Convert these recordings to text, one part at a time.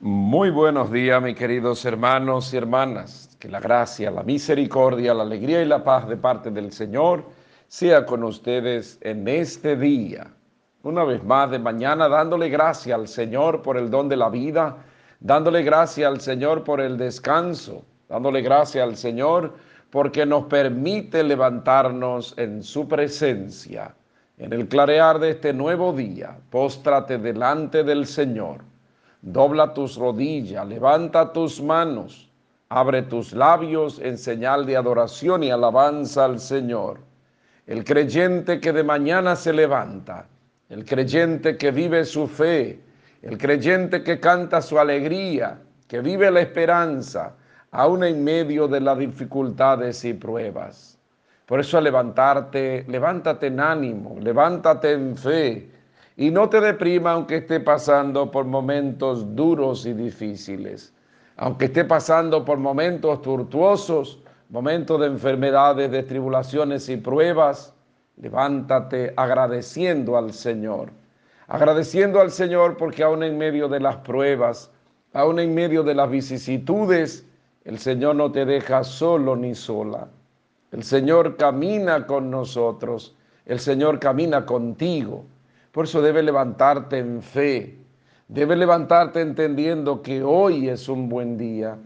Muy buenos días, mis queridos hermanos y hermanas. Que la gracia, la misericordia, la alegría y la paz de parte del Señor sea con ustedes en este día. Una vez más de mañana dándole gracia al Señor por el don de la vida, dándole gracia al Señor por el descanso, dándole gracia al Señor porque nos permite levantarnos en su presencia. En el clarear de este nuevo día, póstrate delante del Señor dobla tus rodillas, levanta tus manos, abre tus labios en señal de adoración y alabanza al Señor. El creyente que de mañana se levanta, el creyente que vive su fe, el creyente que canta su alegría, que vive la esperanza, aún en medio de las dificultades y pruebas. Por eso levantarte, levántate en ánimo, levántate en fe, y no te deprima aunque esté pasando por momentos duros y difíciles, aunque esté pasando por momentos tortuosos, momentos de enfermedades, de tribulaciones y pruebas, levántate agradeciendo al Señor. Agradeciendo al Señor porque aún en medio de las pruebas, aún en medio de las vicisitudes, el Señor no te deja solo ni sola. El Señor camina con nosotros, el Señor camina contigo. Por eso debe levantarte en fe, debe levantarte entendiendo que hoy es un buen día,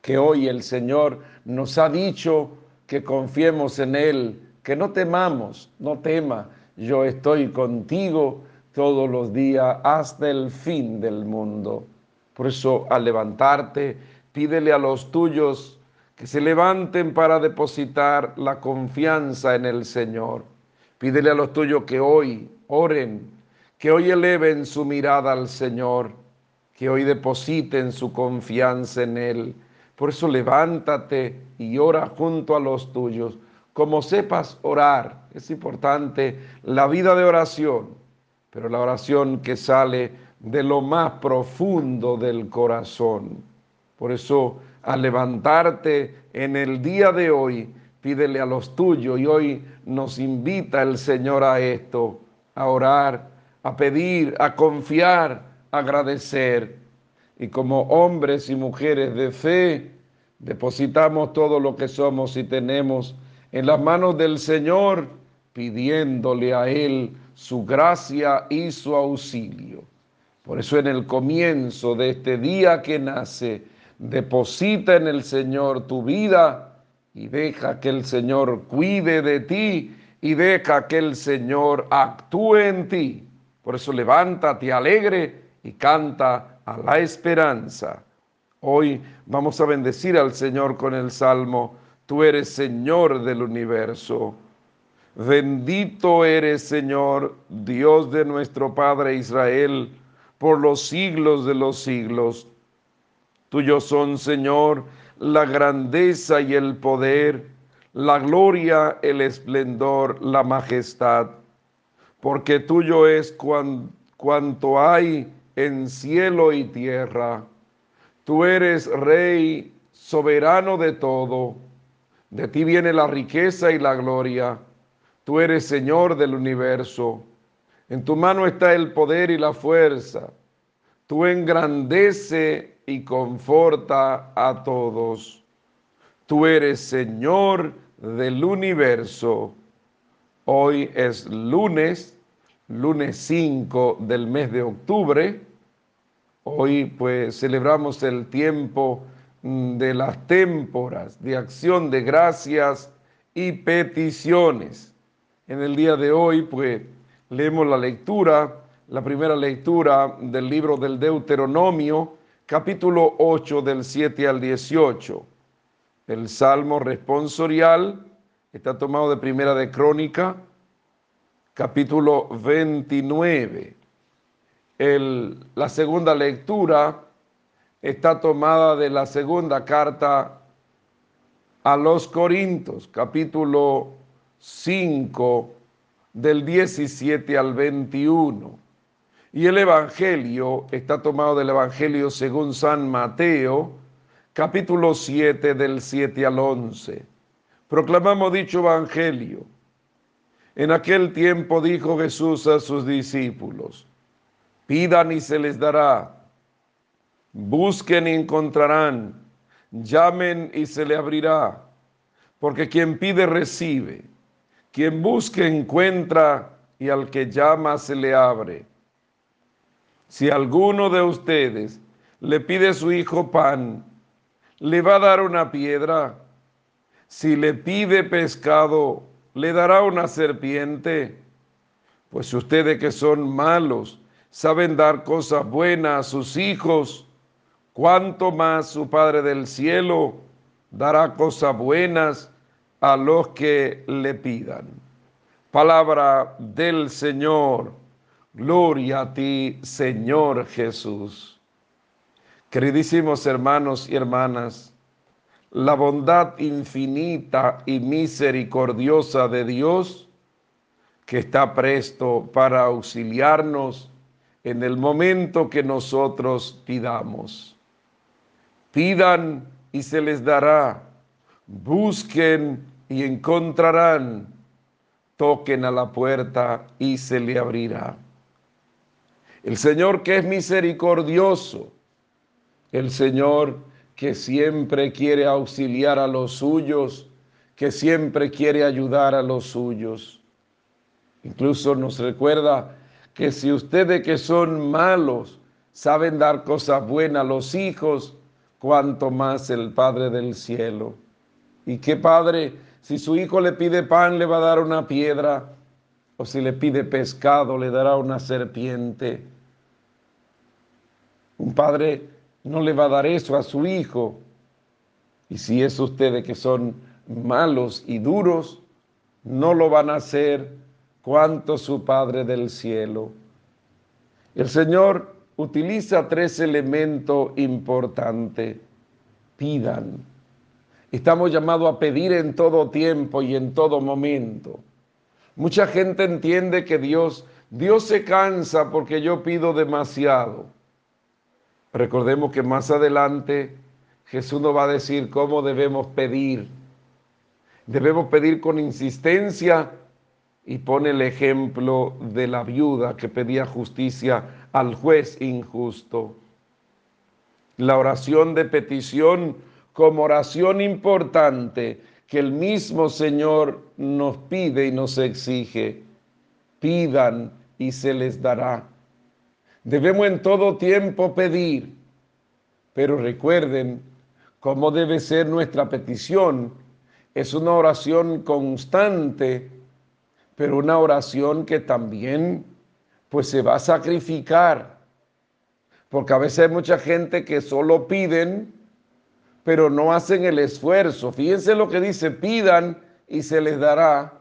que hoy el Señor nos ha dicho que confiemos en Él, que no temamos, no tema, yo estoy contigo todos los días hasta el fin del mundo. Por eso al levantarte, pídele a los tuyos que se levanten para depositar la confianza en el Señor. Pídele a los tuyos que hoy oren, que hoy eleven su mirada al Señor, que hoy depositen su confianza en Él. Por eso levántate y ora junto a los tuyos. Como sepas orar, es importante la vida de oración, pero la oración que sale de lo más profundo del corazón. Por eso, al levantarte en el día de hoy, pídele a los tuyos y hoy nos invita el Señor a esto a orar, a pedir, a confiar, a agradecer. Y como hombres y mujeres de fe, depositamos todo lo que somos y tenemos en las manos del Señor, pidiéndole a Él su gracia y su auxilio. Por eso en el comienzo de este día que nace, deposita en el Señor tu vida y deja que el Señor cuide de ti y deja que el Señor actúe en ti. Por eso levántate alegre y canta a la esperanza. Hoy vamos a bendecir al Señor con el salmo, tú eres Señor del universo. Bendito eres Señor, Dios de nuestro Padre Israel, por los siglos de los siglos. Tuyo son, Señor, la grandeza y el poder la gloria, el esplendor, la majestad, porque tuyo es cuanto hay en cielo y tierra. Tú eres rey soberano de todo. De ti viene la riqueza y la gloria. Tú eres Señor del universo. En tu mano está el poder y la fuerza. Tú engrandece y conforta a todos. Tú eres Señor del universo. Hoy es lunes, lunes 5 del mes de octubre. Hoy pues celebramos el tiempo mm, de las témporas de acción de gracias y peticiones. En el día de hoy pues leemos la lectura, la primera lectura del libro del Deuteronomio, capítulo 8 del 7 al 18 el Salmo responsorial está tomado de Primera de Crónica, capítulo 29. la segunda lectura está tomada de la segunda carta a los Corintios, capítulo 5, del 17 al 21. Y el Evangelio está tomado del Evangelio según San Mateo, capítulo 7 del 7 al 11. Proclamamos dicho evangelio. En aquel tiempo dijo Jesús a sus discípulos, pidan y se les dará, busquen y encontrarán, llamen y se le abrirá, porque quien pide recibe, quien busca encuentra y al que llama se le abre. Si alguno de ustedes le pide a su hijo pan, le va a dar una piedra. Si le pide pescado, le dará una serpiente. Pues ustedes que son malos, saben dar cosas buenas a sus hijos, cuánto más su Padre del cielo dará cosas buenas a los que le pidan. Palabra del Señor. Gloria a ti, Señor Jesús. Queridísimos hermanos y hermanas, la bondad infinita y misericordiosa de Dios, que está presto para auxiliarnos en el momento que nosotros pidamos. Pidan y se les dará, busquen y encontrarán, toquen a la puerta y se le abrirá. El Señor que es misericordioso, el Señor que siempre quiere auxiliar a los suyos, que siempre quiere ayudar a los suyos. Incluso nos recuerda que si ustedes que son malos saben dar cosas buenas a los hijos, cuanto más el Padre del cielo. ¿Y qué padre, si su hijo le pide pan, le va a dar una piedra? O si le pide pescado, le dará una serpiente. Un padre no le va a dar eso a su hijo. Y si es ustedes que son malos y duros, no lo van a hacer cuanto su Padre del cielo. El Señor utiliza tres elementos importantes. Pidan. Estamos llamados a pedir en todo tiempo y en todo momento. Mucha gente entiende que Dios, Dios se cansa porque yo pido demasiado. Recordemos que más adelante Jesús nos va a decir cómo debemos pedir. Debemos pedir con insistencia y pone el ejemplo de la viuda que pedía justicia al juez injusto. La oración de petición como oración importante que el mismo Señor nos pide y nos exige. Pidan y se les dará. Debemos en todo tiempo pedir, pero recuerden cómo debe ser nuestra petición. Es una oración constante, pero una oración que también pues se va a sacrificar. Porque a veces hay mucha gente que solo piden, pero no hacen el esfuerzo. Fíjense lo que dice, pidan y se les dará,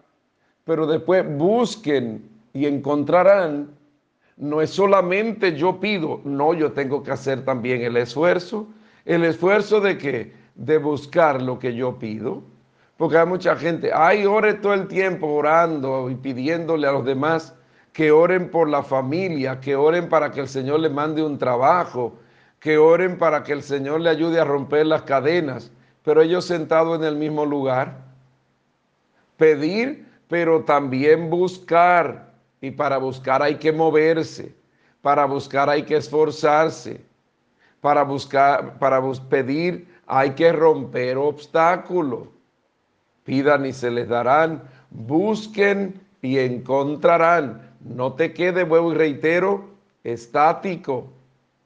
pero después busquen y encontrarán no es solamente yo pido, no, yo tengo que hacer también el esfuerzo. El esfuerzo de qué? De buscar lo que yo pido. Porque hay mucha gente, ay, ore todo el tiempo orando y pidiéndole a los demás que oren por la familia, que oren para que el Señor le mande un trabajo, que oren para que el Señor le ayude a romper las cadenas, pero ellos sentados en el mismo lugar. Pedir, pero también buscar y para buscar hay que moverse, para buscar hay que esforzarse, para buscar, para pedir hay que romper obstáculos. Pidan y se les darán, busquen y encontrarán. No te quede, vuelvo y reitero, estático.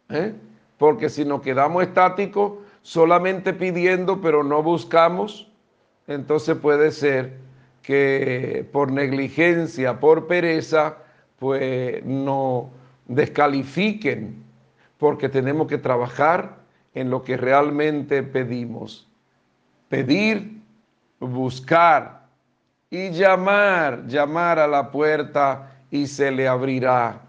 ¿eh? Porque si nos quedamos estáticos, solamente pidiendo, pero no buscamos, entonces puede ser que por negligencia, por pereza, pues no descalifiquen, porque tenemos que trabajar en lo que realmente pedimos. Pedir, buscar y llamar, llamar a la puerta y se le abrirá.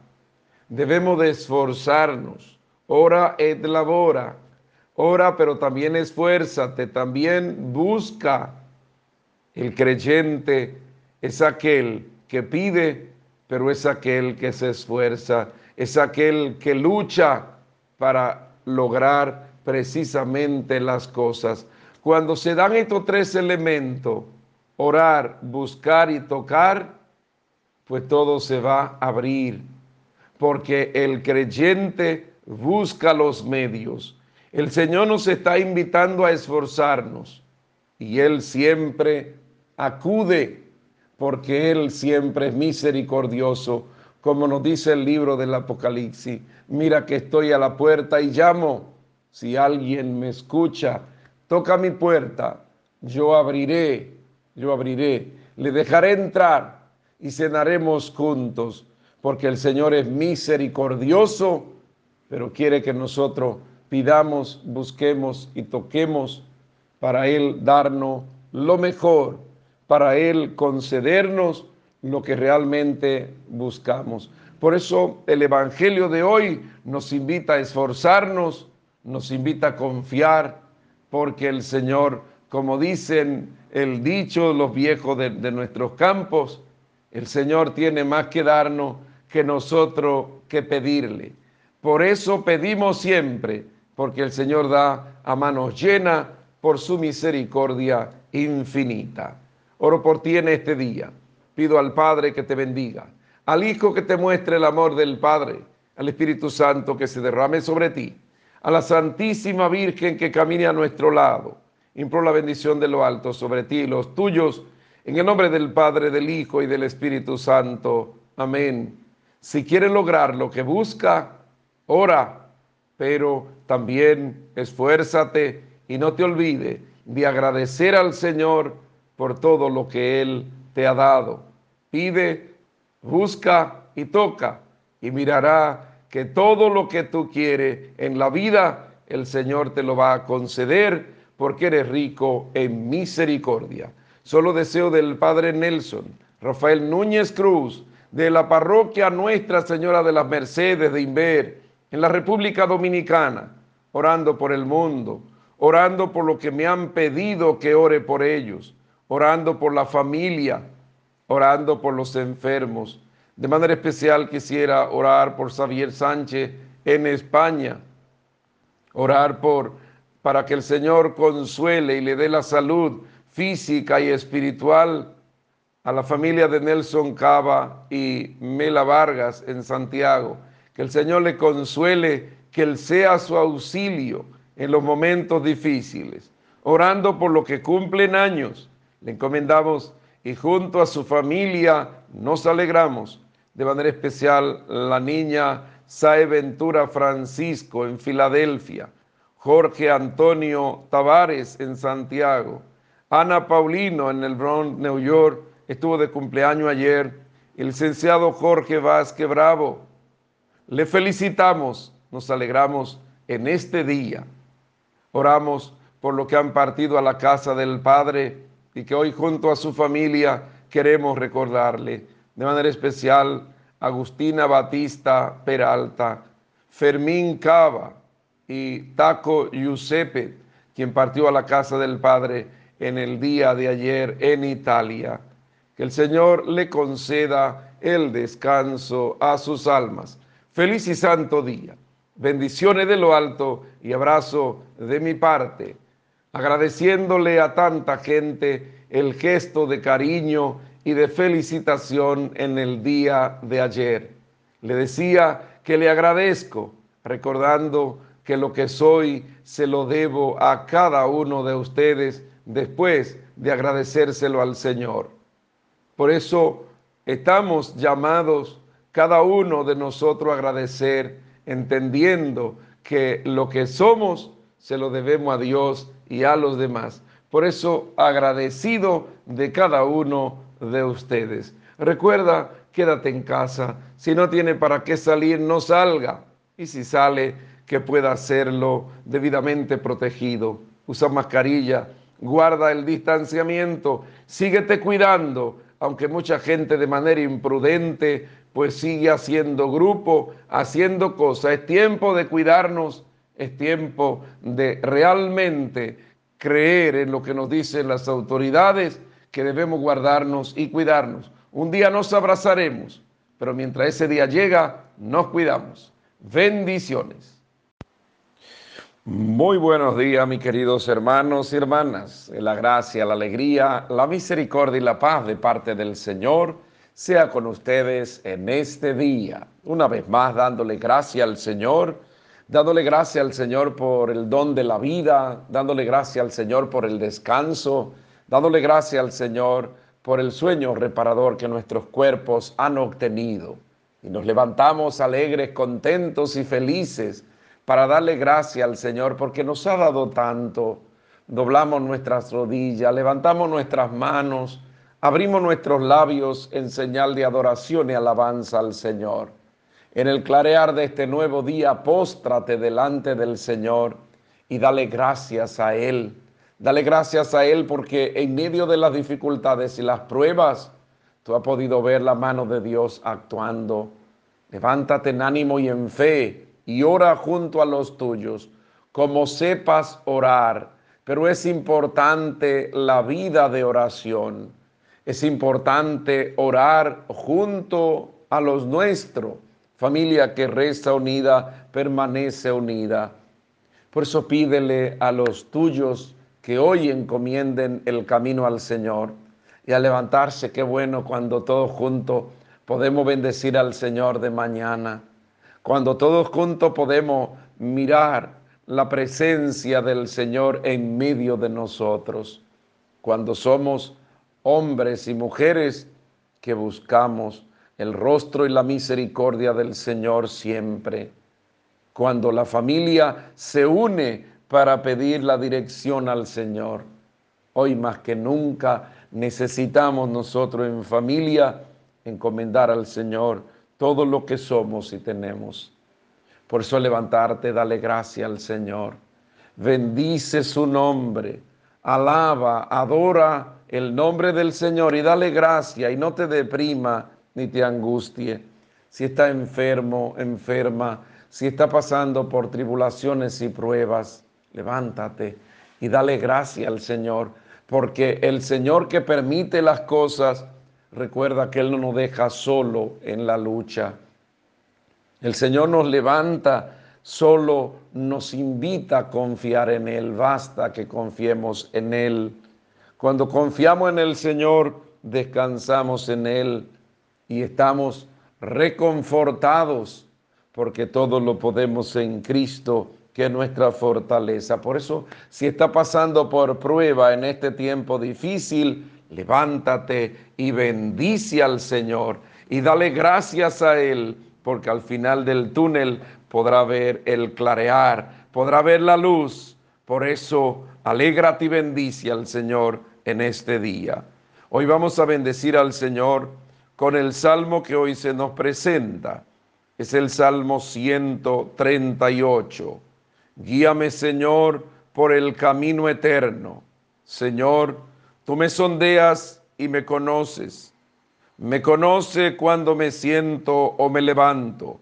Debemos de esforzarnos. Ora et labora. Ora, pero también esfuérzate, también busca el creyente es aquel que pide, pero es aquel que se esfuerza, es aquel que lucha para lograr precisamente las cosas. Cuando se dan estos tres elementos, orar, buscar y tocar, pues todo se va a abrir, porque el creyente busca los medios. El Señor nos está invitando a esforzarnos y Él siempre acude porque Él siempre es misericordioso, como nos dice el libro del Apocalipsis. Mira que estoy a la puerta y llamo. Si alguien me escucha, toca mi puerta, yo abriré, yo abriré, le dejaré entrar y cenaremos juntos, porque el Señor es misericordioso, pero quiere que nosotros pidamos, busquemos y toquemos para Él darnos lo mejor, para Él concedernos lo que realmente buscamos. Por eso el Evangelio de hoy nos invita a esforzarnos, nos invita a confiar, porque el Señor, como dicen el dicho los viejos de, de nuestros campos, el Señor tiene más que darnos que nosotros que pedirle. Por eso pedimos siempre, porque el Señor da a manos llenas por su misericordia infinita. Oro por ti en este día. Pido al Padre que te bendiga, al Hijo que te muestre el amor del Padre, al Espíritu Santo que se derrame sobre ti, a la Santísima Virgen que camine a nuestro lado. Impro la bendición de lo alto sobre ti y los tuyos, en el nombre del Padre, del Hijo y del Espíritu Santo. Amén. Si quieres lograr lo que busca, ora, pero también esfuérzate y no te olvides de agradecer al Señor por todo lo que Él te ha dado. Pide, busca y toca y mirará que todo lo que tú quieres en la vida, el Señor te lo va a conceder porque eres rico en misericordia. Solo deseo del Padre Nelson, Rafael Núñez Cruz, de la parroquia Nuestra Señora de las Mercedes de Inver, en la República Dominicana, orando por el mundo, orando por lo que me han pedido que ore por ellos orando por la familia, orando por los enfermos. De manera especial quisiera orar por Xavier Sánchez en España, orar por para que el Señor consuele y le dé la salud física y espiritual a la familia de Nelson Cava y Mela Vargas en Santiago. Que el Señor le consuele, que Él sea su auxilio en los momentos difíciles. Orando por lo que cumplen años, le encomendamos y junto a su familia nos alegramos. De manera especial la niña Sae Ventura Francisco en Filadelfia, Jorge Antonio Tavares en Santiago, Ana Paulino en el Bronx, New York, estuvo de cumpleaños ayer, el licenciado Jorge Vázquez Bravo. Le felicitamos, nos alegramos en este día. Oramos por lo que han partido a la casa del Padre y que hoy junto a su familia queremos recordarle de manera especial Agustina Batista Peralta, Fermín Cava y Taco Giuseppe, quien partió a la casa del Padre en el día de ayer en Italia. Que el Señor le conceda el descanso a sus almas. Feliz y santo día. Bendiciones de lo alto y abrazo de mi parte agradeciéndole a tanta gente el gesto de cariño y de felicitación en el día de ayer. Le decía que le agradezco, recordando que lo que soy se lo debo a cada uno de ustedes después de agradecérselo al Señor. Por eso estamos llamados cada uno de nosotros a agradecer, entendiendo que lo que somos se lo debemos a Dios y a los demás. Por eso, agradecido de cada uno de ustedes. Recuerda, quédate en casa. Si no tiene para qué salir, no salga. Y si sale, que pueda hacerlo debidamente protegido. Usa mascarilla, guarda el distanciamiento, síguete cuidando, aunque mucha gente de manera imprudente pues sigue haciendo grupo, haciendo cosas. Es tiempo de cuidarnos es tiempo de realmente creer en lo que nos dicen las autoridades, que debemos guardarnos y cuidarnos. Un día nos abrazaremos, pero mientras ese día llega, nos cuidamos. Bendiciones. Muy buenos días, mis queridos hermanos y hermanas. La gracia, la alegría, la misericordia y la paz de parte del Señor sea con ustedes en este día. Una vez más, dándole gracia al Señor dándole gracias al Señor por el don de la vida, dándole gracias al Señor por el descanso, dándole gracias al Señor por el sueño reparador que nuestros cuerpos han obtenido. Y nos levantamos alegres, contentos y felices para darle gracias al Señor porque nos ha dado tanto. Doblamos nuestras rodillas, levantamos nuestras manos, abrimos nuestros labios en señal de adoración y alabanza al Señor. En el clarear de este nuevo día, póstrate delante del Señor y dale gracias a Él. Dale gracias a Él porque en medio de las dificultades y las pruebas, tú has podido ver la mano de Dios actuando. Levántate en ánimo y en fe y ora junto a los tuyos, como sepas orar. Pero es importante la vida de oración. Es importante orar junto a los nuestros Familia que resta unida, permanece unida. Por eso pídele a los tuyos que hoy encomienden el camino al Señor y a levantarse. Qué bueno cuando todos juntos podemos bendecir al Señor de mañana. Cuando todos juntos podemos mirar la presencia del Señor en medio de nosotros. Cuando somos hombres y mujeres que buscamos el rostro y la misericordia del Señor siempre. Cuando la familia se une para pedir la dirección al Señor. Hoy más que nunca necesitamos nosotros en familia encomendar al Señor todo lo que somos y tenemos. Por eso levantarte, dale gracia al Señor. Bendice su nombre. Alaba, adora el nombre del Señor y dale gracia y no te deprima ni te angustie. Si está enfermo, enferma, si está pasando por tribulaciones y pruebas, levántate y dale gracia al Señor, porque el Señor que permite las cosas, recuerda que Él no nos deja solo en la lucha. El Señor nos levanta, solo nos invita a confiar en Él, basta que confiemos en Él. Cuando confiamos en el Señor, descansamos en Él y estamos reconfortados porque todo lo podemos en Cristo, que es nuestra fortaleza. Por eso, si está pasando por prueba en este tiempo difícil, levántate y bendice al Señor y dale gracias a Él, porque al final del túnel podrá ver el clarear, podrá ver la luz. Por eso, alégrate y bendice al Señor en este día. Hoy vamos a bendecir al Señor con el salmo que hoy se nos presenta. Es el Salmo 138. Guíame, Señor, por el camino eterno. Señor, tú me sondeas y me conoces. Me conoce cuando me siento o me levanto.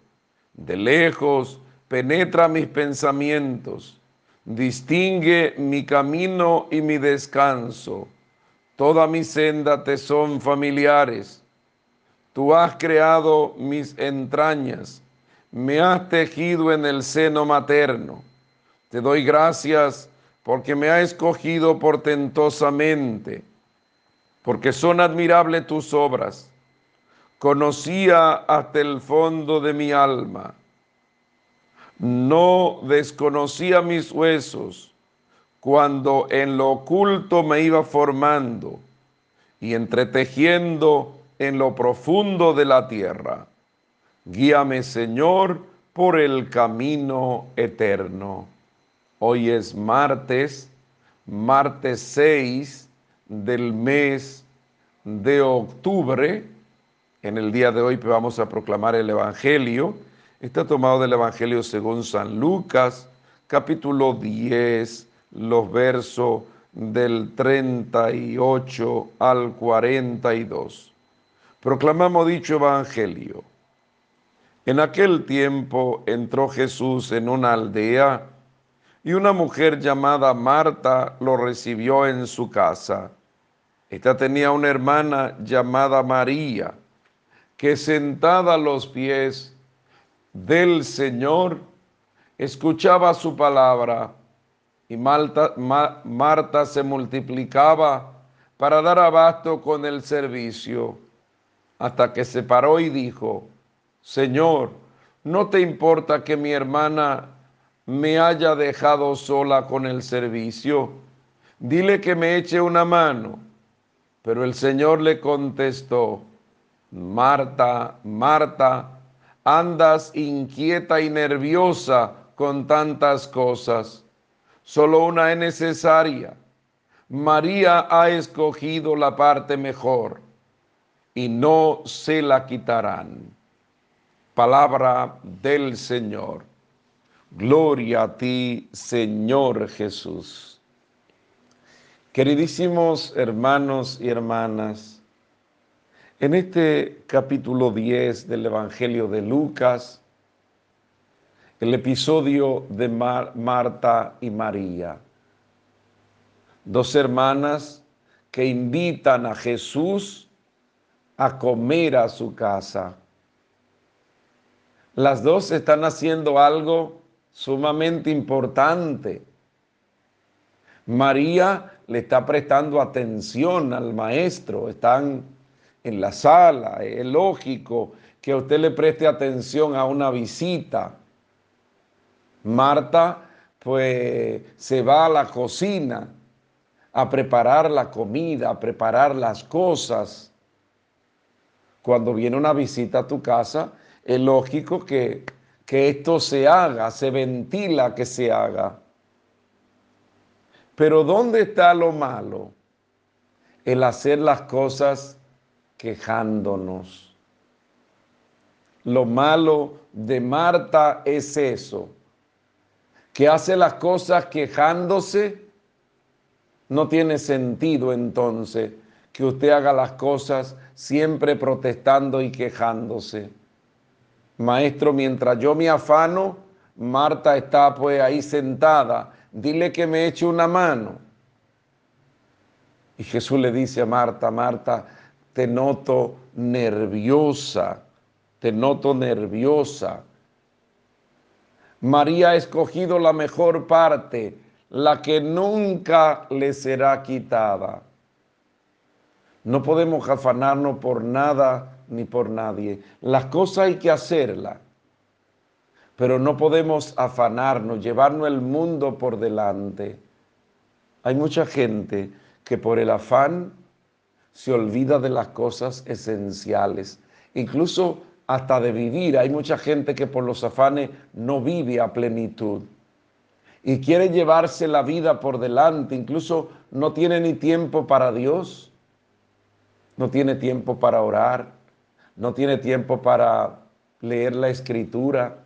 De lejos penetra mis pensamientos. Distingue mi camino y mi descanso. Toda mi senda te son familiares Tú has creado mis entrañas, me has tejido en el seno materno. Te doy gracias porque me has escogido portentosamente, porque son admirables tus obras. Conocía hasta el fondo de mi alma. No desconocía mis huesos cuando en lo oculto me iba formando y entretejiendo en lo profundo de la tierra. Guíame, Señor, por el camino eterno. Hoy es martes, martes 6 del mes de octubre. En el día de hoy vamos a proclamar el Evangelio. Está tomado del Evangelio según San Lucas, capítulo 10, los versos del 38 al 42. Proclamamos dicho evangelio. En aquel tiempo entró Jesús en una aldea y una mujer llamada Marta lo recibió en su casa. Esta tenía una hermana llamada María, que sentada a los pies del Señor escuchaba su palabra y Marta se multiplicaba para dar abasto con el servicio hasta que se paró y dijo, Señor, ¿no te importa que mi hermana me haya dejado sola con el servicio. Dile que me eche una mano. Pero el Señor le contestó, Marta, Marta, andas inquieta y nerviosa con tantas cosas. Solo una es necesaria. María ha escogido la parte mejor y no se la quitarán. Palabra del Señor. Gloria a ti, Señor Jesús. Queridísimos hermanos y hermanas, en este capítulo 10 del Evangelio de Lucas, el episodio de Marta y María, dos hermanas que invitan a Jesús a comer a su casa. Las dos están haciendo algo sumamente importante. María le está prestando atención al maestro, están en la sala, es lógico que usted le preste atención a una visita. Marta pues se va a la cocina a preparar la comida, a preparar las cosas. Cuando viene una visita a tu casa, es lógico que, que esto se haga, se ventila que se haga. Pero ¿dónde está lo malo? El hacer las cosas quejándonos. Lo malo de Marta es eso, que hace las cosas quejándose. No tiene sentido entonces que usted haga las cosas siempre protestando y quejándose. Maestro, mientras yo me afano, Marta está pues ahí sentada, dile que me eche una mano. Y Jesús le dice a Marta, Marta, te noto nerviosa, te noto nerviosa. María ha escogido la mejor parte, la que nunca le será quitada. No podemos afanarnos por nada ni por nadie. Las cosas hay que hacerlas, pero no podemos afanarnos, llevarnos el mundo por delante. Hay mucha gente que por el afán se olvida de las cosas esenciales, incluso hasta de vivir. Hay mucha gente que por los afanes no vive a plenitud y quiere llevarse la vida por delante, incluso no tiene ni tiempo para Dios, no tiene tiempo para orar, no tiene tiempo para leer la escritura,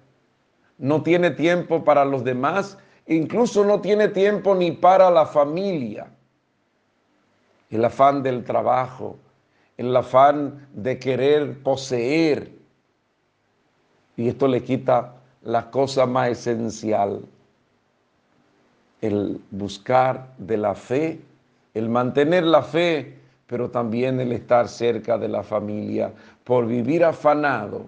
no tiene tiempo para los demás, incluso no tiene tiempo ni para la familia. El afán del trabajo, el afán de querer poseer. Y esto le quita la cosa más esencial, el buscar de la fe, el mantener la fe pero también el estar cerca de la familia, por vivir afanado,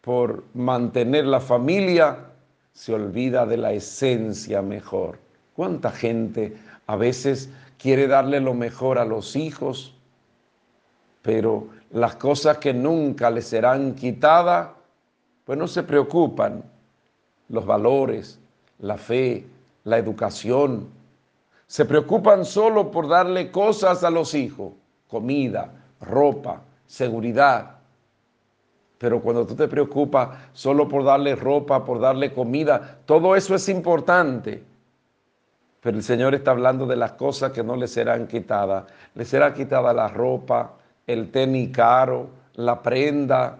por mantener la familia, se olvida de la esencia mejor. ¿Cuánta gente a veces quiere darle lo mejor a los hijos, pero las cosas que nunca les serán quitadas, pues no se preocupan? Los valores, la fe, la educación. Se preocupan solo por darle cosas a los hijos comida, ropa, seguridad. Pero cuando tú te preocupas solo por darle ropa, por darle comida, todo eso es importante. Pero el Señor está hablando de las cosas que no le serán quitadas. Le será quitada la ropa, el tenis caro, la prenda.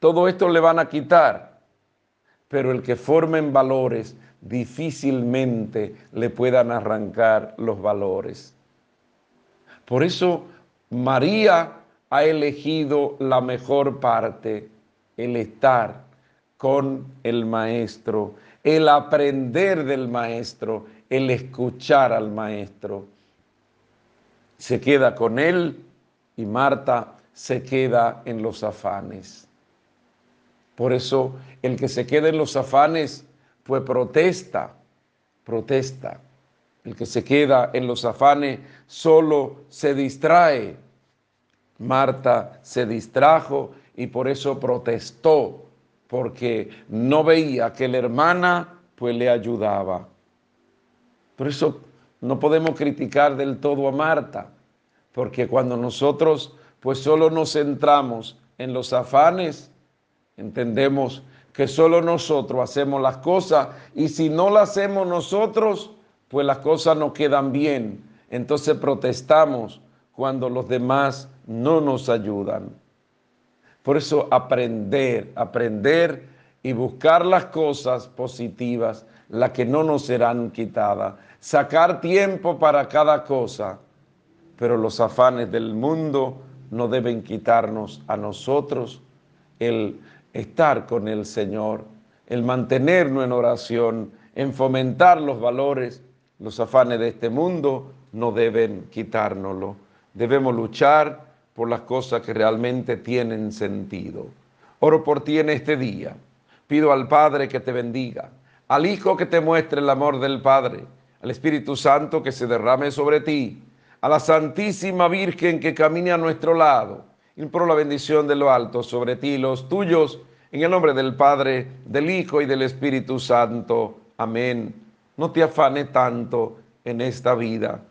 Todo esto le van a quitar. Pero el que formen valores difícilmente le puedan arrancar los valores. Por eso María ha elegido la mejor parte, el estar con el maestro, el aprender del maestro, el escuchar al maestro. Se queda con él y Marta se queda en los afanes. Por eso el que se queda en los afanes, pues protesta, protesta. El que se queda en los afanes solo se distrae. Marta se distrajo y por eso protestó, porque no veía que la hermana pues le ayudaba. Por eso no podemos criticar del todo a Marta, porque cuando nosotros pues solo nos centramos en los afanes, entendemos que solo nosotros hacemos las cosas y si no las hacemos nosotros, pues las cosas no quedan bien. Entonces protestamos cuando los demás no nos ayudan. Por eso aprender, aprender y buscar las cosas positivas, las que no nos serán quitadas. Sacar tiempo para cada cosa, pero los afanes del mundo no deben quitarnos a nosotros el estar con el Señor, el mantenernos en oración, en fomentar los valores, los afanes de este mundo no deben quitárnoslo. Debemos luchar por las cosas que realmente tienen sentido. Oro por ti en este día. Pido al Padre que te bendiga, al Hijo que te muestre el amor del Padre, al Espíritu Santo que se derrame sobre ti, a la Santísima Virgen que camine a nuestro lado. Impro la bendición de lo alto sobre ti y los tuyos, en el nombre del Padre, del Hijo y del Espíritu Santo. Amén. No te afane tanto en esta vida.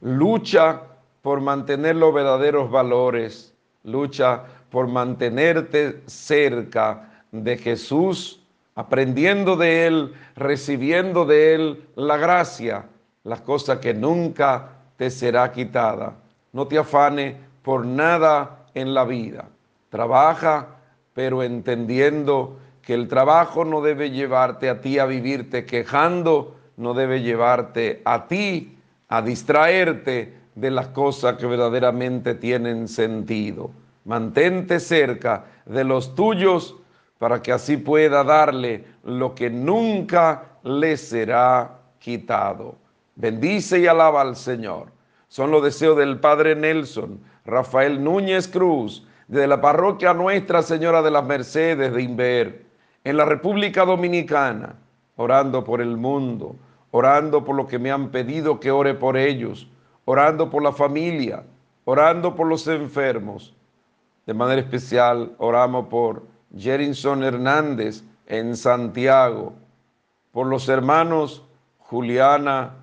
Lucha por mantener los verdaderos valores. Lucha por mantenerte cerca de Jesús, aprendiendo de Él, recibiendo de Él la gracia, las cosas que nunca te será quitada. No te afane por nada en la vida. Trabaja, pero entendiendo que el trabajo no debe llevarte a ti a vivirte quejando, no debe llevarte a ti a distraerte de las cosas que verdaderamente tienen sentido. Mantente cerca de los tuyos para que así pueda darle lo que nunca le será quitado. Bendice y alaba al Señor. Son los deseos del Padre Nelson, Rafael Núñez Cruz, de la parroquia Nuestra Señora de las Mercedes de Inver, en la República Dominicana, orando por el mundo, orando por lo que me han pedido que ore por ellos, orando por la familia, orando por los enfermos. De manera especial, oramos por Jerinson Hernández en Santiago, por los hermanos Juliana,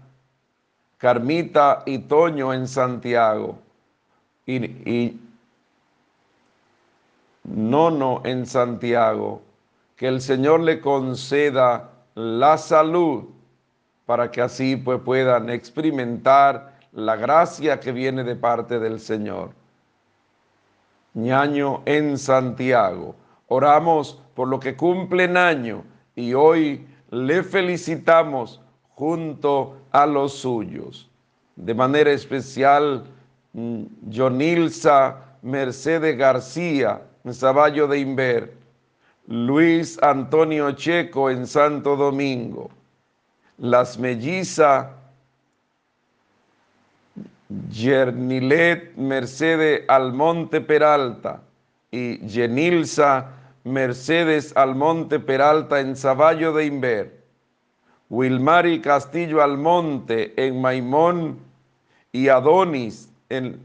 Carmita y Toño en Santiago, y, y Nono en Santiago, que el Señor le conceda la salud para que así pues puedan experimentar la gracia que viene de parte del Señor. Ñaño en Santiago. Oramos por lo que cumplen año y hoy le felicitamos junto a los suyos. De manera especial, Jonilsa mm, Mercedes García en Saballo de Inver, Luis Antonio Checo en Santo Domingo, las mellizas Yernilet Mercedes Almonte Peralta. Y Yenilsa Mercedes Almonte Peralta en Saballo de Inver, Wilmari Castillo Almonte en Maimón y Adonis en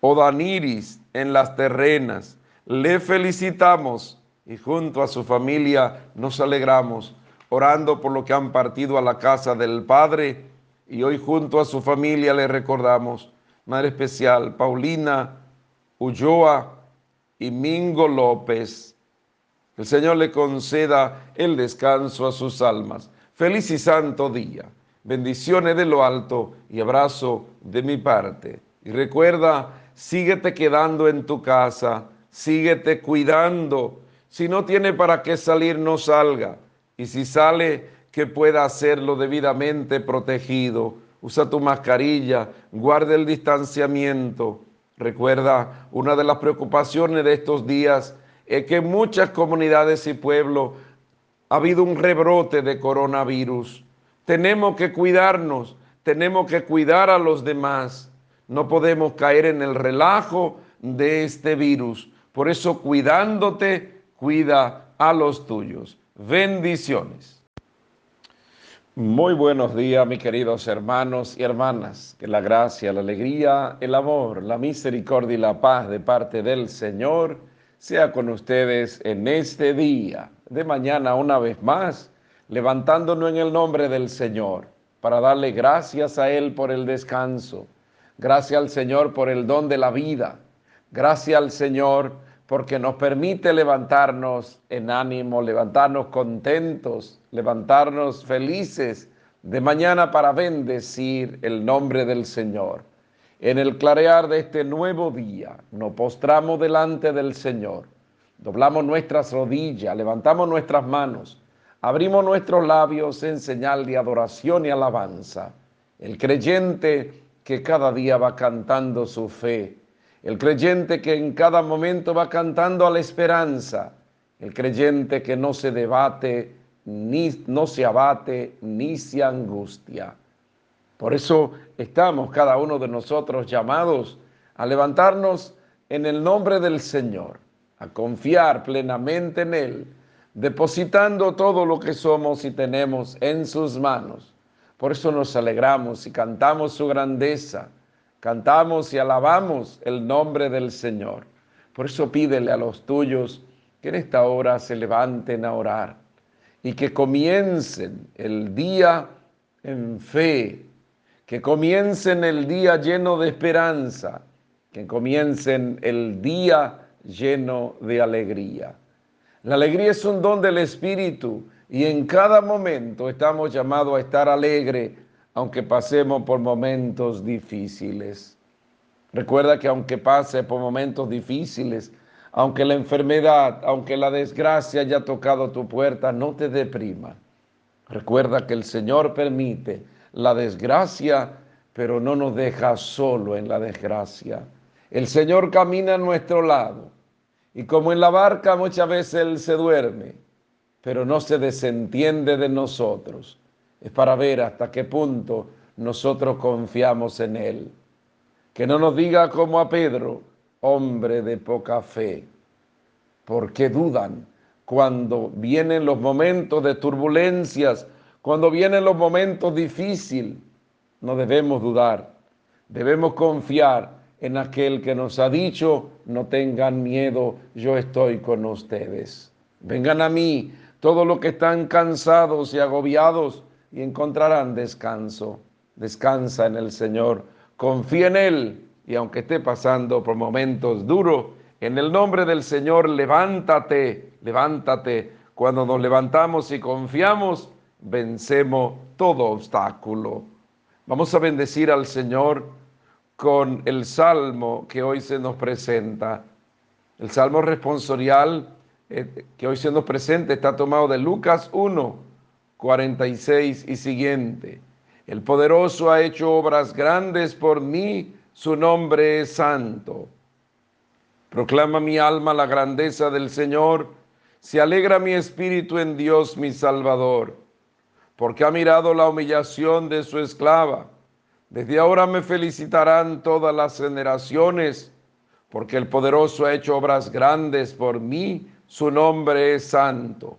Odaniris en Las Terrenas. Le felicitamos y junto a su familia nos alegramos orando por lo que han partido a la casa del Padre y hoy junto a su familia le recordamos, Madre Especial, Paulina Ulloa, y Mingo López. El Señor le conceda el descanso a sus almas. Feliz y santo día. Bendiciones de lo alto y abrazo de mi parte. Y recuerda, síguete quedando en tu casa, síguete cuidando. Si no tiene para qué salir, no salga. Y si sale, que pueda hacerlo debidamente protegido. Usa tu mascarilla, guarde el distanciamiento Recuerda, una de las preocupaciones de estos días es que en muchas comunidades y pueblos ha habido un rebrote de coronavirus. Tenemos que cuidarnos, tenemos que cuidar a los demás. No podemos caer en el relajo de este virus. Por eso, cuidándote, cuida a los tuyos. Bendiciones. Muy buenos días, mis queridos hermanos y hermanas. Que la gracia, la alegría, el amor, la misericordia y la paz de parte del Señor sea con ustedes en este día. De mañana, una vez más, levantándonos en el nombre del Señor para darle gracias a Él por el descanso, gracias al Señor por el don de la vida, gracias al Señor porque nos permite levantarnos en ánimo, levantarnos contentos, levantarnos felices de mañana para bendecir el nombre del Señor. En el clarear de este nuevo día nos postramos delante del Señor, doblamos nuestras rodillas, levantamos nuestras manos, abrimos nuestros labios en señal de adoración y alabanza. El creyente que cada día va cantando su fe, el creyente que en cada momento va cantando a la esperanza, el creyente que no se debate, ni no se abate, ni se angustia. Por eso estamos cada uno de nosotros llamados a levantarnos en el nombre del Señor, a confiar plenamente en Él, depositando todo lo que somos y tenemos en sus manos. Por eso nos alegramos y cantamos su grandeza, cantamos y alabamos el nombre del Señor. Por eso pídele a los tuyos que en esta hora se levanten a orar y que comiencen el día en fe, que comiencen el día lleno de esperanza, que comiencen el día lleno de alegría. La alegría es un don del Espíritu y en cada momento estamos llamados a estar alegre, aunque pasemos por momentos difíciles. Recuerda que aunque pase por momentos difíciles, aunque la enfermedad, aunque la desgracia haya tocado tu puerta, no te deprima. Recuerda que el Señor permite la desgracia, pero no nos deja solo en la desgracia. El Señor camina a nuestro lado y como en la barca muchas veces Él se duerme, pero no se desentiende de nosotros. Es para ver hasta qué punto nosotros confiamos en Él. Que no nos diga como a Pedro, hombre de poca fe, porque dudan cuando vienen los momentos de turbulencias, cuando vienen los momentos difíciles. No debemos dudar, debemos confiar en aquel que nos ha dicho, no tengan miedo, yo estoy con ustedes. Vengan a mí todos los que están cansados y agobiados y encontrarán descanso. Descansa en el Señor, confía en Él y aunque esté pasando por momentos duros, en el nombre del Señor, levántate, levántate. Cuando nos levantamos y confiamos, vencemos todo obstáculo. Vamos a bendecir al Señor con el salmo que hoy se nos presenta. El salmo responsorial eh, que hoy se nos presenta está tomado de Lucas 1, 46 y siguiente. El poderoso ha hecho obras grandes por mí, su nombre es santo. Proclama mi alma la grandeza del Señor, se alegra mi espíritu en Dios mi Salvador, porque ha mirado la humillación de su esclava desde ahora me felicitarán todas las generaciones, porque el poderoso ha hecho obras grandes por mí, su nombre es santo,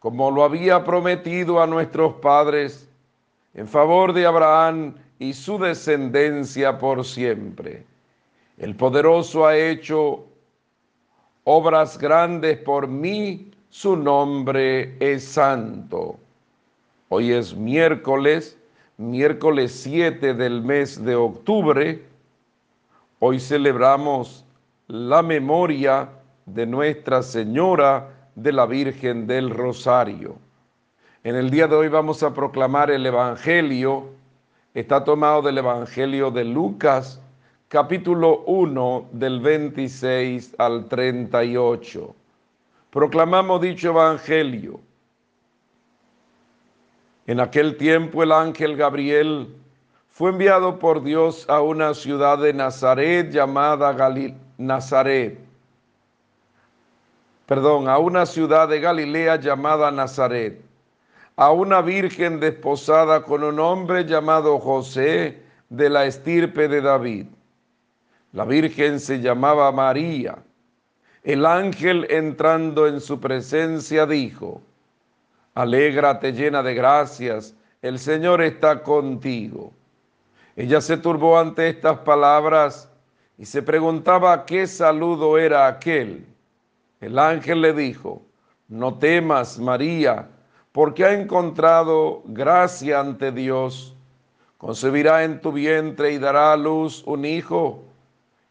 como lo había prometido a nuestros padres, en favor de Abraham y su descendencia por siempre. El poderoso ha hecho obras grandes por mí, su nombre es santo. Hoy es miércoles miércoles 7 del mes de octubre, hoy celebramos la memoria de Nuestra Señora de la Virgen del Rosario. En el día de hoy vamos a proclamar el Evangelio, está tomado del Evangelio de Lucas, capítulo 1, del 26 al 38. Proclamamos dicho Evangelio en aquel tiempo el ángel Gabriel fue enviado por Dios a una ciudad de Nazaret llamada Nazaret. Perdón, a una ciudad de Galilea llamada Nazaret, a una virgen desposada con un hombre llamado José de la estirpe de David. La virgen se llamaba María. El ángel entrando en su presencia dijo, Alégrate llena de gracias, el Señor está contigo. Ella se turbó ante estas palabras y se preguntaba qué saludo era aquel. El ángel le dijo, no temas, María, porque ha encontrado gracia ante Dios. Concebirá en tu vientre y dará a luz un hijo,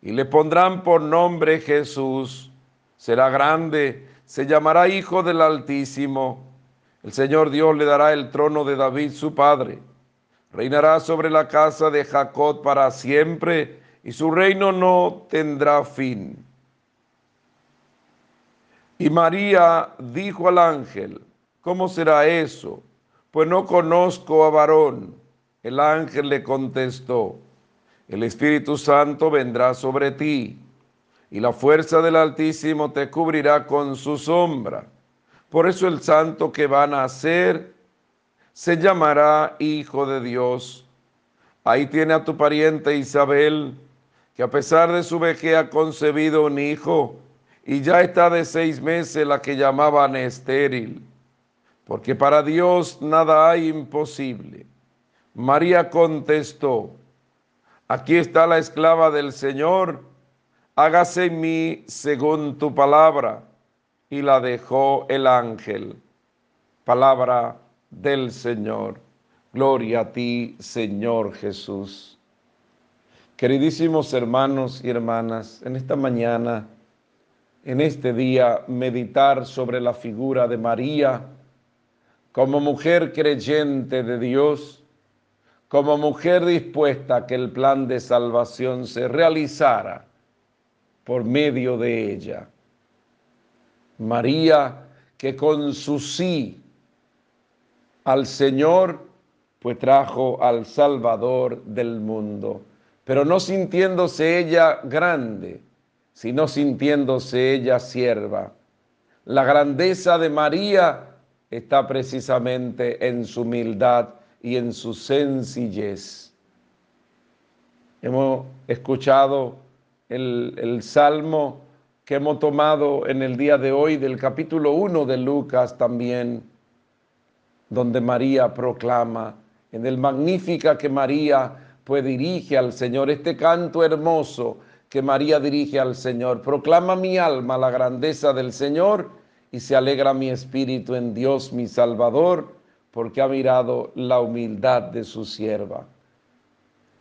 y le pondrán por nombre Jesús. Será grande, se llamará Hijo del Altísimo. El Señor Dios le dará el trono de David su padre. Reinará sobre la casa de Jacob para siempre, y su reino no tendrá fin. Y María dijo al ángel, ¿cómo será eso? Pues no conozco a varón. El ángel le contestó, el Espíritu Santo vendrá sobre ti, y la fuerza del Altísimo te cubrirá con su sombra. Por eso el santo que va a nacer se llamará Hijo de Dios. Ahí tiene a tu pariente Isabel, que a pesar de su vejez ha concebido un hijo y ya está de seis meses la que llamaban estéril, porque para Dios nada hay imposible. María contestó, aquí está la esclava del Señor, hágase en mí según tu palabra. Y la dejó el ángel. Palabra del Señor. Gloria a ti, Señor Jesús. Queridísimos hermanos y hermanas, en esta mañana en este día meditar sobre la figura de María como mujer creyente de Dios, como mujer dispuesta a que el plan de salvación se realizara por medio de ella. María que con su sí al Señor, pues trajo al Salvador del mundo, pero no sintiéndose ella grande, sino sintiéndose ella sierva. La grandeza de María está precisamente en su humildad y en su sencillez. Hemos escuchado el, el, salmo que hemos tomado en el día de hoy del capítulo 1 de Lucas también, donde María proclama, en el magnífica que María pues dirige al Señor este canto hermoso que María dirige al Señor. Proclama mi alma la grandeza del Señor y se alegra mi espíritu en Dios mi Salvador, porque ha mirado la humildad de su sierva.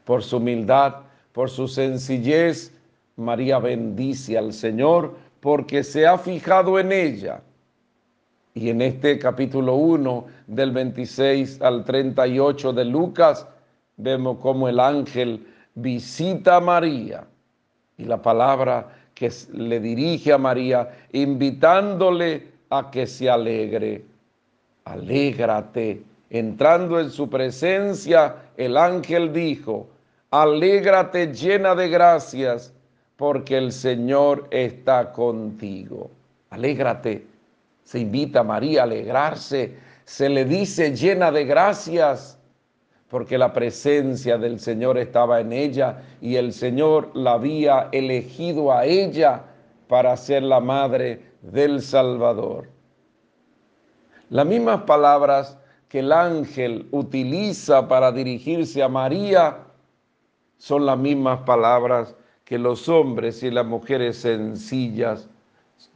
Por su humildad, por su sencillez, María bendice al Señor porque se ha fijado en ella. Y en este capítulo 1, del 26 al 38 de Lucas, vemos cómo el ángel visita a María y la palabra que le dirige a María, invitándole a que se alegre. Alégrate. Entrando en su presencia, el ángel dijo, alégrate llena de gracias, porque el Señor está contigo. Alégrate. Se invita a María a alegrarse. Se le dice llena de gracias porque la presencia del Señor estaba en ella y el Señor la había elegido a ella para ser la madre del Salvador. Las mismas palabras que el ángel utiliza para dirigirse a María son las mismas palabras que los hombres y las mujeres sencillas,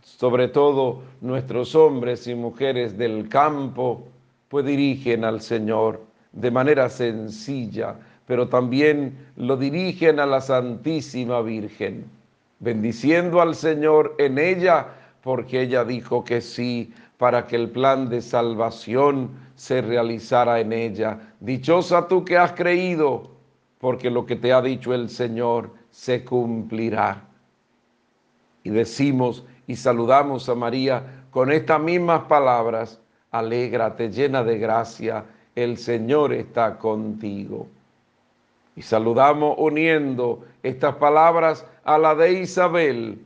sobre todo nuestros hombres y mujeres del campo, pues dirigen al Señor de manera sencilla, pero también lo dirigen a la Santísima Virgen, bendiciendo al Señor en ella, porque ella dijo que sí, para que el plan de salvación se realizara en ella. Dichosa tú que has creído, porque lo que te ha dicho el Señor se cumplirá. Y decimos y saludamos a María con estas mismas palabras, alégrate llena de gracia el Señor está contigo. Y saludamos uniendo estas palabras a la de Isabel.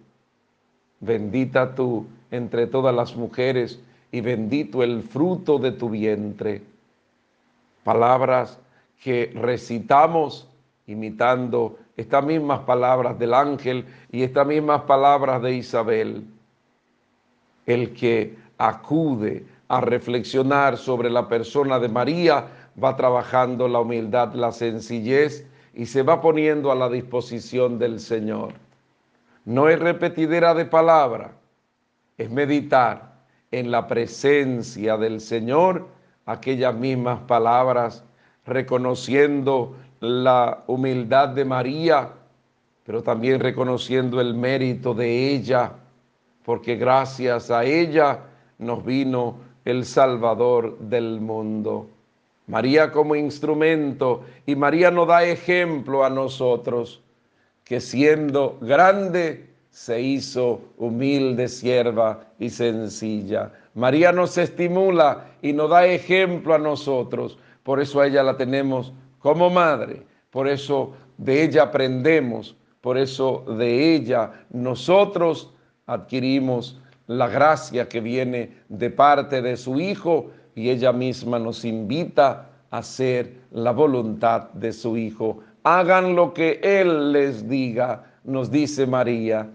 Bendita tú entre todas las mujeres y bendito el fruto de tu vientre. Palabras que recitamos imitando estas mismas palabras del ángel y estas mismas palabras de Isabel. El que acude a reflexionar sobre la persona de María va trabajando la humildad, la sencillez y se va poniendo a la disposición del Señor. No es repetidera de palabra, es meditar en la presencia del Señor aquellas mismas palabras, reconociendo la humildad de María, pero también reconociendo el mérito de ella, porque gracias a ella nos vino el Salvador del mundo. María como instrumento y María nos da ejemplo a nosotros, que siendo grande se hizo humilde sierva y sencilla. María nos estimula y nos da ejemplo a nosotros, por eso a ella la tenemos como madre, por eso de ella aprendemos, por eso de ella nosotros adquirimos la gracia que viene de parte de su Hijo y ella misma nos invita a hacer la voluntad de su Hijo. Hagan lo que Él les diga, nos dice María.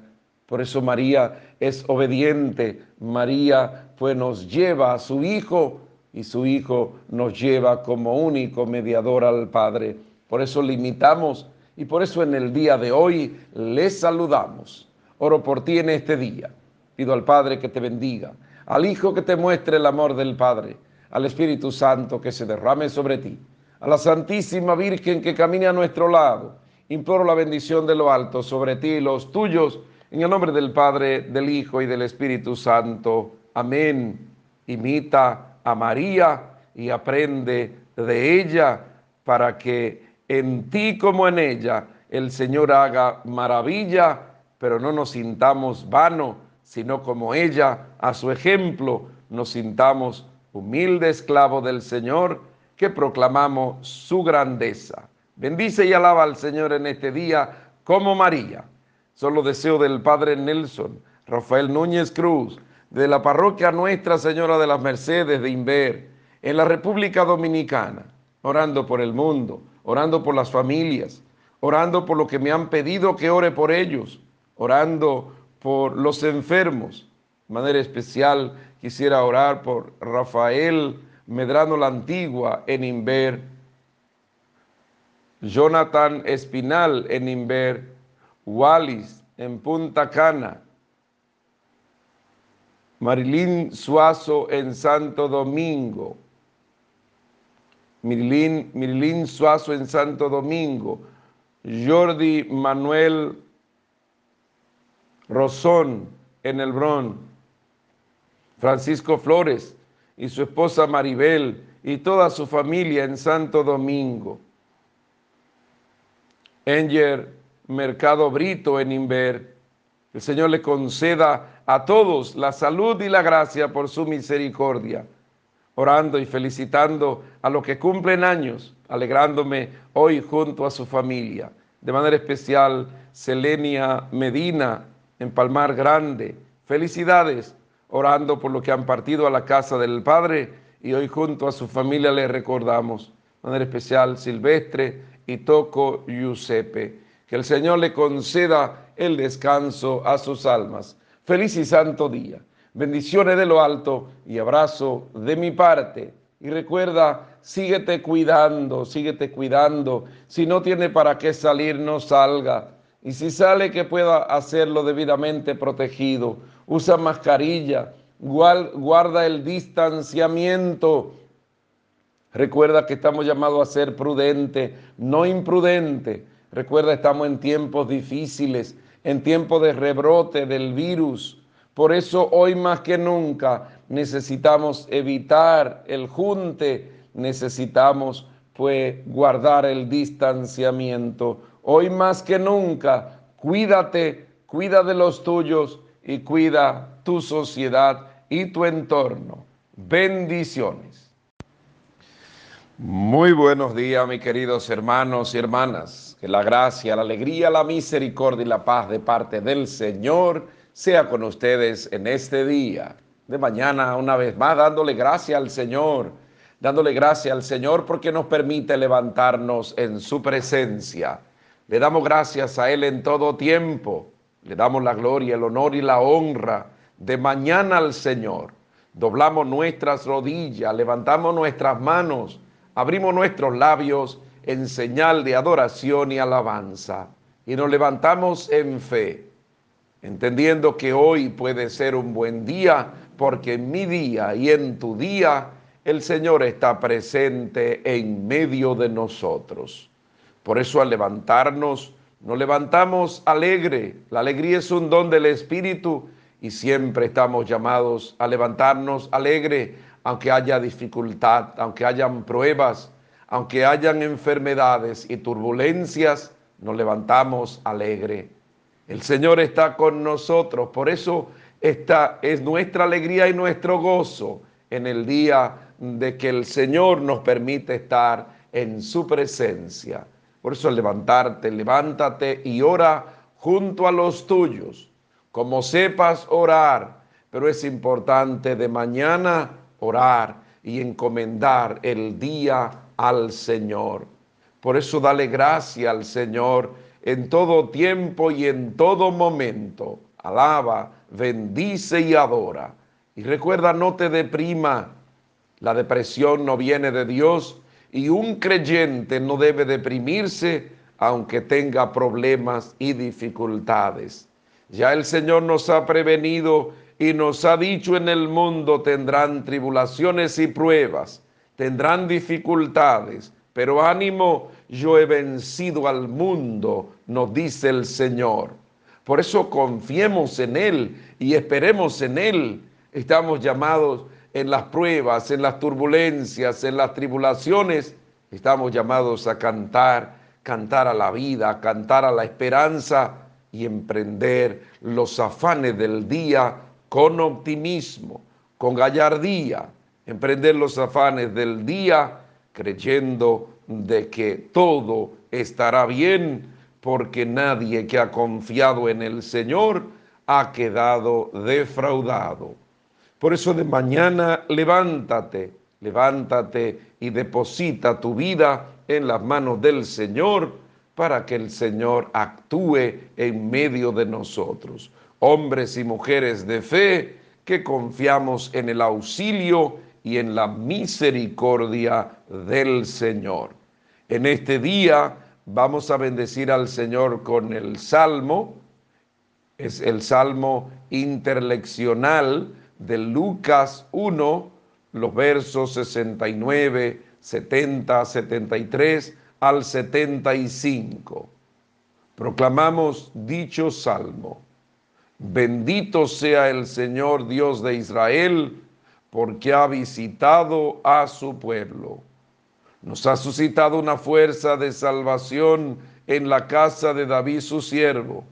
Por eso María es obediente. María pues nos lleva a su Hijo y su Hijo nos lleva como único mediador al Padre. Por eso limitamos y por eso en el día de hoy les saludamos. Oro por ti en este día. Pido al Padre que te bendiga, al Hijo que te muestre el amor del Padre, al Espíritu Santo que se derrame sobre ti, a la Santísima Virgen que camine a nuestro lado. Imploro la bendición de lo alto sobre ti y los tuyos, en el nombre del Padre, del Hijo y del Espíritu Santo. Amén. Imita a María y aprende de ella para que en ti como en ella el Señor haga maravilla, pero no nos sintamos vano, sino como ella, a su ejemplo, nos sintamos humilde esclavo del Señor, que proclamamos su grandeza. Bendice y alaba al Señor en este día como María. Solo deseo del Padre Nelson, Rafael Núñez Cruz, de la parroquia Nuestra Señora de las Mercedes de Inver, en la República Dominicana, orando por el mundo, orando por las familias, orando por lo que me han pedido que ore por ellos, orando por los enfermos. De manera especial quisiera orar por Rafael Medrano la Antigua en Inver, Jonathan Espinal en Inver, Wallis en Punta Cana, Marilín Suazo en Santo Domingo. Marilín, Suazo en Santo Domingo. Jordi Manuel Rosón en El Bron. Francisco Flores y su esposa Maribel y toda su familia en Santo Domingo. Enger Mercado Brito en Inver. El Señor le conceda a todos la salud y la gracia por su misericordia, orando y felicitando a los que cumplen años, alegrándome hoy junto a su familia. De manera especial, Selenia Medina en Palmar Grande. Felicidades, orando por lo que han partido a la casa del Padre y hoy junto a su familia le recordamos. De manera especial, Silvestre y Toco Giuseppe. Que el Señor le conceda el descanso a sus almas Feliz y santo día. Bendiciones de lo alto y abrazo de mi parte. Y recuerda, síguete cuidando, síguete cuidando. Si no tiene para qué salir, no salga. Y si sale, que pueda hacerlo debidamente protegido. Usa mascarilla, guarda el distanciamiento. Recuerda que estamos llamados a ser prudente, no imprudente. Recuerda, estamos en tiempos difíciles en tiempo de rebrote del virus. Por eso hoy más que nunca necesitamos evitar el junte, necesitamos pues guardar el distanciamiento. Hoy más que nunca, cuídate, cuida de los tuyos y cuida tu sociedad y tu entorno. Bendiciones. Muy buenos días, mis queridos hermanos y hermanas. Que la gracia, la alegría, la misericordia y la paz de parte del Señor sea con ustedes en este día. de mañana una vez más, dándole gracias al Señor, dándole gracias al Señor porque nos permite levantarnos en su presencia. Le damos gracias a Él en todo tiempo, le damos la gloria, el honor y la honra de mañana al Señor. Doblamos nuestras rodillas, levantamos nuestras manos, abrimos nuestros labios en señal de adoración y alabanza y nos levantamos en fe, entendiendo que hoy puede ser un buen día porque en mi día y en tu día el Señor está presente en medio de nosotros. Por eso al levantarnos, nos levantamos alegre. La alegría es un don del Espíritu y siempre estamos llamados a levantarnos alegre, aunque haya dificultad, aunque hayan pruebas, aunque hayan enfermedades y turbulencias, nos levantamos alegre. El Señor está con nosotros, por eso esta es nuestra alegría y nuestro gozo en el día de que el Señor nos permite estar en su presencia. Por eso levantarte, levántate y ora junto a los tuyos como sepas orar, pero es importante de mañana orar y encomendar el día al Señor. Por eso dale gracia al Señor en todo tiempo y en todo momento. Alaba, bendice y adora. Y recuerda, no te deprima. La depresión no viene de Dios y un creyente no debe deprimirse aunque tenga problemas y dificultades. Ya el Señor nos ha prevenido y nos ha dicho en el mundo tendrán tribulaciones y pruebas, tendrán dificultades, pero ánimo, yo he vencido al mundo, nos dice el Señor. Por eso confiemos en Él y esperemos en Él. Estamos llamados en las pruebas, en las turbulencias, en las tribulaciones, estamos llamados a cantar, cantar a la vida, cantar a la esperanza y emprender los afanes del día con optimismo, con gallardía, emprender los afanes del día creyendo de que todo estará bien porque nadie que ha confiado en el Señor ha quedado defraudado. Por eso de mañana levántate, levántate y deposita tu vida en las manos del Señor para que el Señor actúe en medio de nosotros. Hombres y mujeres de fe que confiamos en el auxilio y en la misericordia del Señor. En este día vamos a bendecir al Señor con el Salmo, es el Salmo interleccional de Lucas 1, los versos 69, 70, 73 al 75. Proclamamos dicho salmo. Bendito sea el Señor Dios de Israel, porque ha visitado a su pueblo. Nos ha suscitado una fuerza de salvación en la casa de David su siervo,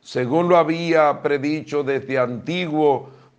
según lo había predicho desde antiguo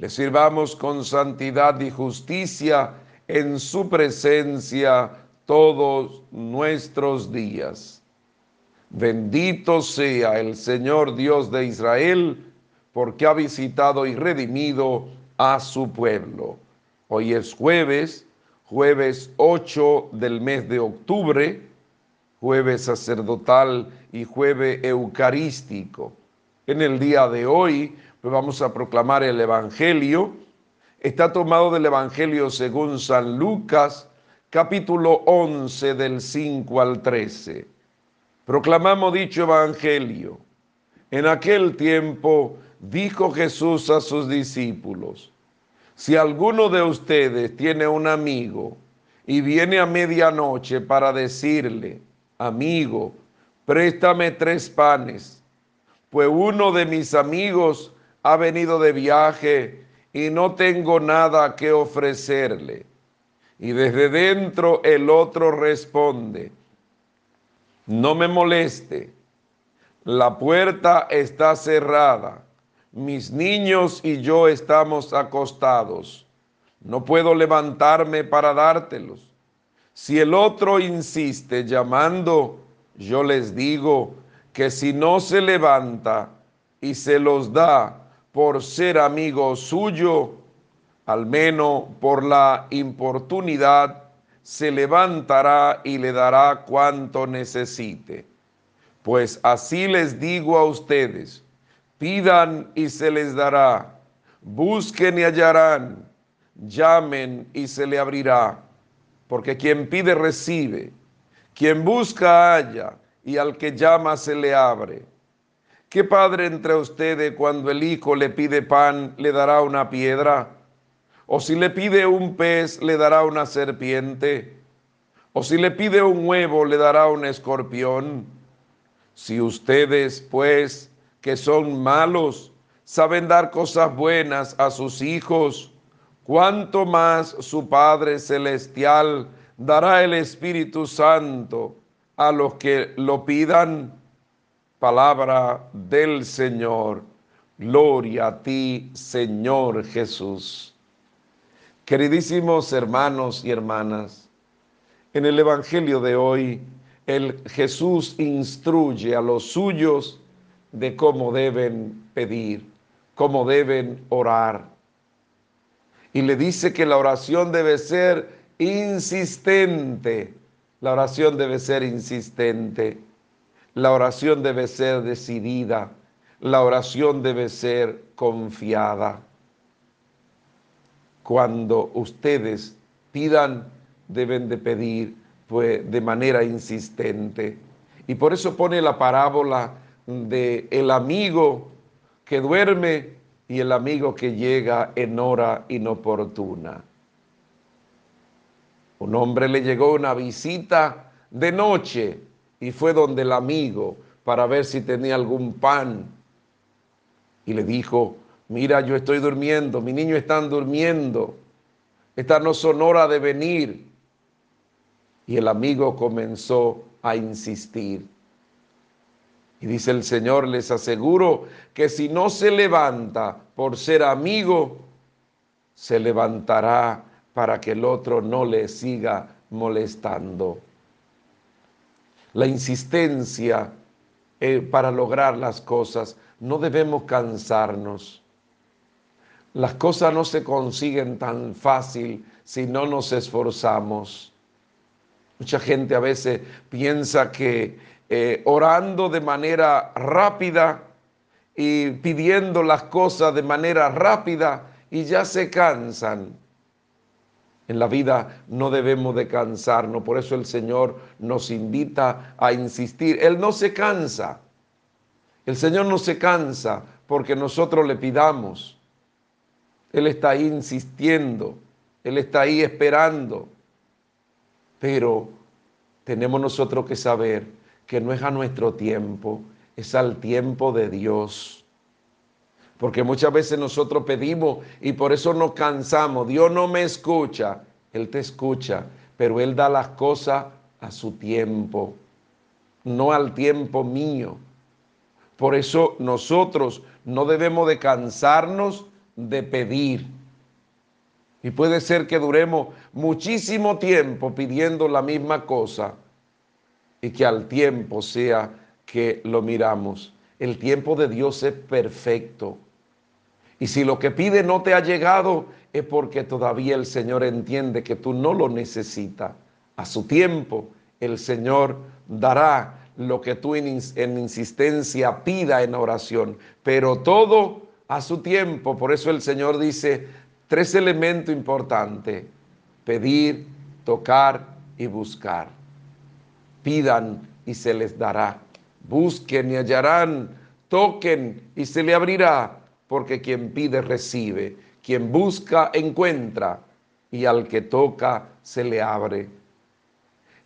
le sirvamos con santidad y justicia en su presencia todos nuestros días. Bendito sea el Señor Dios de Israel, porque ha visitado y redimido a su pueblo. Hoy es jueves, jueves 8 del mes de octubre, jueves sacerdotal y jueves eucarístico. En el día de hoy pues vamos a proclamar el Evangelio. Está tomado del Evangelio según San Lucas, capítulo 11 del 5 al 13. Proclamamos dicho evangelio. En aquel tiempo dijo Jesús a sus discípulos, si alguno de ustedes tiene un amigo y viene a medianoche para decirle, amigo, préstame tres panes, pues uno de mis amigos ha venido de viaje y no tengo nada que ofrecerle. Y desde dentro el otro responde, no me moleste, la puerta está cerrada, mis niños y yo estamos acostados, no puedo levantarme para dártelos. Si el otro insiste llamando, yo les digo que si no se levanta y se los da por ser amigo suyo, al menos por la importunidad, se levantará y le dará cuanto necesite. Pues así les digo a ustedes, pidan y se les dará, busquen y hallarán, llamen y se le abrirá, porque quien pide recibe, quien busca halla, y al que llama se le abre. ¿Qué padre entre ustedes cuando el hijo le pide pan le dará una piedra? O si le pide un pez, le dará una serpiente. O si le pide un huevo, le dará un escorpión. Si ustedes, pues, que son malos, saben dar cosas buenas a sus hijos, cuánto más su Padre Celestial dará el Espíritu Santo a los que lo pidan. Palabra del Señor. Gloria a ti, Señor Jesús. Queridísimos hermanos y hermanas, en el Evangelio de hoy, el Jesús instruye a los suyos de cómo deben pedir, cómo deben orar. Y le dice que la oración debe ser insistente. La oración debe ser insistente. La oración debe ser decidida. La oración debe ser confiada cuando ustedes pidan, deben de pedir pues, de manera insistente. Y por eso pone la parábola de el amigo que duerme y el amigo que llega en hora inoportuna. Un hombre le llegó una visita de noche y fue donde el amigo para ver si tenía algún pan. Y le dijo, mira, yo estoy durmiendo, mis niños están durmiendo, esta no son hora de venir. Y el amigo comenzó a insistir. Y dice el Señor, les aseguro que si no se levanta por ser amigo, se levantará para que el otro no le siga molestando. La insistencia eh, para lograr las cosas, no debemos cansarnos las cosas no se consiguen tan fácil si no nos esforzamos. Mucha gente a veces piensa que eh, orando de manera rápida y pidiendo las cosas de manera rápida y ya se cansan. En la vida no debemos de cansarnos, por eso el Señor nos invita a insistir. Él no se cansa. El Señor no se cansa porque nosotros le pidamos. Él está ahí insistiendo, Él está ahí esperando. Pero tenemos nosotros que saber que no es a nuestro tiempo, es al tiempo de Dios. Porque muchas veces nosotros pedimos y por eso nos cansamos. Dios no me escucha, Él te escucha, pero Él da las cosas a su tiempo, no al tiempo mío. Por eso nosotros no debemos de cansarnos de pedir. Y puede ser que duremos muchísimo tiempo pidiendo la misma cosa y que al tiempo sea que lo miramos. El tiempo de Dios es perfecto. Y si lo que pide no te ha llegado, es porque todavía el Señor entiende que tú no lo necesitas. A su tiempo, el Señor dará lo que tú en, en insistencia pida en oración. Pero todo a su tiempo. Por eso el Señor dice tres elementos importantes. Pedir, tocar y buscar. Pidan y se les dará. Busquen y hallarán. Toquen y se le abrirá. Porque quien pide recibe. Quien busca encuentra. Y al que toca se le abre.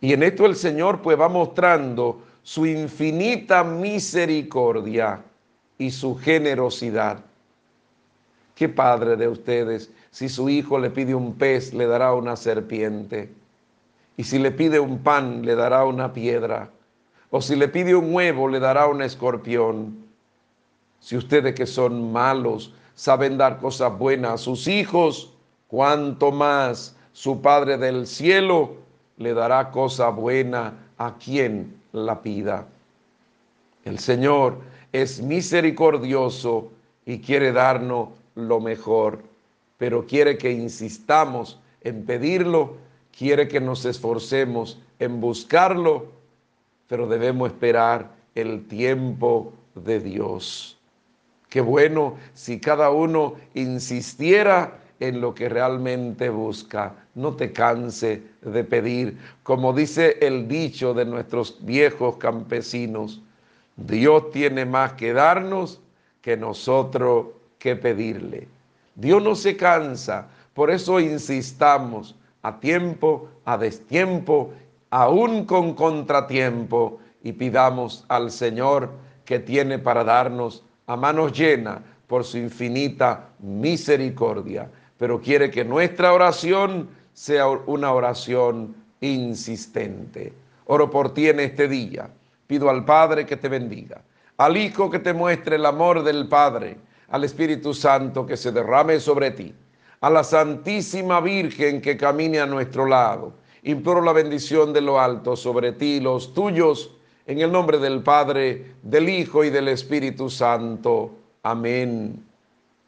Y en esto el Señor pues va mostrando su infinita misericordia y su generosidad ¿Qué padre de ustedes, si su hijo le pide un pez, le dará una serpiente? Y si le pide un pan, le dará una piedra. O si le pide un huevo, le dará un escorpión. Si ustedes que son malos saben dar cosas buenas a sus hijos, cuanto más su Padre del cielo le dará cosa buena a quien la pida. El Señor es misericordioso y quiere darnos lo mejor, pero quiere que insistamos en pedirlo, quiere que nos esforcemos en buscarlo, pero debemos esperar el tiempo de Dios. Qué bueno si cada uno insistiera en lo que realmente busca. No te canse de pedir. Como dice el dicho de nuestros viejos campesinos, Dios tiene más que darnos que nosotros que pedirle. Dios no se cansa, por eso insistamos a tiempo, a destiempo, aún con contratiempo, y pidamos al Señor que tiene para darnos a manos llenas por su infinita misericordia pero quiere que nuestra oración sea una oración insistente. Oro por ti en este día. Pido al Padre que te bendiga, al Hijo que te muestre el amor del Padre, al Espíritu Santo que se derrame sobre ti, a la Santísima Virgen que camine a nuestro lado. Imploro la bendición de lo alto sobre ti y los tuyos, en el nombre del Padre, del Hijo y del Espíritu Santo. Amén.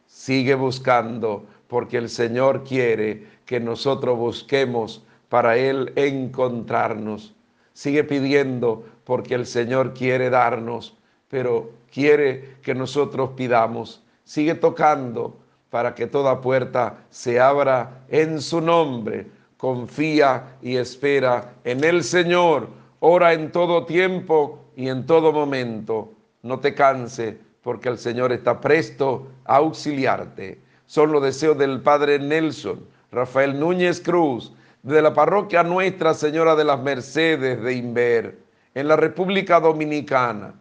Sigue buscando porque el Señor quiere que nosotros busquemos para Él encontrarnos. Sigue pidiendo porque el Señor quiere darnos, pero quiere que nosotros pidamos. Sigue tocando para que toda puerta se abra en su nombre. Confía y espera en el Señor. Ora en todo tiempo y en todo momento. No te canse porque el Señor está presto a auxiliarte. Son los deseos del Padre Nelson, Rafael Núñez Cruz, de la parroquia Nuestra Señora de las Mercedes de Inver, en la República Dominicana,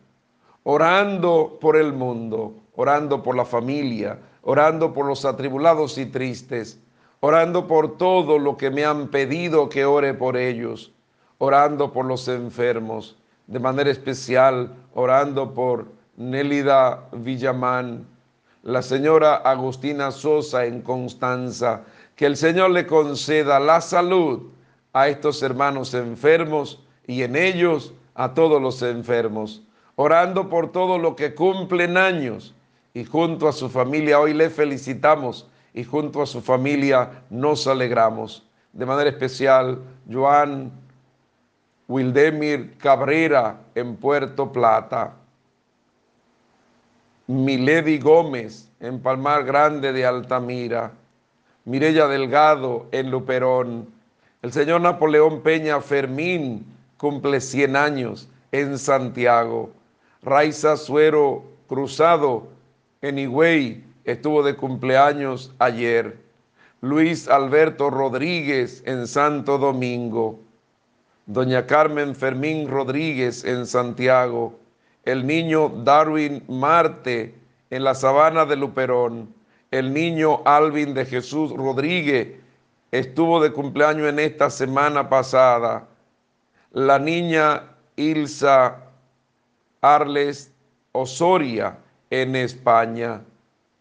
orando por el mundo, orando por la familia, orando por los atribulados y tristes, orando por todo lo que me han pedido que ore por ellos, orando por los enfermos, de manera especial orando por Nélida Villamán, la señora Agustina Sosa en Constanza, que el Señor le conceda la salud a estos hermanos enfermos y en ellos a todos los enfermos, orando por todo lo que cumplen años y junto a su familia hoy le felicitamos y junto a su familia nos alegramos. De manera especial, Joan Wildemir Cabrera en Puerto Plata. Milady Gómez en Palmar Grande de Altamira, Mirella Delgado en Luperón, el señor Napoleón Peña Fermín cumple 100 años en Santiago, Raiza Suero Cruzado en Higüey estuvo de cumpleaños ayer, Luis Alberto Rodríguez en Santo Domingo, Doña Carmen Fermín Rodríguez en Santiago, el niño Darwin Marte en la sabana de Luperón, el niño Alvin de Jesús Rodríguez estuvo de cumpleaños en esta semana pasada, la niña Ilsa Arles Osoria en España.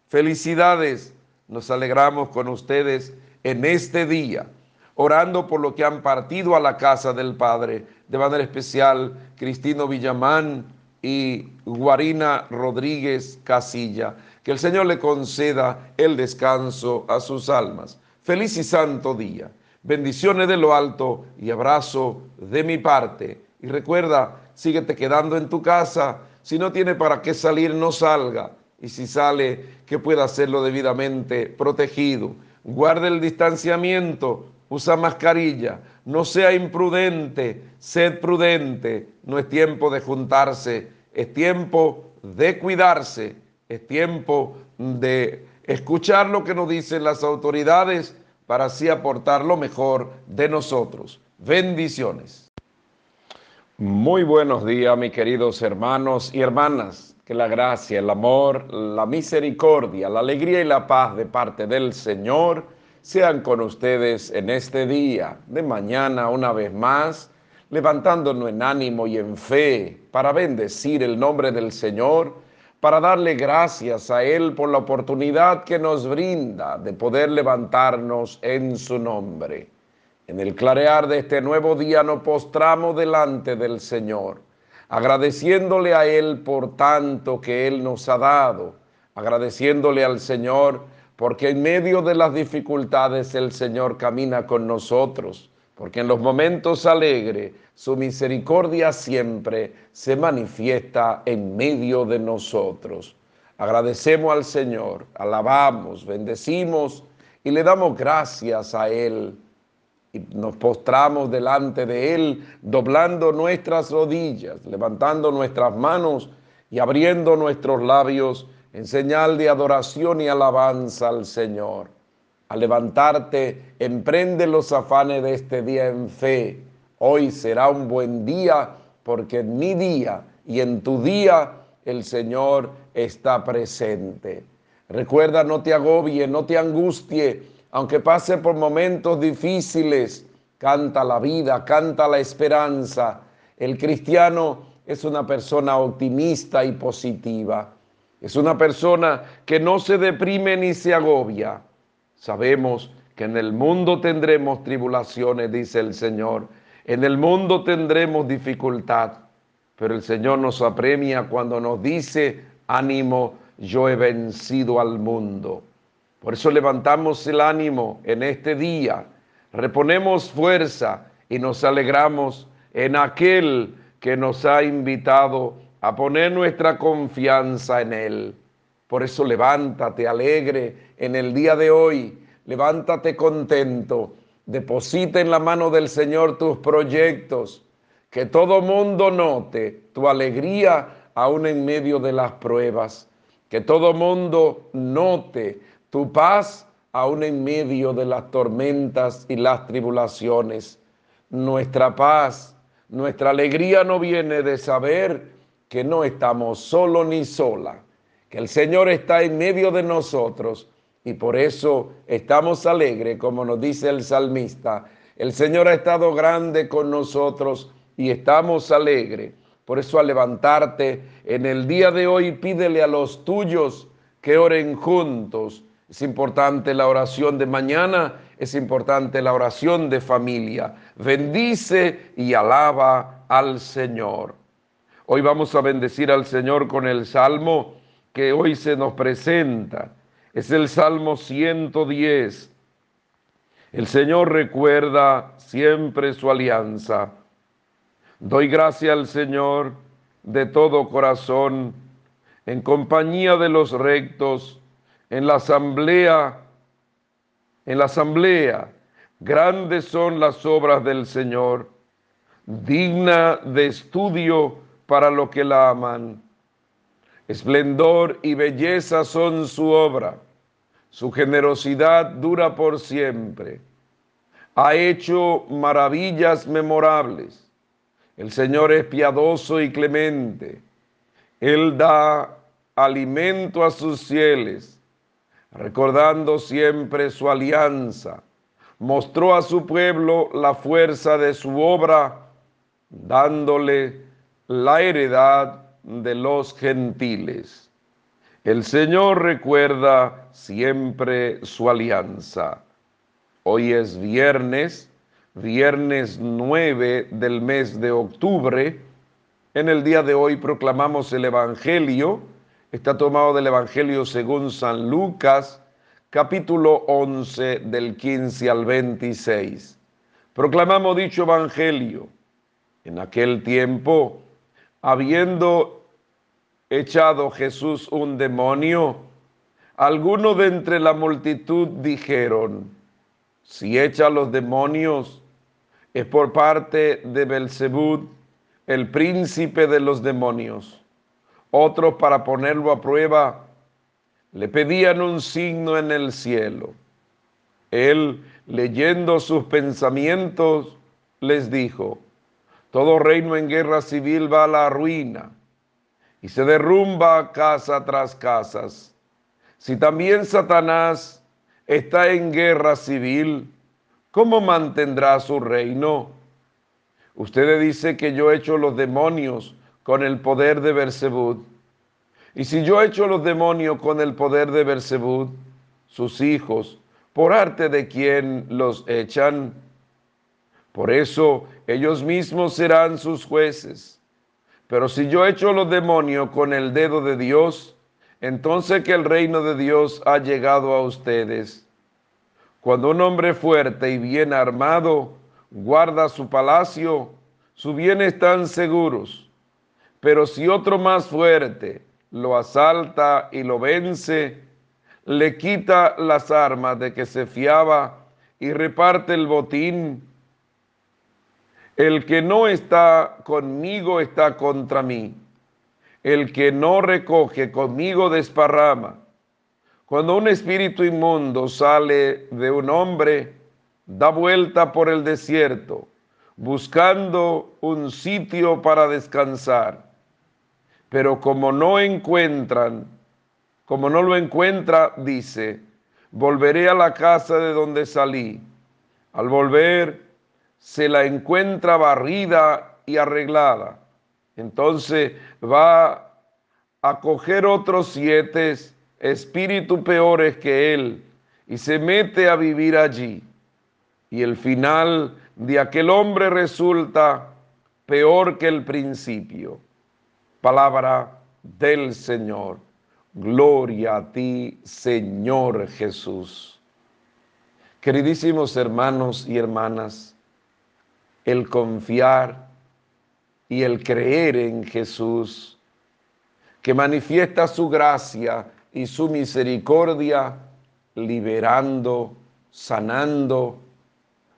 Felicidades, nos alegramos con ustedes en este día, orando por lo que han partido a la casa del Padre, de manera especial Cristino Villamán, y Guarina Rodríguez Casilla. Que el Señor le conceda el descanso a sus almas. Feliz y santo día. Bendiciones de lo alto y abrazo de mi parte. Y recuerda, síguete quedando en tu casa. Si no tiene para qué salir, no salga. Y si sale, que pueda hacerlo debidamente protegido. Guarde el distanciamiento, usa mascarilla, no sea imprudente, sed prudente. No es tiempo de juntarse es tiempo de cuidarse, es tiempo de escuchar lo que nos dicen las autoridades para así aportar lo mejor de nosotros. Bendiciones. Muy buenos días, mis queridos hermanos y hermanas. Que la gracia, el amor, la misericordia, la alegría y la paz de parte del Señor sean con ustedes en este día, de mañana una vez más, levantándonos en ánimo y en fe para bendecir el nombre del Señor, para darle gracias a Él por la oportunidad que nos brinda de poder levantarnos en su nombre. En el clarear de este nuevo día nos postramos delante del Señor agradeciéndole a Él por tanto que Él nos ha dado, agradeciéndole al Señor porque en medio de las dificultades el Señor camina con nosotros, porque en los momentos alegres su misericordia siempre se manifiesta en medio de nosotros. Agradecemos al Señor, alabamos, bendecimos y le damos gracias a Él y nos postramos delante de Él, doblando nuestras rodillas, levantando nuestras manos y abriendo nuestros labios en señal de adoración y alabanza al Señor. Al levantarte, emprende los afanes de este día en fe. Hoy será un buen día porque en mi día y en tu día el Señor está presente. Recuerda, no te agobie, no te angustie aunque pase por momentos difíciles, canta la vida, canta la esperanza. El cristiano es una persona optimista y positiva. Es una persona que no se deprime ni se agobia. Sabemos que en el mundo tendremos tribulaciones, dice el Señor. En el mundo tendremos dificultad, pero el Señor nos apremia cuando nos dice, ánimo, yo he vencido al mundo. Por eso levantamos el ánimo en este día, reponemos fuerza y nos alegramos en aquel que nos ha invitado a poner nuestra confianza en Él. Por eso levántate alegre en el día de hoy, levántate contento, deposita en la mano del Señor tus proyectos, que todo mundo note tu alegría aún en medio de las pruebas, que todo mundo note tu paz aún en medio de las tormentas y las tribulaciones. Nuestra paz, nuestra alegría no viene de saber que no estamos solo ni sola, que el Señor está en medio de nosotros y por eso estamos alegres, como nos dice el salmista. El Señor ha estado grande con nosotros y estamos alegres. Por eso al levantarte en el día de hoy, pídele a los tuyos que oren juntos es importante la oración de mañana, es importante la oración de familia. Bendice y alaba al Señor. Hoy vamos a bendecir al Señor con el salmo que hoy se nos presenta. Es el Salmo 110. El Señor recuerda siempre su alianza. Doy gracia al Señor de todo corazón, en compañía de los rectos en la asamblea, en la asamblea, grandes son las obras del Señor, digna de estudio para los que la aman. Esplendor y belleza son su obra, su generosidad dura por siempre. Ha hecho maravillas memorables. El Señor es piadoso y clemente. Él da alimento a sus fieles recordando siempre su alianza, mostró a su pueblo la fuerza de su obra, dándole la heredad de los gentiles. El Señor recuerda siempre su alianza. Hoy es viernes, viernes 9 del mes de octubre. En el día de hoy proclamamos el Evangelio Está tomado del Evangelio según San Lucas, capítulo 11, del 15 al 26. Proclamamos dicho Evangelio. En aquel tiempo, habiendo echado Jesús un demonio, algunos de entre la multitud dijeron, si echa los demonios, es por parte de Belzebud, el príncipe de los demonios. Otros para ponerlo a prueba le pedían un signo en el cielo. Él, leyendo sus pensamientos, les dijo, todo reino en guerra civil va a la ruina y se derrumba casa tras casas. Si también Satanás está en guerra civil, ¿cómo mantendrá su reino? Usted dice que yo he hecho los demonios con el poder de Bersebud. Y si yo he hecho los demonios con el poder de Bersebud, sus hijos, por arte de quien los echan, por eso ellos mismos serán sus jueces. Pero si yo echo los demonios con el dedo de Dios, entonces que el reino de Dios ha llegado a ustedes. Cuando un hombre fuerte y bien armado guarda su palacio, sus bienes están seguros. Pero si otro más fuerte lo asalta y lo vence, le quita las armas de que se fiaba y reparte el botín, el que no está conmigo está contra mí. El que no recoge conmigo desparrama. Cuando un espíritu inmundo sale de un hombre, da vuelta por el desierto, buscando un sitio para descansar. Pero como no encuentran, como no lo encuentra, dice, volveré a la casa de donde salí. Al volver, se la encuentra barrida y arreglada. Entonces va a coger otros siete espíritus peores que él y se mete a vivir allí. Y el final de aquel hombre resulta peor que el principio. Palabra del Señor. Gloria a ti, Señor Jesús. Queridísimos hermanos y hermanas, el confiar y el creer en Jesús, que manifiesta su gracia y su misericordia, liberando, sanando,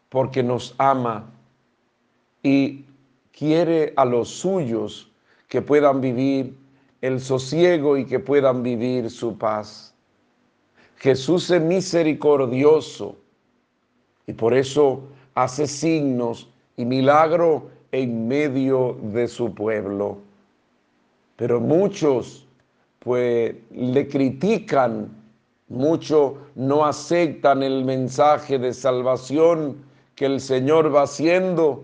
porque nos ama y quiere a los suyos que puedan vivir el sosiego y que puedan vivir su paz. Jesús es misericordioso y por eso hace signos y milagro en medio de su pueblo. Pero muchos pues le critican, muchos no aceptan el mensaje de salvación que el Señor va haciendo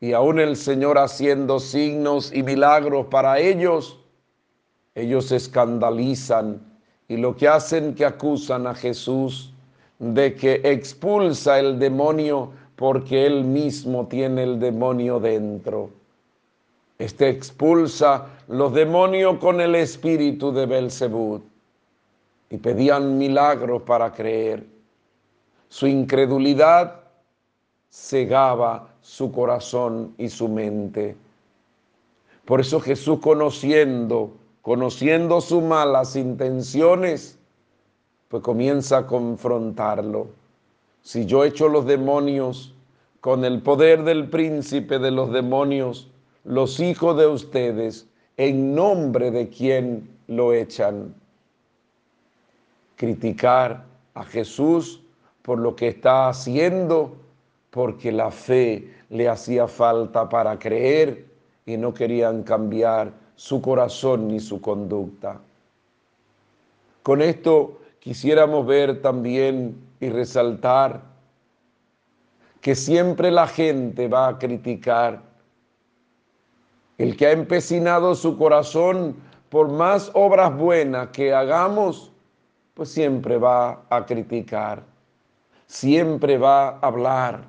y aún el Señor haciendo signos y milagros para ellos, ellos se escandalizan y lo que hacen que acusan a Jesús de que expulsa el demonio porque él mismo tiene el demonio dentro. Este expulsa los demonios con el espíritu de Belzebud y pedían milagros para creer. Su incredulidad cegaba su corazón y su mente. Por eso Jesús conociendo, conociendo sus malas intenciones, pues comienza a confrontarlo si yo echo los demonios con el poder del príncipe de los demonios, los hijos de ustedes, en nombre de quien lo echan. Criticar a Jesús por lo que está haciendo, porque la fe le hacía falta para creer y no querían cambiar su corazón ni su conducta. Con esto quisiéramos ver también y resaltar que siempre la gente va a criticar. El que ha empecinado su corazón por más obras buenas que hagamos, pues siempre va a criticar, siempre va a hablar.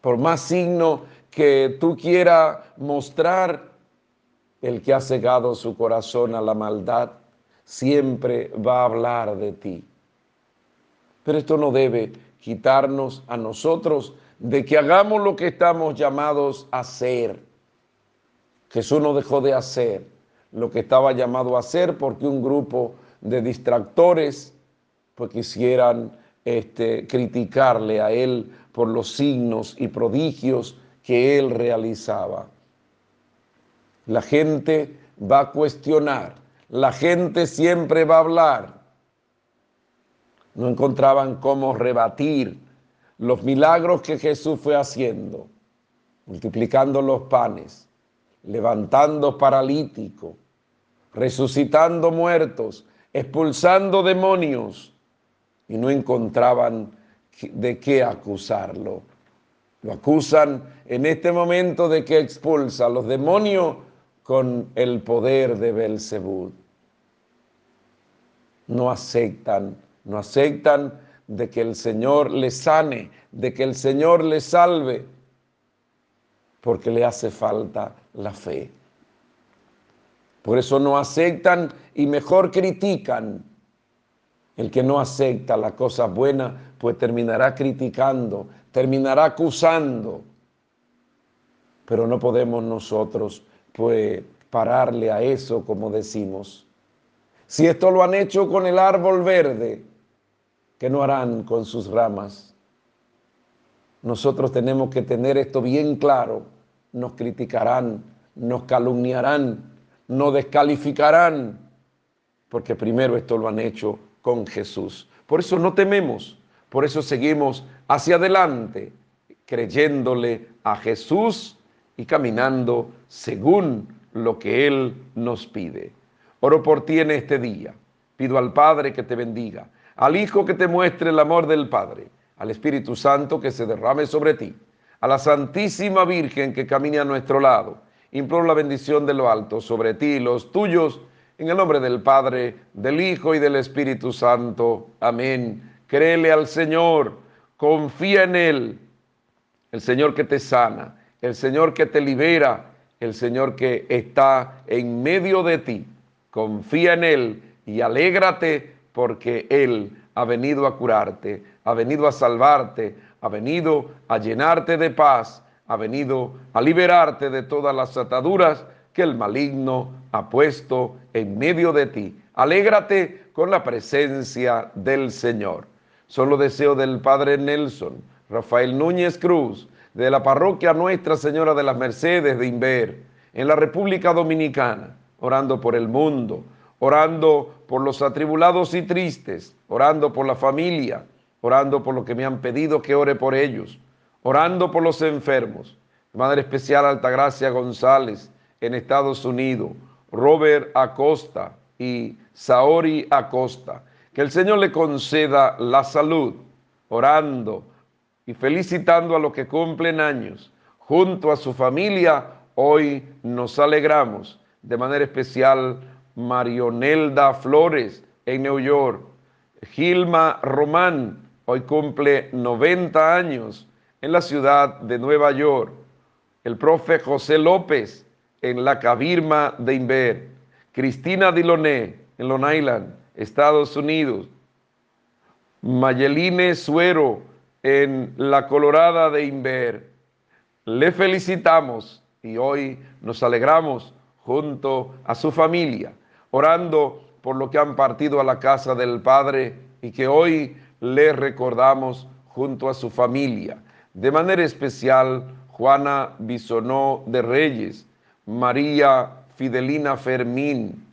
Por más signo que tú quieras mostrar, el que ha cegado su corazón a la maldad, siempre va a hablar de ti. Pero esto no debe quitarnos a nosotros de que hagamos lo que estamos llamados a hacer. Jesús no dejó de hacer lo que estaba llamado a hacer porque un grupo de distractores pues quisieran este, criticarle a él por los signos y prodigios que él realizaba. La gente va a cuestionar, la gente siempre va a hablar, no encontraban cómo rebatir los milagros que Jesús fue haciendo, multiplicando los panes, levantando paralíticos, resucitando muertos, expulsando demonios, y no encontraban de qué acusarlo. Lo acusan en este momento de que expulsa a los demonios con el poder de Belzebud. No aceptan, no aceptan de que el Señor les sane, de que el Señor les salve, porque le hace falta la fe. Por eso no aceptan y mejor critican. El que no acepta la cosa buena, pues terminará criticando, terminará acusando. Pero no podemos nosotros, pues, pararle a eso, como decimos. Si esto lo han hecho con el árbol verde, ¿qué no harán con sus ramas? Nosotros tenemos que tener esto bien claro. Nos criticarán, nos calumniarán, nos descalificarán, porque primero esto lo han hecho con Jesús. Por eso no tememos, por eso seguimos hacia adelante, creyéndole a Jesús y caminando según lo que Él nos pide. Oro por ti en este día. Pido al Padre que te bendiga, al Hijo que te muestre el amor del Padre al Espíritu Santo que se derrame sobre ti, a la Santísima Virgen que camine a nuestro lado. Imploro la bendición de lo alto sobre ti y los tuyos, en el nombre del Padre, del Hijo y del Espíritu Santo. Amén. Créele al Señor, confía en Él, el Señor que te sana, el Señor que te libera, el Señor que está en medio de ti. Confía en Él y alégrate porque Él ha venido a curarte, ha venido a salvarte, ha venido a llenarte de paz, ha venido a liberarte de todas las ataduras que el maligno ha puesto en medio de ti. Alégrate con la presencia del Señor. Solo deseo del Padre Nelson, Rafael Núñez Cruz, de la parroquia Nuestra Señora de las Mercedes de Inver, en la República Dominicana, orando por el mundo, orando por los atribulados y tristes, orando por la familia, orando por lo que me han pedido que ore por ellos, orando por los enfermos. Manera especial Altagracia González en Estados Unidos, Robert Acosta y Saori Acosta. Que el Señor le conceda la salud, orando y felicitando a los que cumplen años. Junto a su familia, hoy nos alegramos de manera especial Marionelda Flores en New York, Gilma Román, hoy cumple 90 años en la ciudad de Nueva York, el profe José López en la Cabirma de Inver, Cristina Diloné en Long Island, Estados Unidos, Mayeline Suero en la Colorada de Inver. Le felicitamos y hoy nos alegramos junto a su familia orando por lo que han partido a la casa del Padre y que hoy le recordamos junto a su familia. De manera especial, Juana Bisonó de Reyes, María Fidelina Fermín,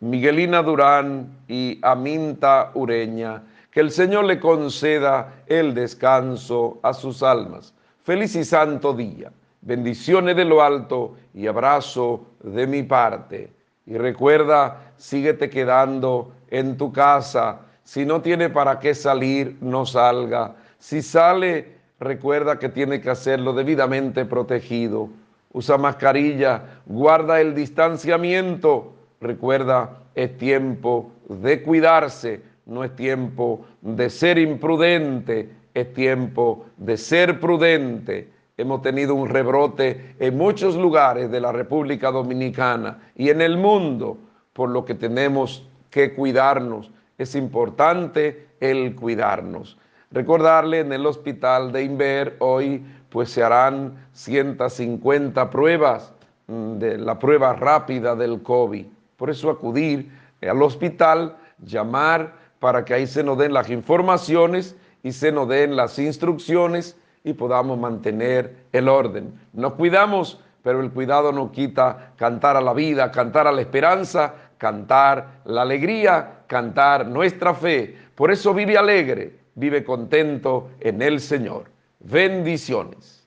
Miguelina Durán y Aminta Ureña. Que el Señor le conceda el descanso a sus almas. Feliz y santo día. Bendiciones de lo alto y abrazo de mi parte. Y recuerda, síguete quedando en tu casa. Si no tiene para qué salir, no salga. Si sale, recuerda que tiene que hacerlo debidamente protegido. Usa mascarilla, guarda el distanciamiento. Recuerda, es tiempo de cuidarse, no es tiempo de ser imprudente, es tiempo de ser prudente hemos tenido un rebrote en muchos lugares de la República Dominicana y en el mundo, por lo que tenemos que cuidarnos. Es importante el cuidarnos. Recordarle en el hospital de Inver hoy pues se harán 150 pruebas mm, de la prueba rápida del COVID. Por eso acudir al hospital, llamar para que ahí se nos den las informaciones y se nos den las instrucciones y podamos mantener el orden. Nos cuidamos, pero el cuidado no quita cantar a la vida, cantar a la esperanza, cantar la alegría, cantar nuestra fe. Por eso vive alegre, vive contento en el Señor. Bendiciones.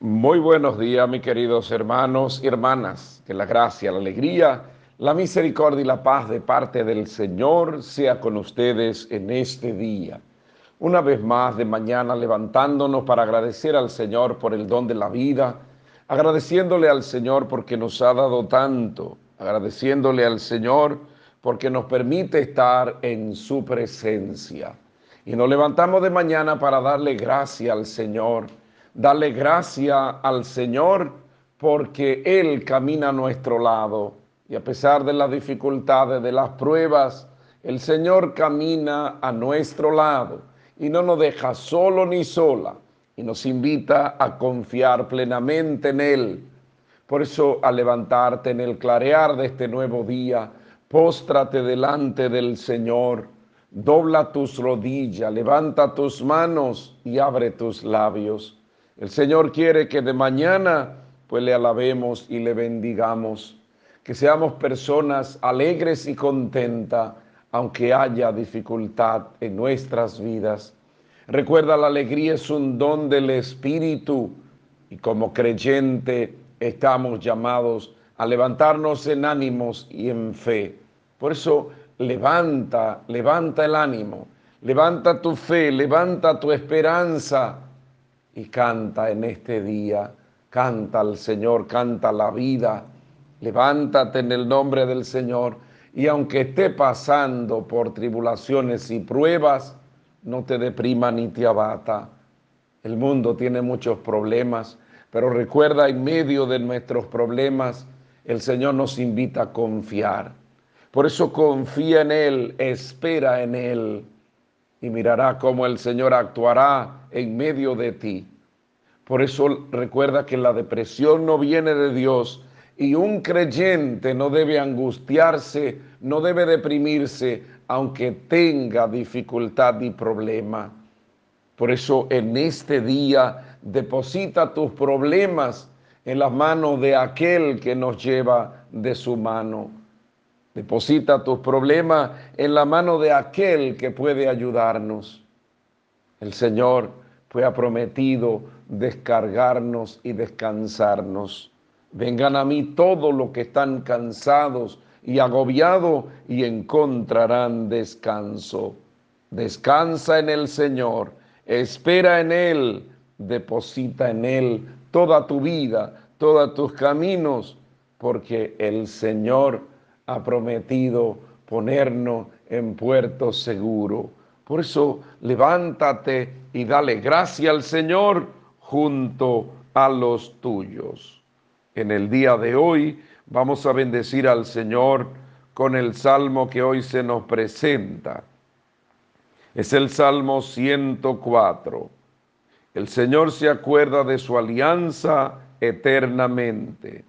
Muy buenos días, mis queridos hermanos y hermanas. Que la gracia, la alegría, la misericordia y la paz de parte del Señor sea con ustedes en este día. Una vez más de mañana levantándonos para agradecer al Señor por el don de la vida, agradeciéndole al Señor porque nos ha dado tanto, agradeciéndole al Señor porque nos permite estar en su presencia. Y nos levantamos de mañana para darle gracia al Señor Dale gracia al Señor porque Él camina a nuestro lado. Y a pesar de las dificultades, de las pruebas, el Señor camina a nuestro lado y no nos deja solo ni sola y nos invita a confiar plenamente en Él. Por eso, al levantarte en el clarear de este nuevo día, póstrate delante del Señor, dobla tus rodillas, levanta tus manos y abre tus labios el Señor quiere que de mañana pues le alabemos y le bendigamos, que seamos personas alegres y contentas aunque haya dificultad en nuestras vidas. Recuerda, la alegría es un don del Espíritu y como creyente estamos llamados a levantarnos en ánimos y en fe. Por eso levanta, levanta el ánimo, levanta tu fe, levanta tu esperanza y canta en este día, canta al Señor, canta la vida, levántate en el nombre del Señor y aunque esté pasando por tribulaciones y pruebas, no te deprima ni te abata. El mundo tiene muchos problemas, pero recuerda en medio de nuestros problemas, el Señor nos invita a confiar. Por eso confía en Él, espera en Él y mirará cómo el Señor actuará en medio de ti. Por eso recuerda que la depresión no viene de Dios y un creyente no debe angustiarse, no debe deprimirse, aunque tenga dificultad y problema. Por eso en este día deposita tus problemas en las manos de aquel que nos lleva de su mano. Deposita tus problemas en la mano de aquel que puede ayudarnos. El Señor fue ha prometido descargarnos y descansarnos. Vengan a mí todos los que están cansados y agobiados y encontrarán descanso. Descansa en el Señor, espera en Él, deposita en Él toda tu vida, todos tus caminos, porque el Señor ha prometido ponernos en puerto seguro. Por eso levántate y dale gracia al Señor junto a los tuyos. En el día de hoy vamos a bendecir al Señor con el salmo que hoy se nos presenta. Es el Salmo 104. El Señor se acuerda de su alianza eternamente.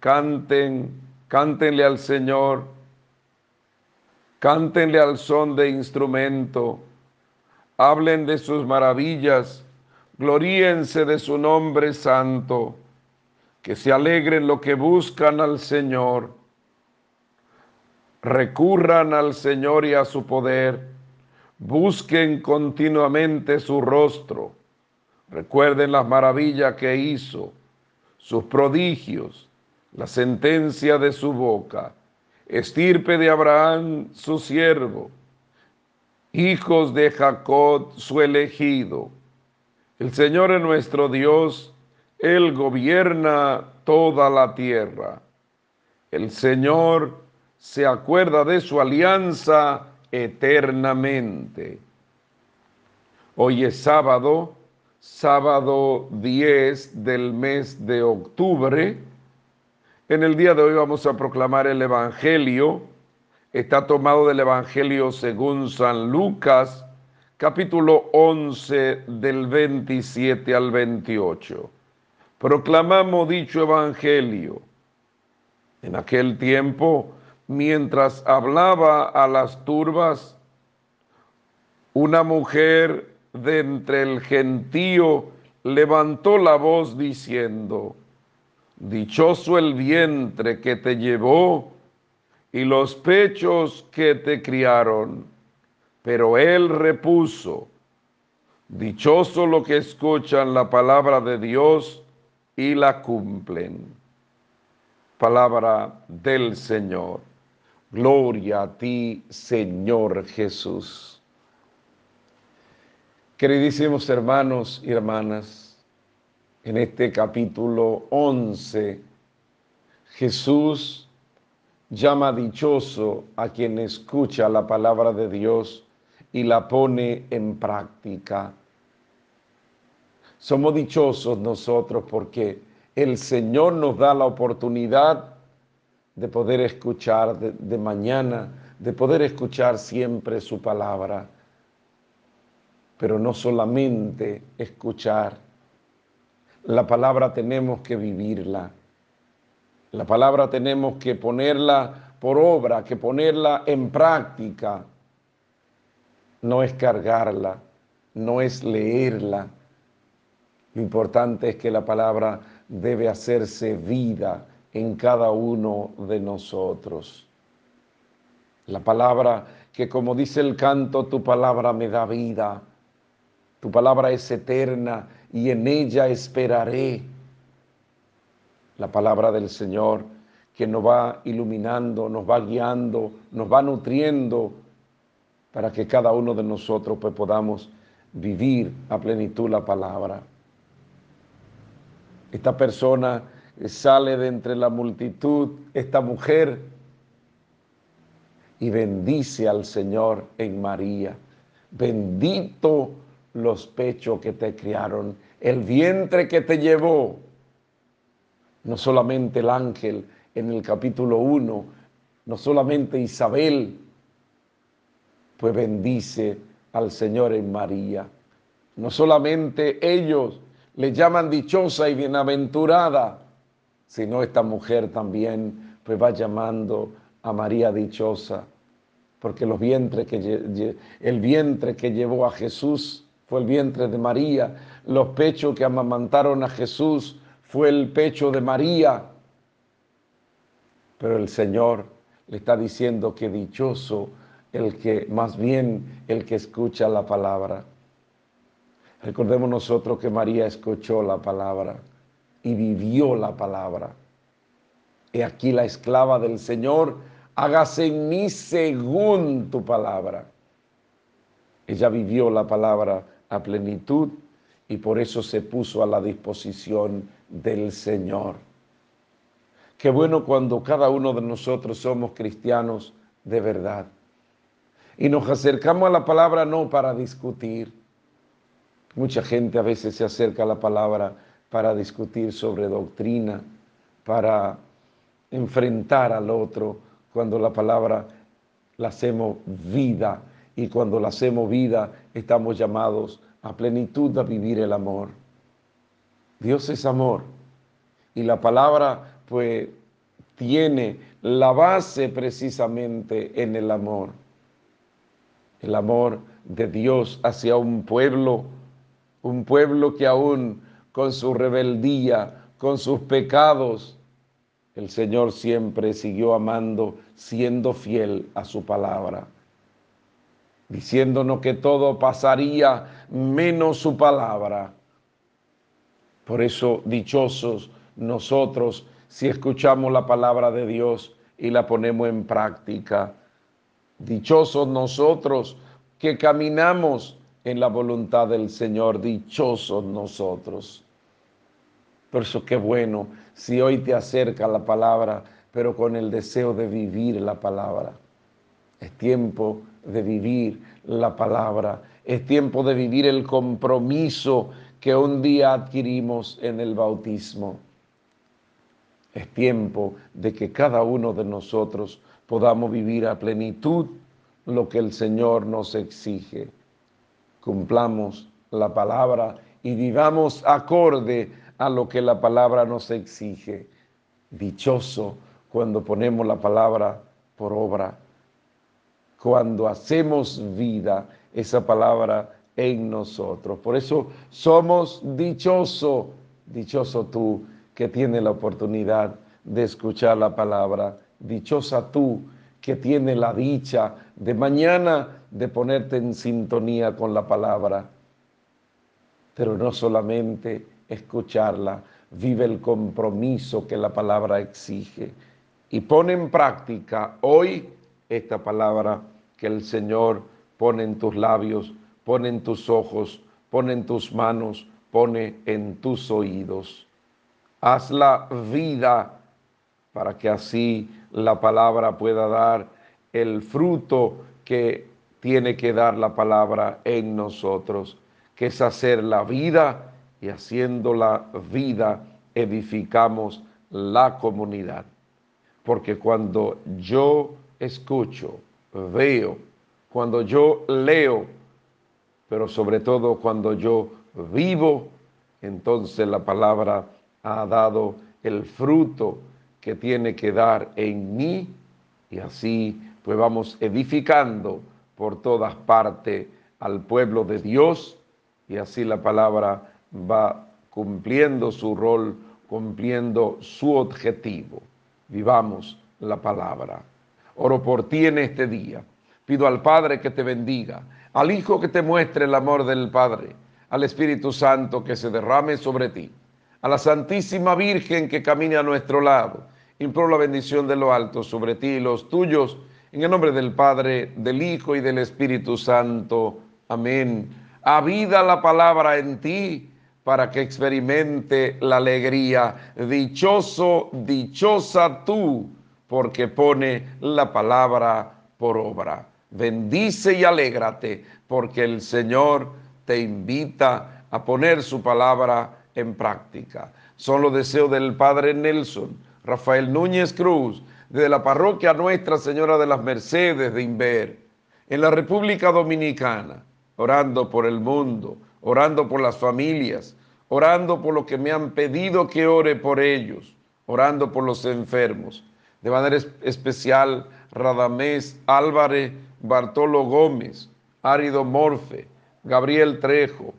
canten, cántenle al Señor cántenle al son de instrumento, hablen de sus maravillas, gloríense de su nombre santo, que se alegren lo que buscan al Señor, recurran al Señor y a su poder, busquen continuamente su rostro, recuerden las maravillas que hizo, sus prodigios, la sentencia de su boca estirpe de Abraham su siervo, hijos de Jacob su elegido. El Señor es nuestro Dios, Él gobierna toda la tierra. El Señor se acuerda de su alianza eternamente. Hoy es sábado, sábado 10 del mes de octubre en el día de hoy vamos a proclamar el Evangelio. Está tomado del Evangelio según San Lucas, capítulo 11 del 27 al 28. Proclamamos dicho Evangelio. En aquel tiempo, mientras hablaba a las turbas, una mujer de entre el gentío levantó la voz diciendo, Dichoso el vientre que te llevó y los pechos que te criaron. Pero él repuso, Dichoso los que escuchan la palabra de Dios y la cumplen. Palabra del Señor. Gloria a ti, Señor Jesús. Queridísimos hermanos y hermanas, en este capítulo 11, Jesús llama dichoso a quien escucha la palabra de Dios y la pone en práctica. Somos dichosos nosotros porque el Señor nos da la oportunidad de poder escuchar de, mañana, de poder escuchar siempre su palabra. Pero no solamente escuchar, la palabra tenemos que vivirla. La palabra tenemos que ponerla por obra, que ponerla en práctica. No es cargarla, no es leerla. Lo importante es que la palabra debe hacerse vida en cada uno de nosotros. La palabra que como dice el canto, tu palabra me da vida, tu palabra es eterna y en ella esperaré la palabra del Señor que nos va iluminando, nos va guiando, nos va nutriendo para que cada uno de nosotros pues, podamos vivir a plenitud la palabra. Esta persona sale de entre la multitud, esta mujer, y bendice al Señor en María. Bendito los pechos que te criaron, el vientre que te llevó no solamente el ángel en el capítulo 1, no solamente Isabel, pues bendice al Señor en María. No solamente ellos le llaman dichosa y bienaventurada, sino esta mujer también pues va llamando a María dichosa, porque los vientres que, el vientre que llevó a Jesús fue el vientre de María, los pechos que amamantaron a Jesús fue el pecho de María. Pero el Señor le está diciendo que dichoso el que, más bien el que escucha la palabra. Recordemos nosotros que María escuchó la palabra y vivió la palabra. Y aquí la esclava del Señor, hágase en mí según tu palabra. Ella vivió la palabra a plenitud y por eso se puso a la disposición del Señor. Qué bueno cuando cada uno de nosotros somos cristianos de verdad. Y nos acercamos a la palabra no para discutir. Mucha gente a veces se acerca a la palabra para discutir sobre doctrina, para enfrentar al otro, cuando la palabra la hacemos vida y cuando la hacemos vida estamos llamados a plenitud a vivir el amor. Dios es amor y la palabra pues tiene la base precisamente en el amor. El amor de Dios hacia un pueblo, un pueblo que aún con su rebeldía, con sus pecados, el Señor siempre siguió amando, siendo fiel a su palabra diciéndonos que todo pasaría menos su palabra. Por eso, dichosos nosotros si escuchamos la palabra de Dios y la ponemos en práctica. Dichosos nosotros que caminamos en la voluntad del Señor, dichosos nosotros. Por eso qué bueno si hoy te acerca la palabra, pero con el deseo de vivir la palabra. Es tiempo de vivir la palabra. Es tiempo de vivir el compromiso que un día adquirimos en el bautismo. Es tiempo de que cada uno de nosotros podamos vivir a plenitud lo que el Señor nos exige. Cumplamos la palabra y vivamos acorde a lo que la palabra nos exige. Dichoso cuando ponemos la palabra por obra cuando hacemos vida esa palabra en nosotros. Por eso somos dichoso, dichoso tú que tienes la oportunidad de escuchar la palabra, dichosa tú que tienes la dicha de mañana de ponerte en sintonía con la palabra. pero no solamente escucharla, vive el compromiso que la palabra exige y pone en práctica hoy esta palabra que el Señor pone en tus labios, pone en tus ojos, pone en tus manos, pone en tus oídos. Haz la vida para que así la palabra pueda dar el fruto que tiene que dar la palabra en nosotros, que es hacer la vida y haciendo la vida edificamos la comunidad. Porque cuando yo escucho, veo, cuando yo leo, pero sobre todo cuando yo vivo, entonces la palabra ha dado el fruto que tiene que dar en mí y así pues vamos edificando por todas partes al pueblo de Dios y así la palabra va cumpliendo su rol, cumpliendo su objetivo. Vivamos la palabra. Oro por ti en este día. Pido al Padre que te bendiga, al Hijo que te muestre el amor del Padre, al Espíritu Santo que se derrame sobre ti, a la Santísima Virgen que camine a nuestro lado. Imploro la bendición de lo alto sobre ti y los tuyos, en el nombre del Padre, del Hijo y del Espíritu Santo. Amén. Habida la palabra en ti para que experimente la alegría. Dichoso, dichosa tú, porque pone la palabra por obra. Bendice y alégrate, porque el Señor te invita a poner su palabra en práctica. Son los deseos del Padre Nelson, Rafael Núñez Cruz, de la parroquia Nuestra Señora de las Mercedes de Inver, en la República Dominicana, orando por el mundo, orando por las familias, orando por lo que me han pedido que ore por ellos, orando por los enfermos. De manera especial, Radamés Álvarez, Bartolo Gómez, Árido Morfe, Gabriel Trejo,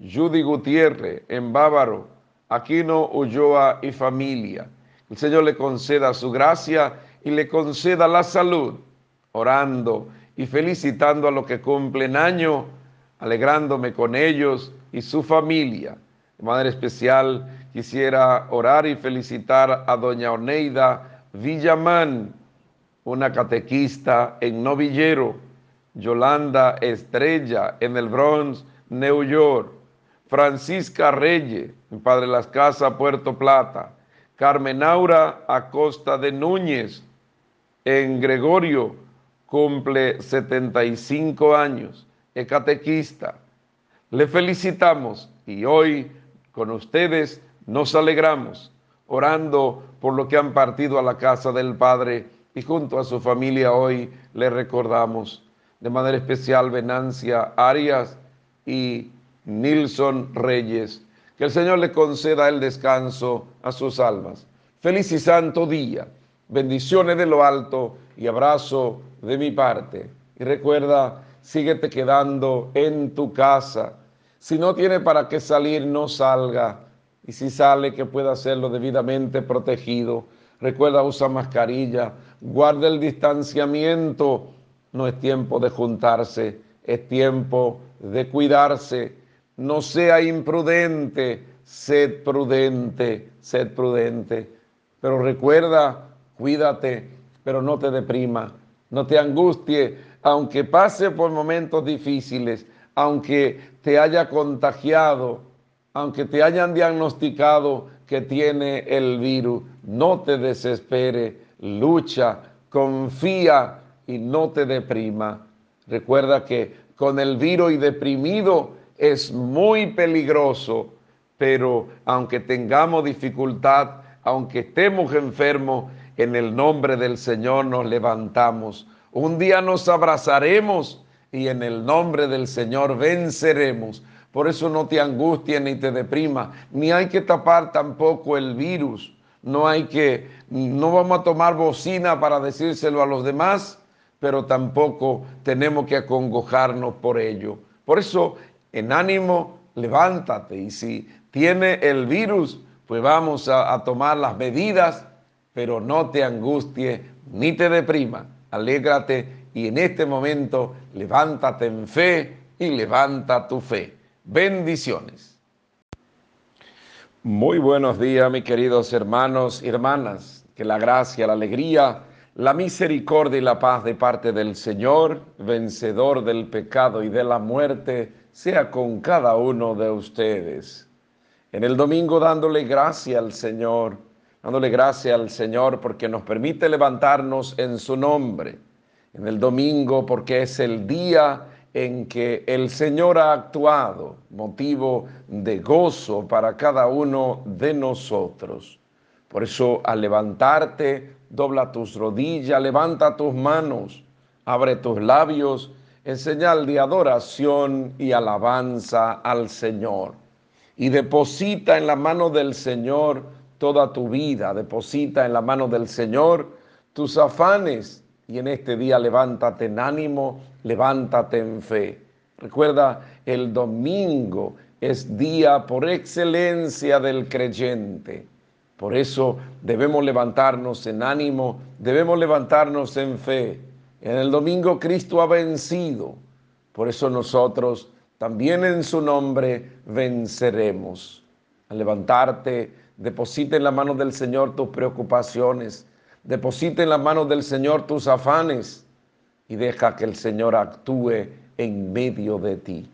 Judy Gutiérrez, en Bávaro, Aquino Ulloa y familia. El Señor le conceda su gracia y le conceda la salud, orando y felicitando a los que cumplen año, alegrándome con ellos y su familia. De manera especial quisiera orar y felicitar a doña Oneida Villamán, una catequista en Novillero, Yolanda Estrella en el Bronx, New York, Francisca Reyes, en Padre Las Casas, Puerto Plata, Carmen Aura Acosta de Núñez, en Gregorio, cumple 75 años, es catequista. Le felicitamos y hoy con ustedes nos alegramos, orando por lo que han partido a la casa del Padre y junto a su familia hoy le recordamos de manera especial Venancia Arias y Nilson Reyes. Que el Señor le conceda el descanso a sus almas. Feliz y santo día. Bendiciones de lo alto y abrazo de mi parte. Y recuerda, síguete quedando en tu casa. Si no tiene para qué salir, no salga. Y si sale, que pueda hacerlo debidamente protegido. Recuerda, usa mascarilla. Guarda el distanciamiento. No es tiempo de juntarse, es tiempo de cuidarse no sea imprudente, sed prudente, sed prudente. Pero recuerda, cuídate, pero no te deprima, no te angustie, aunque pase por momentos difíciles, aunque te haya contagiado, aunque te hayan diagnosticado que tiene el virus, no te desespere, lucha, confía y no te deprima. Recuerda que con el virus y deprimido es muy peligroso, pero aunque tengamos dificultad, aunque estemos enfermos, en el nombre del Señor nos levantamos. Un día nos abrazaremos y en el nombre del Señor venceremos. Por eso no te angusties ni te deprima, ni hay que tapar tampoco el virus. No hay que, no vamos a tomar bocina para decírselo a los demás, pero tampoco tenemos que acongojarnos por ello. Por eso en ánimo, levántate. Y si tiene el virus, pues vamos a, tomar las medidas, pero no te angustie ni te deprima. Alégrate y en este momento levántate en fe y levanta tu fe. Bendiciones. Muy buenos días, mis queridos hermanos y hermanas. Que la gracia, la alegría, la misericordia y la paz de parte del Señor, vencedor del pecado y de la muerte, sea con cada uno de ustedes. En el domingo dándole gracia al Señor, dándole gracia al Señor porque nos permite levantarnos en su nombre. En el domingo porque es el día en que el Señor ha actuado, motivo de gozo para cada uno de nosotros. Por eso al levantarte, dobla tus rodillas, levanta tus manos, abre tus labios en señal de adoración y alabanza al Señor. Y deposita en la mano del Señor toda tu vida, deposita en la mano del Señor tus afanes, y en este día levántate en ánimo, levántate en fe. Recuerda, el domingo es día por excelencia del creyente. Por eso debemos levantarnos en ánimo, debemos levantarnos en fe. En el domingo Cristo ha vencido. Por eso nosotros también en su nombre venceremos. Al levantarte, deposita en la mano del Señor tus preocupaciones, Deposita en las manos del Señor tus afanes y deja que el Señor actúe en medio de ti.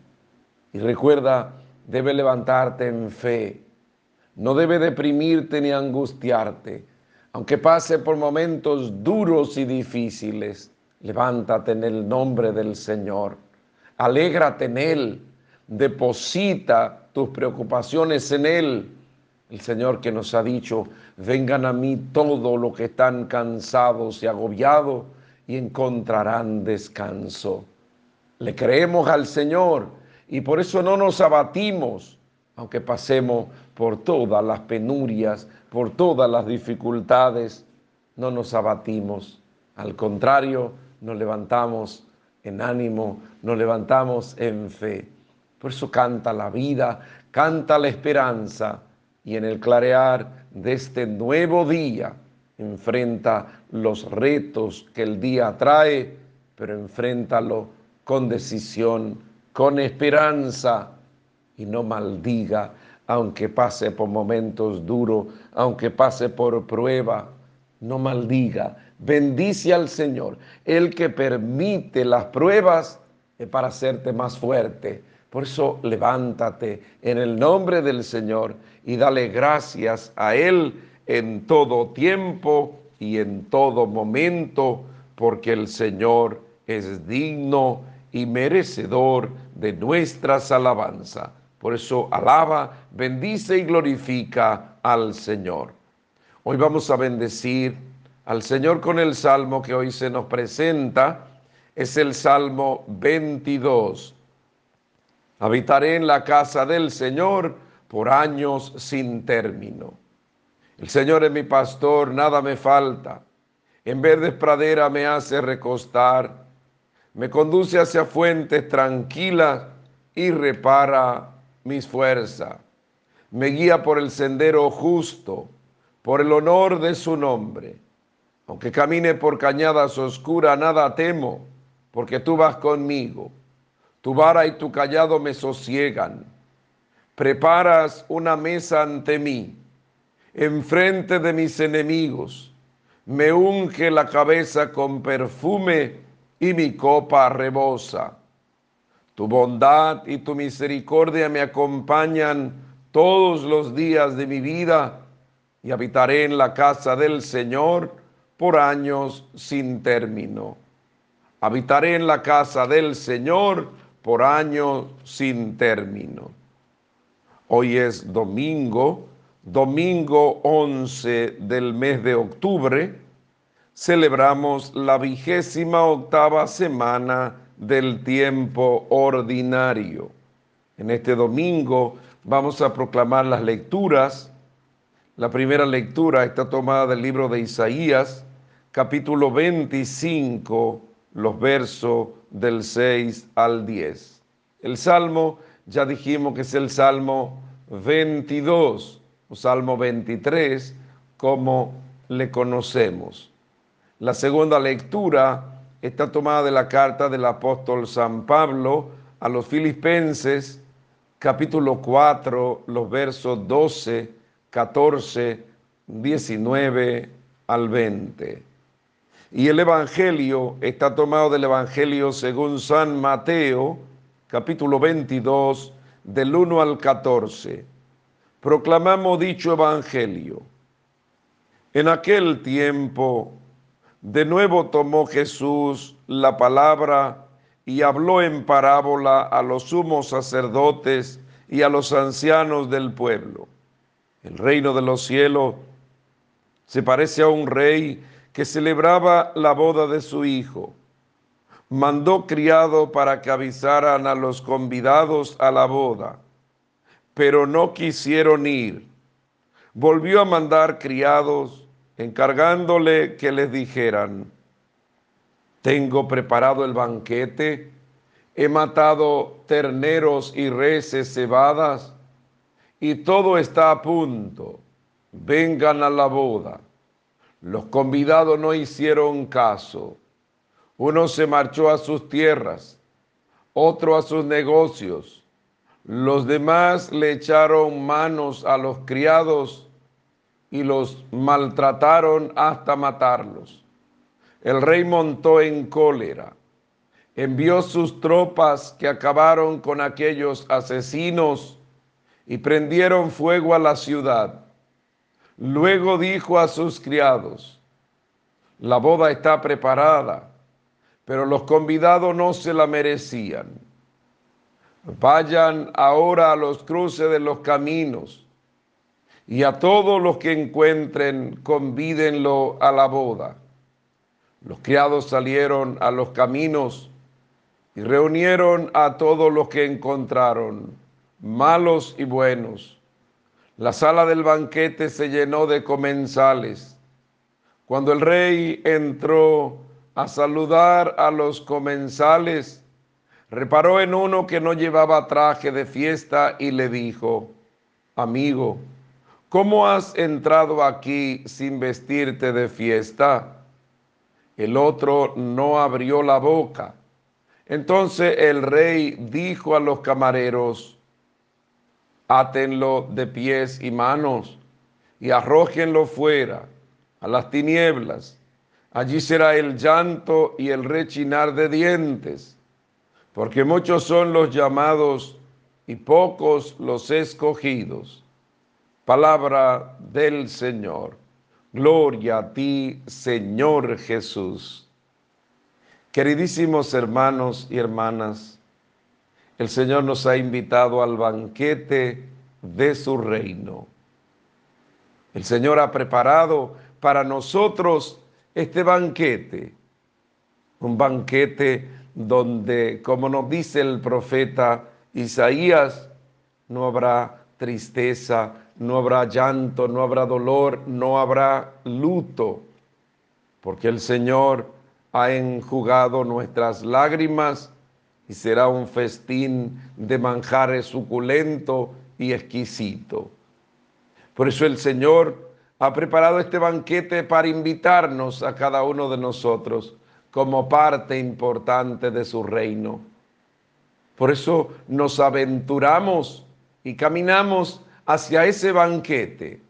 Y recuerda, debe levantarte en fe. No debe deprimirte ni angustiarte. Aunque pase por momentos duros y difíciles, levántate en el nombre del Señor. Alégrate en Él. Deposita tus preocupaciones en Él el Señor que nos ha dicho, vengan a mí todos los que están cansados y agobiados y encontrarán descanso. Le creemos al Señor y por eso no nos abatimos, aunque pasemos por todas las penurias, por todas las dificultades, no nos abatimos. Al contrario, nos levantamos en ánimo, nos levantamos en fe. Por eso canta la vida, canta la esperanza y en el clarear de este nuevo día enfrenta los retos que el día trae, pero enfréntalo con decisión, con esperanza y no maldiga, aunque pase por momentos duros, aunque pase por prueba, no maldiga, bendice al Señor. El que permite las pruebas para hacerte más fuerte por eso levántate en el nombre del Señor y dale gracias a Él en todo tiempo y en todo momento, porque el Señor es digno y merecedor de nuestras alabanzas. Por eso alaba, bendice y glorifica al Señor. Hoy vamos a bendecir al Señor con el salmo que hoy se nos presenta. Es el Salmo 22 Habitaré en la casa del Señor por años sin término. El Señor es mi pastor, nada me falta. En verdes pradera me hace recostar, me conduce hacia fuentes tranquilas y repara mis fuerzas. Me guía por el sendero justo, por el honor de su nombre. Aunque camine por cañadas oscuras, nada temo, porque tú vas conmigo tu vara y tu callado me sosiegan. Preparas una mesa ante mí, enfrente de mis enemigos. Me unge la cabeza con perfume y mi copa rebosa. Tu bondad y tu misericordia me acompañan todos los días de mi vida y habitaré en la casa del Señor por años sin término. Habitaré en la casa del Señor por año sin término. Hoy es domingo, domingo 11 del mes de octubre, celebramos la vigésima octava semana del tiempo ordinario. En este domingo vamos a proclamar las lecturas. La primera lectura está tomada del libro de Isaías, capítulo 25, los versos del 6 al 10. El salmo, ya dijimos que es el salmo 22 o salmo 23, como le conocemos. La segunda lectura está tomada de la carta del apóstol San Pablo a los filipenses, capítulo 4, los versos 12 14, 19 al 20. Y el Evangelio está tomado del Evangelio según San Mateo, capítulo 22, del 1 al 14. Proclamamos dicho Evangelio. En aquel tiempo, de nuevo tomó Jesús la palabra y habló en parábola a los sumos sacerdotes y a los ancianos del pueblo. El reino de los cielos se parece a un rey que celebraba la boda de su hijo. Mandó criado para que avisaran a los convidados a la boda, pero no quisieron ir. Volvió a mandar criados, encargándole que les dijeran, tengo preparado el banquete, he matado terneros y reses cebadas, y todo está a punto. Vengan a la boda. Los convidados no hicieron caso. Uno se marchó a sus tierras, otro a sus negocios. Los demás le echaron manos a los criados y los maltrataron hasta matarlos. El rey montó en cólera, envió sus tropas que acabaron con aquellos asesinos y prendieron fuego a la ciudad. Luego dijo a sus criados, la boda está preparada, pero los convidados no se la merecían. Vayan ahora a los cruces de los caminos y a todos los que encuentren, convídenlo a la boda. Los criados salieron a los caminos y reunieron a todos los que encontraron, malos y buenos la sala del banquete se llenó de comensales. Cuando el rey entró a saludar a los comensales, reparó en uno que no llevaba traje de fiesta y le dijo, amigo, ¿cómo has entrado aquí sin vestirte de fiesta? El otro no abrió la boca. Entonces el rey dijo a los camareros, átenlo de pies y manos y arrójenlo fuera a las tinieblas. Allí será el llanto y el rechinar de dientes, porque muchos son los llamados y pocos los escogidos. Palabra del Señor. Gloria a ti, Señor Jesús. Queridísimos hermanos y hermanas, el Señor nos ha invitado al banquete de su reino. El Señor ha preparado para nosotros este banquete, un banquete donde, como nos dice el profeta Isaías, no habrá tristeza, no habrá llanto, no habrá dolor, no habrá luto, porque el Señor ha enjugado nuestras lágrimas y será un festín de manjares suculento y exquisito. Por eso el Señor ha preparado este banquete para invitarnos a cada uno de nosotros como parte importante de su reino. Por eso nos aventuramos y caminamos hacia ese banquete.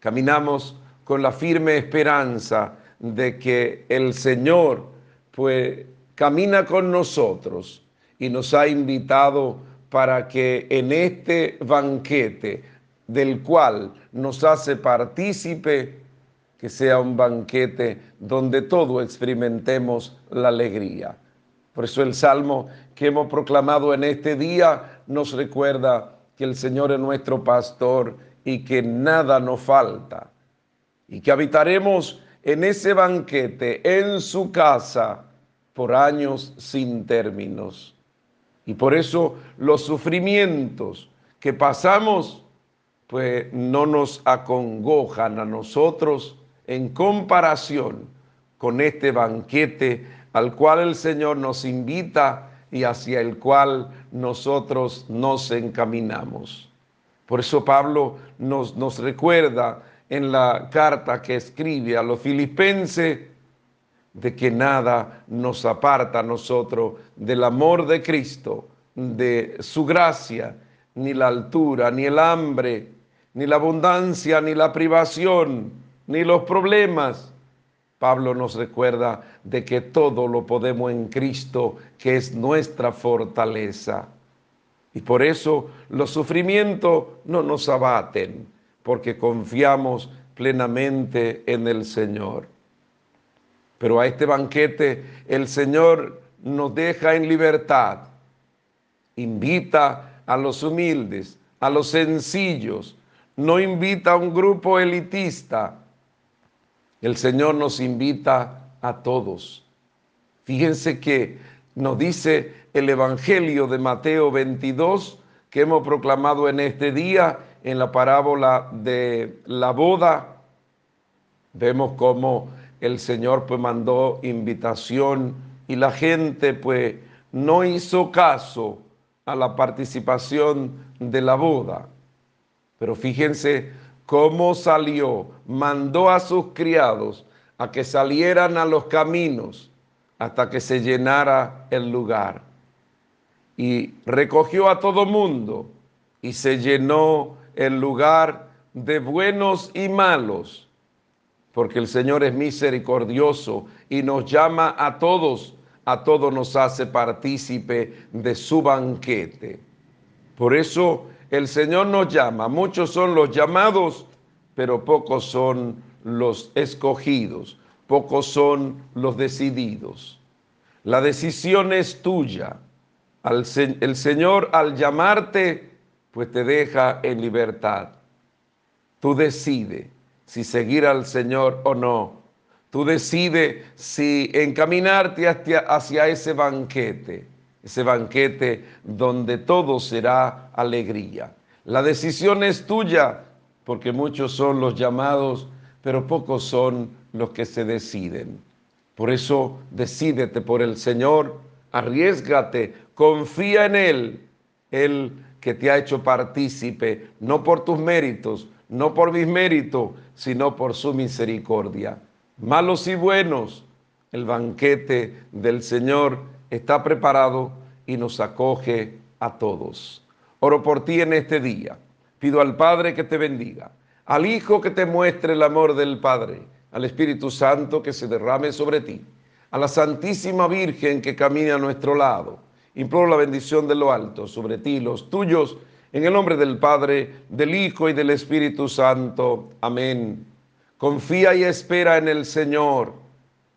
Caminamos con la firme esperanza de que el Señor pues camina con nosotros y nos ha invitado para que en este banquete del cual nos hace partícipe, que sea un banquete donde todos experimentemos la alegría. Por eso el salmo que hemos proclamado en este día nos recuerda que el Señor es nuestro pastor y que nada nos falta y que habitaremos en ese banquete, en su casa, por años sin términos. Y por eso los sufrimientos que pasamos, pues no nos acongojan a nosotros en comparación con este banquete al cual el Señor nos invita y hacia el cual nosotros nos encaminamos. Por eso Pablo nos, nos recuerda en la carta que escribe a los filipenses de que nada nos aparta a nosotros del amor de Cristo, de su gracia, ni la altura, ni el hambre, ni la abundancia, ni la privación, ni los problemas. Pablo nos recuerda de que todo lo podemos en Cristo, que es nuestra fortaleza. Y por eso los sufrimientos no nos abaten, porque confiamos plenamente en el Señor. Pero a este banquete el Señor nos deja en libertad. Invita a los humildes, a los sencillos. No invita a un grupo elitista. El Señor nos invita a todos. Fíjense que nos dice el Evangelio de Mateo 22 que hemos proclamado en este día en la parábola de la boda. Vemos cómo el Señor pues mandó invitación y la gente pues no hizo caso a la participación de la boda. Pero fíjense cómo salió, mandó a sus criados a que salieran a los caminos hasta que se llenara el lugar. Y recogió a todo mundo y se llenó el lugar de buenos y malos, porque el Señor es misericordioso y nos llama a todos, a todos nos hace partícipe de su banquete. Por eso el Señor nos llama, muchos son los llamados, pero pocos son los escogidos, pocos son los decididos. La decisión es tuya. el Señor al llamarte, pues te deja en libertad. Tú decides si seguir al Señor o no. Tú decides si encaminarte hacia, ese banquete, ese banquete donde todo será alegría. La decisión es tuya, porque muchos son los llamados, pero pocos son los que se deciden. Por eso decídete por el Señor, arriesgate, confía en Él, Él que te ha hecho partícipe, no por tus méritos, no por mis méritos, sino por su misericordia. Malos y buenos, el banquete del Señor está preparado y nos acoge a todos. Oro por ti en este día. Pido al Padre que te bendiga, al Hijo que te muestre el amor del Padre, al Espíritu Santo que se derrame sobre ti, a la Santísima Virgen que camina a nuestro lado Imploro la bendición de lo alto sobre ti, los tuyos, en el nombre del Padre, del Hijo y del Espíritu Santo. Amén. Confía y espera en el Señor,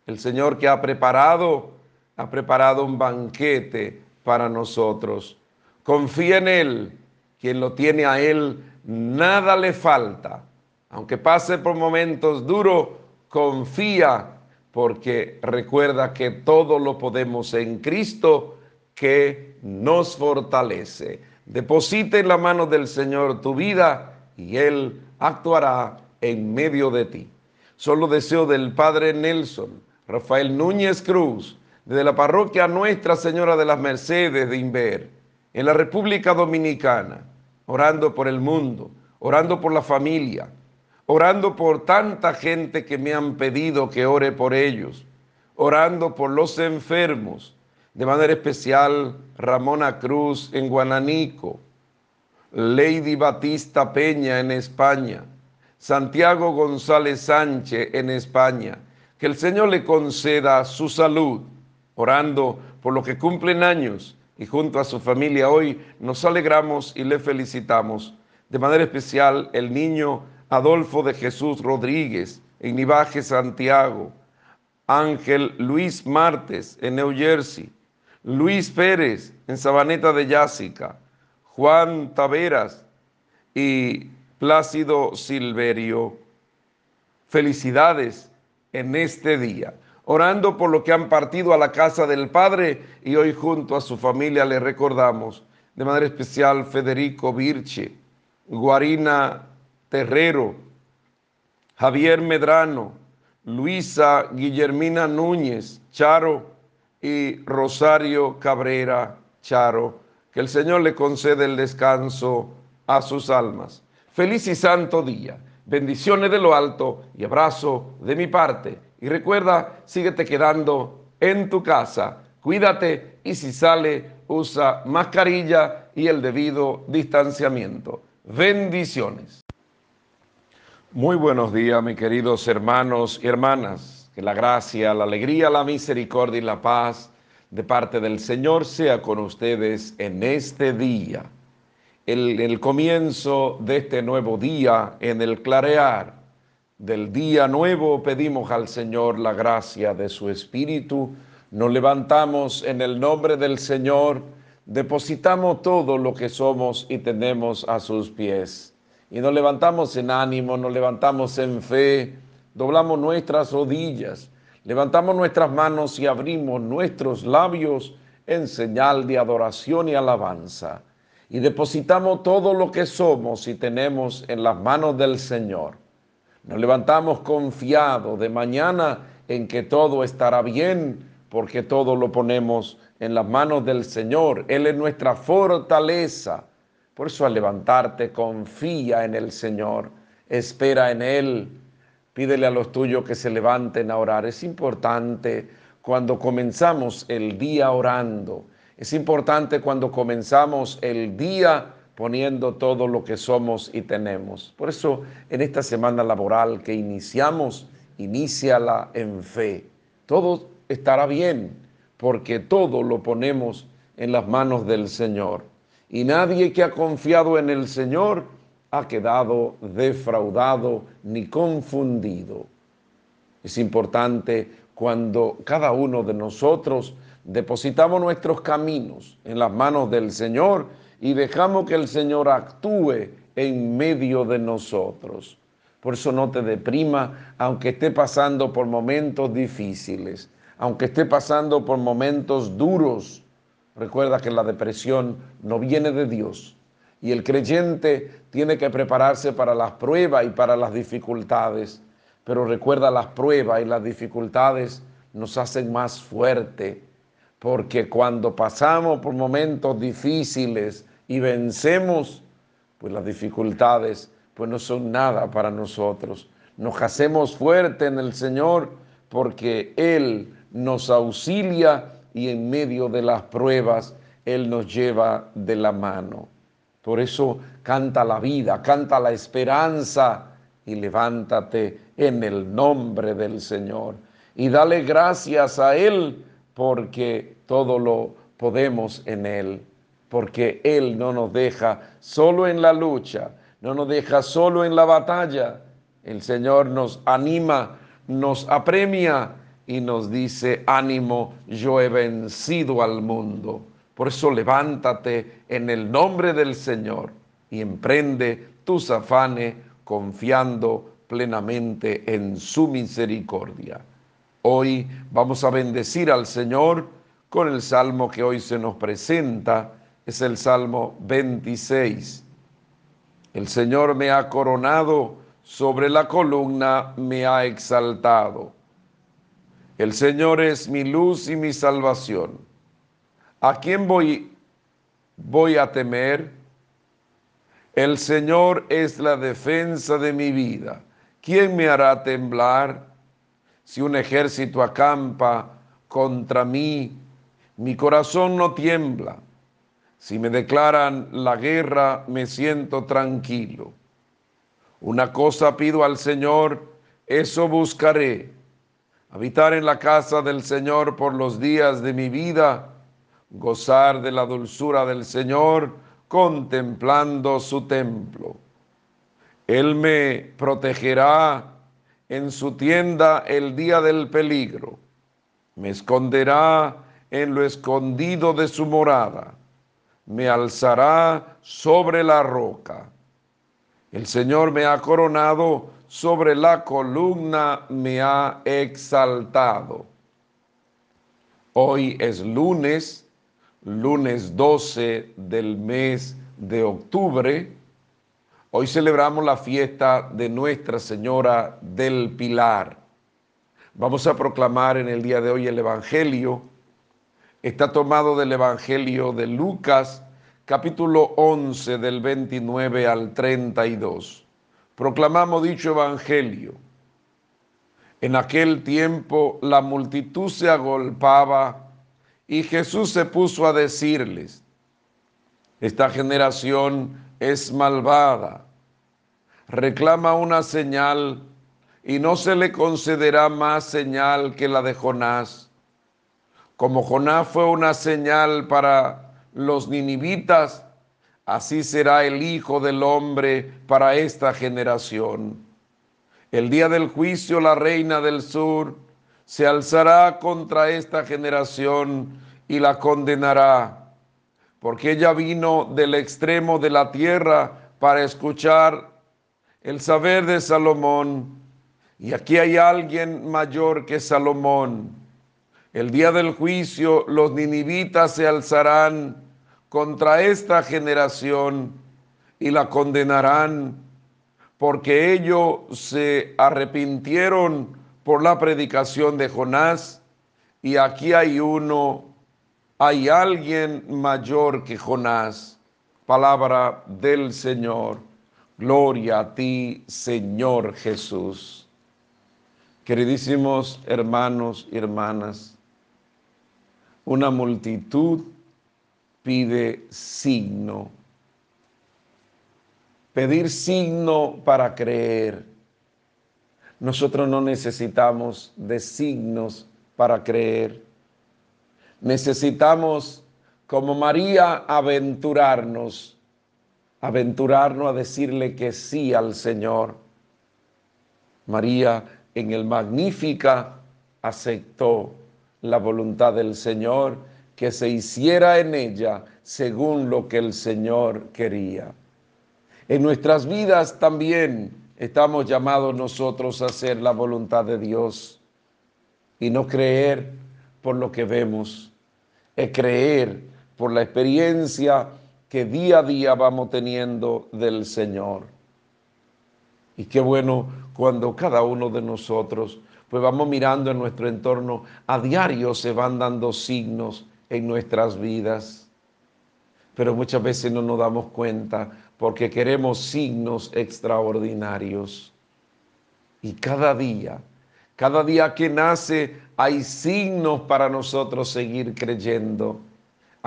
el Señor que ha preparado, ha preparado un banquete para nosotros. Confía en Él, quien lo tiene a Él, nada le falta. Aunque pase por momentos duros, confía, porque recuerda que todo lo podemos en Cristo que nos fortalece. Deposita en la mano del Señor tu vida y Él actuará en medio de ti. Solo deseo del Padre Nelson, Rafael Núñez Cruz, desde la parroquia Nuestra Señora de las Mercedes de Inver, en la República Dominicana, orando por el mundo, orando por la familia, orando por tanta gente que me han pedido que ore por ellos, orando por los enfermos, de manera especial Ramona Cruz en Guananico, Lady Batista Peña en España, Santiago González Sánchez en España. Que el Señor le conceda su salud, orando por lo que cumplen años y junto a su familia hoy nos alegramos y le felicitamos. De manera especial el niño Adolfo de Jesús Rodríguez en Nivaje, Santiago, Ángel Luis Martes en New Jersey, Luis Pérez en Sabaneta de Yásica, Juan Taveras y Plácido Silverio. Felicidades en este día, orando por lo que han partido a la casa del Padre y hoy junto a su familia le recordamos, de manera especial Federico Virche, Guarina Terrero, Javier Medrano, Luisa Guillermina Núñez, Charo y Rosario Cabrera Charo. Que el Señor le conceda el descanso a sus almas. Feliz y santo día. Bendiciones de lo alto y abrazo de mi parte. Y recuerda, síguete quedando en tu casa. Cuídate y si sale, usa mascarilla y el debido distanciamiento. Bendiciones. Muy buenos días, mis queridos hermanos y hermanas. Que la gracia, la alegría, la misericordia y la paz de parte del Señor sea con ustedes en este día. El, el comienzo de este nuevo día, en el clarear del día nuevo, pedimos al Señor la gracia de su Espíritu. Nos levantamos en el nombre del Señor, depositamos todo lo que somos y tenemos a sus pies y nos levantamos en ánimo, nos levantamos en fe, doblamos nuestras rodillas, levantamos nuestras manos y abrimos nuestros labios en señal de adoración y alabanza. Y depositamos todo lo que somos y tenemos en las manos del Señor. Nos levantamos confiados de mañana en que todo estará bien, porque todo lo ponemos en las manos del Señor. Él es nuestra fortaleza por eso al levantarte, confía en el Señor, espera en Él, pídele a los tuyos que se levanten a orar. Es importante cuando comenzamos el día orando, es importante cuando comenzamos el día poniendo todo lo que somos y tenemos. Por eso en esta semana laboral que iniciamos, iníciala en fe. Todo estará bien porque todo lo ponemos en las manos del Señor y nadie que ha confiado en el Señor ha quedado defraudado ni confundido. Es importante cuando cada uno de nosotros depositamos nuestros caminos en las manos del Señor y dejamos que el Señor actúe en medio de nosotros. Por eso no te deprima, aunque esté pasando por momentos difíciles, aunque esté pasando por momentos duros, Recuerda que la depresión no viene de Dios y el creyente tiene que prepararse para las pruebas y para las dificultades. Pero recuerda, las pruebas y las dificultades nos hacen más fuerte, porque cuando pasamos por momentos difíciles y vencemos, pues las dificultades pues no son nada para nosotros. Nos hacemos fuerte en el Señor porque Él nos auxilia y en medio de las pruebas Él nos lleva de la mano. Por eso canta la vida, canta la esperanza y levántate en el nombre del Señor. Y dale gracias a Él porque todo lo podemos en Él, porque Él no nos deja solo en la lucha, no nos deja solo en la batalla. El Señor nos anima, nos apremia y nos dice, ánimo, yo he vencido al mundo. Por eso levántate en el nombre del Señor y emprende tus afanes confiando plenamente en su misericordia. Hoy vamos a bendecir al Señor con el salmo que hoy se nos presenta, es el Salmo 26. El Señor me ha coronado, sobre la columna me ha exaltado el Señor es mi luz y mi salvación. ¿A quién voy, voy a temer? El Señor es la defensa de mi vida. ¿Quién me hará temblar? Si un ejército acampa contra mí, mi corazón no tiembla. Si me declaran la guerra, me siento tranquilo. Una cosa pido al Señor, eso buscaré habitar en la casa del Señor por los días de mi vida, gozar de la dulzura del Señor, contemplando su templo. Él me protegerá en su tienda el día del peligro, me esconderá en lo escondido de su morada, me alzará sobre la roca. El Señor me ha coronado sobre la columna me ha exaltado. Hoy es lunes, lunes 12 del mes de octubre. Hoy celebramos la fiesta de Nuestra Señora del Pilar. Vamos a proclamar en el día de hoy el Evangelio. Está tomado del Evangelio de Lucas, capítulo 11, del 29 al 32 proclamamos dicho evangelio. En aquel tiempo la multitud se agolpaba y Jesús se puso a decirles, esta generación es malvada, reclama una señal y no se le concederá más señal que la de Jonás. Como Jonás fue una señal para los ninivitas, así será el Hijo del Hombre para esta generación. El día del juicio la reina del sur se alzará contra esta generación y la condenará, porque ella vino del extremo de la tierra para escuchar el saber de Salomón. Y aquí hay alguien mayor que Salomón. El día del juicio los ninivitas se alzarán contra esta generación y la condenarán, porque ellos se arrepintieron por la predicación de Jonás. Y aquí hay uno, hay alguien mayor que Jonás. Palabra del Señor. Gloria a ti, Señor Jesús. Queridísimos hermanos y hermanas, una multitud pide signo. Pedir signo para creer. Nosotros no necesitamos de signos para creer. Necesitamos, como María, aventurarnos aventurarnos a decirle que sí al Señor. María en el Magnífica aceptó la voluntad del Señor, que se hiciera en ella según lo que el Señor quería. En nuestras vidas también estamos llamados nosotros a hacer la voluntad de Dios y no creer por lo que vemos, es creer por la experiencia que día a día vamos teniendo del Señor. Y qué bueno cuando cada uno de nosotros, pues vamos mirando en nuestro entorno, a diario se van dando signos en nuestras vidas. Pero muchas veces no nos damos cuenta porque queremos signos extraordinarios. Y cada día, cada día que nace, hay signos para nosotros seguir creyendo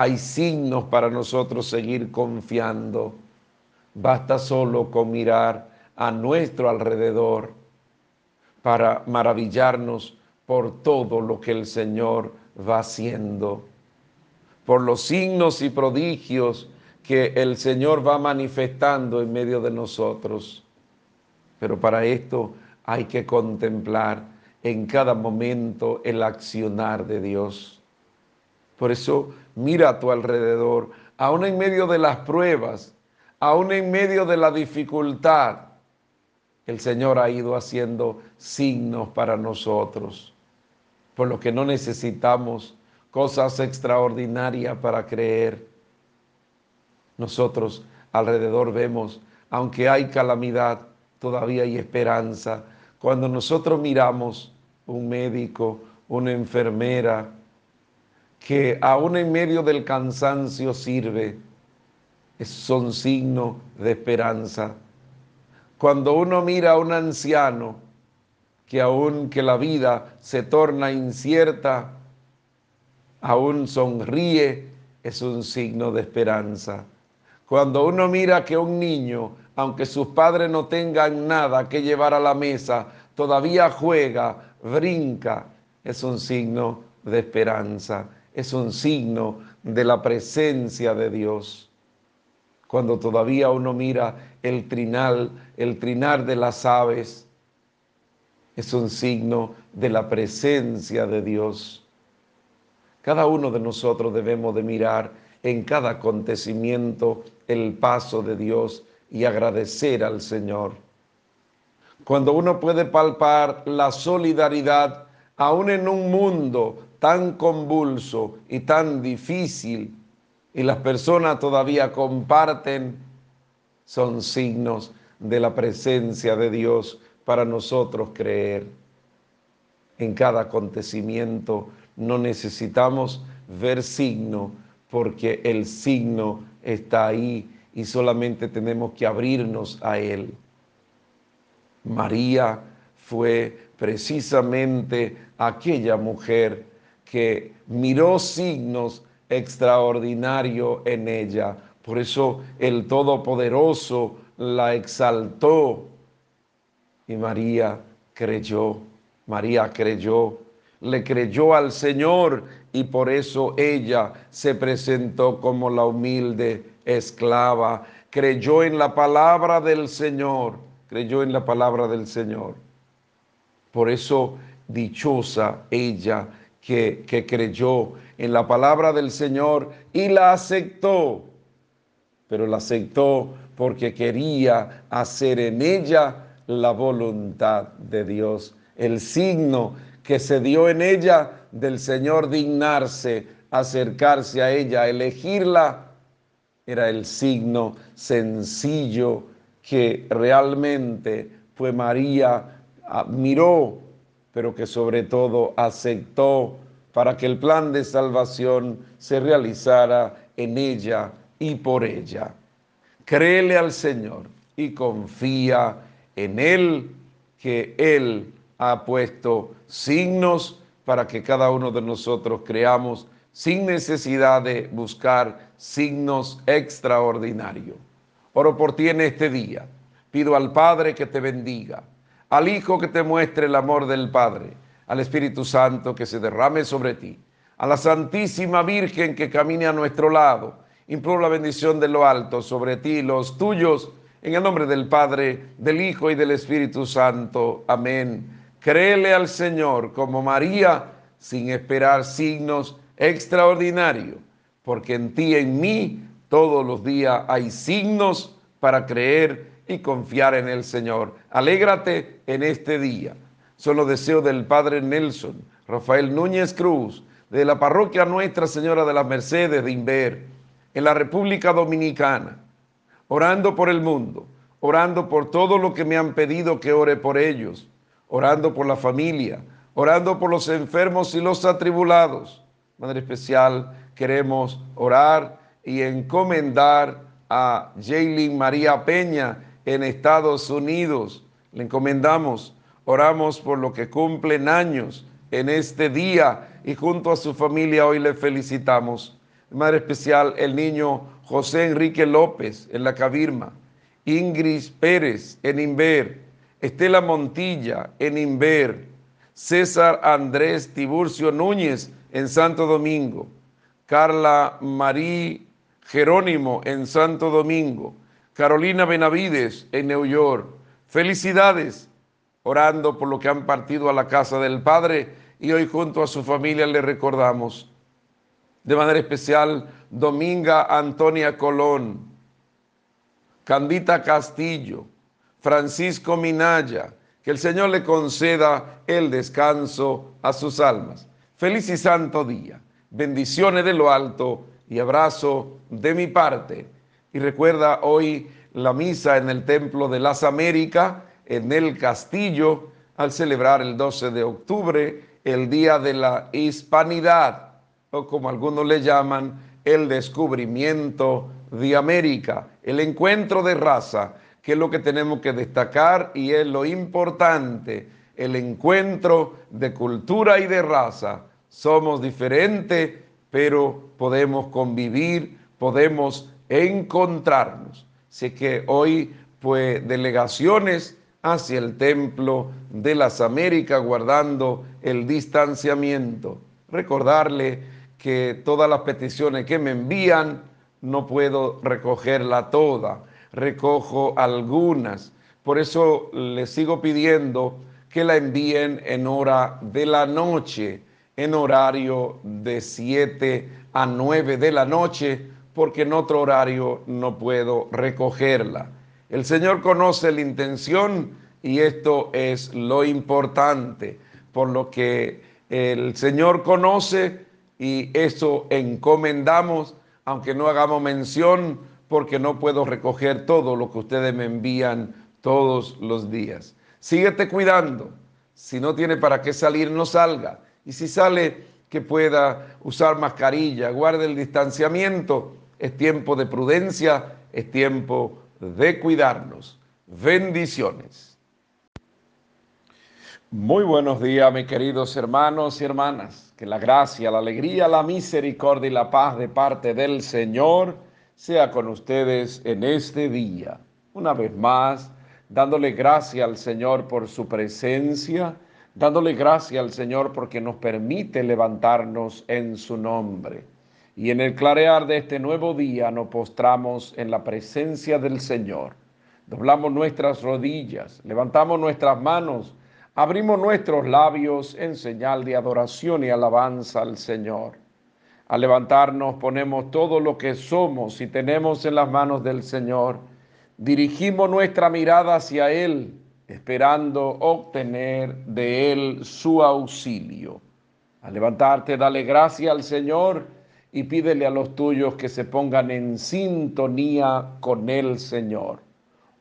hay signos para nosotros seguir confiando. Basta solo con mirar a nuestro alrededor para maravillarnos por todo lo que el Señor va haciendo, por los signos y prodigios que el Señor va manifestando en medio de nosotros. Pero para esto hay que contemplar en cada momento el accionar de Dios. Por eso mira a tu alrededor, aún en medio de las pruebas, aún en medio de la dificultad, el Señor ha ido haciendo signos para nosotros, por lo que no necesitamos cosas extraordinarias para creer. Nosotros alrededor vemos, aunque hay calamidad, todavía hay esperanza. Cuando nosotros miramos un médico, una enfermera, que aún en medio del cansancio sirve, son signos de esperanza. Cuando uno mira a un anciano que aún que la vida se torna incierta, aún sonríe, es un signo de esperanza. Cuando uno mira que un niño, aunque sus padres no tengan nada que llevar a la mesa, todavía juega, brinca, es un signo de esperanza es un signo de la presencia de Dios. Cuando todavía uno mira el trinal, el trinar de las aves, es un signo de la presencia de Dios. Cada uno de nosotros debemos de mirar en cada acontecimiento el paso de Dios y agradecer al Señor. Cuando uno puede palpar la solidaridad, aún en un mundo tan convulso y tan difícil y las personas todavía comparten, son signos de la presencia de Dios para nosotros creer. En cada acontecimiento no necesitamos ver signo porque el signo está ahí y solamente tenemos que abrirnos a él. María fue precisamente aquella mujer que miró signos extraordinarios en ella. Por eso el Todopoderoso la exaltó Y María creyó, María creyó, le creyó al Señor y por eso ella se presentó como la humilde esclava. Creyó en la palabra del Señor, creyó en la palabra del Señor. Por eso dichosa ella que, que creyó en la palabra del Señor y la aceptó. Pero la aceptó porque quería hacer en ella la voluntad de Dios. El signo que se dio en ella del Señor dignarse, acercarse a ella, elegirla, era el signo sencillo que realmente fue María miró, pero que sobre todo aceptó para que el plan de salvación se realizara en ella y por ella. Créele al Señor y confía en Él, que Él ha puesto signos para que cada uno de nosotros creamos sin necesidad de buscar signos extraordinarios. Oro por ti en este día. Pido al Padre que te bendiga, al Hijo que te muestre el amor del Padre, al Espíritu Santo que se derrame sobre ti, a la Santísima Virgen que camine a nuestro lado. Imploro la bendición de lo alto sobre ti y los tuyos, en el nombre del Padre, del Hijo y del Espíritu Santo. Amén. Créele al Señor como María sin esperar signos extraordinarios, porque en ti en mí todos los días hay signos para creer y confiar en el Señor. Alégrate en este día. Son los deseos del Padre Nelson, Rafael Núñez Cruz, de la parroquia Nuestra Señora de las Mercedes de Inver, en la República Dominicana, orando por el mundo, orando por todo lo que me han pedido que ore por ellos orando por la familia, orando por los enfermos y los atribulados. Madre especial, queremos orar y encomendar a Jaylin María Peña en Estados Unidos. Le encomendamos, oramos por lo que cumplen años en este día y junto a su familia hoy le felicitamos. Madre especial, el niño José Enrique López en la Cabirma, Ingrid Pérez en Inver, Estela Montilla en Inver, César Andrés Tiburcio Núñez en Santo Domingo, Carla Marí Jerónimo en Santo Domingo, Carolina Benavides en New York. Felicidades, orando por lo que han partido a la casa del Padre y hoy junto a su familia le recordamos. De manera especial, Dominga Antonia Colón, Candita Castillo, Francisco Minaya, que el Señor le conceda el descanso a sus almas. Feliz y santo día. Bendiciones de lo alto y abrazo de mi parte. Y recuerda hoy la misa en el Templo de las Américas, en el Castillo, al celebrar el 12 de octubre, el Día de la Hispanidad, o como algunos le llaman, el descubrimiento de América, el encuentro de raza que es lo que tenemos que destacar y es lo importante, el encuentro de cultura y de raza. Somos diferentes, pero podemos convivir, podemos encontrarnos. Así que hoy, pues, delegaciones hacia el Templo de las Américas, guardando el distanciamiento. Recordarle que todas las peticiones que me envían, no puedo recogerla toda recojo algunas. Por eso les sigo pidiendo que la envíen en hora de la noche, en horario de 7 a 9 de la noche, porque en otro horario no puedo recogerla. El Señor conoce la intención y esto es lo importante, por lo que el Señor conoce y eso encomendamos, aunque no hagamos mención porque no puedo recoger todo lo que ustedes me envían todos los días. Síguete cuidando. Si no tiene para qué salir, no salga. Y si sale, que pueda usar mascarilla, guarde el distanciamiento. Es tiempo de prudencia, es tiempo de cuidarnos. Bendiciones. Muy buenos días, mis queridos hermanos y hermanas. Que la gracia, la alegría, la misericordia y la paz de parte del Señor sea con ustedes en este día. Una vez más, dándole gracias al Señor por su presencia, dándole gracias al Señor porque nos permite levantarnos en su nombre. Y en el clarear de este nuevo día nos postramos en la presencia del Señor. Doblamos nuestras rodillas, levantamos nuestras manos, abrimos nuestros labios en señal de adoración y alabanza al Señor. Al levantarnos ponemos todo lo que somos y tenemos en las manos del Señor dirigimos nuestra mirada hacia Él, esperando obtener de Él su auxilio. Al levantarte, dale gracia al Señor y pídele a los tuyos que se pongan en sintonía con el Señor.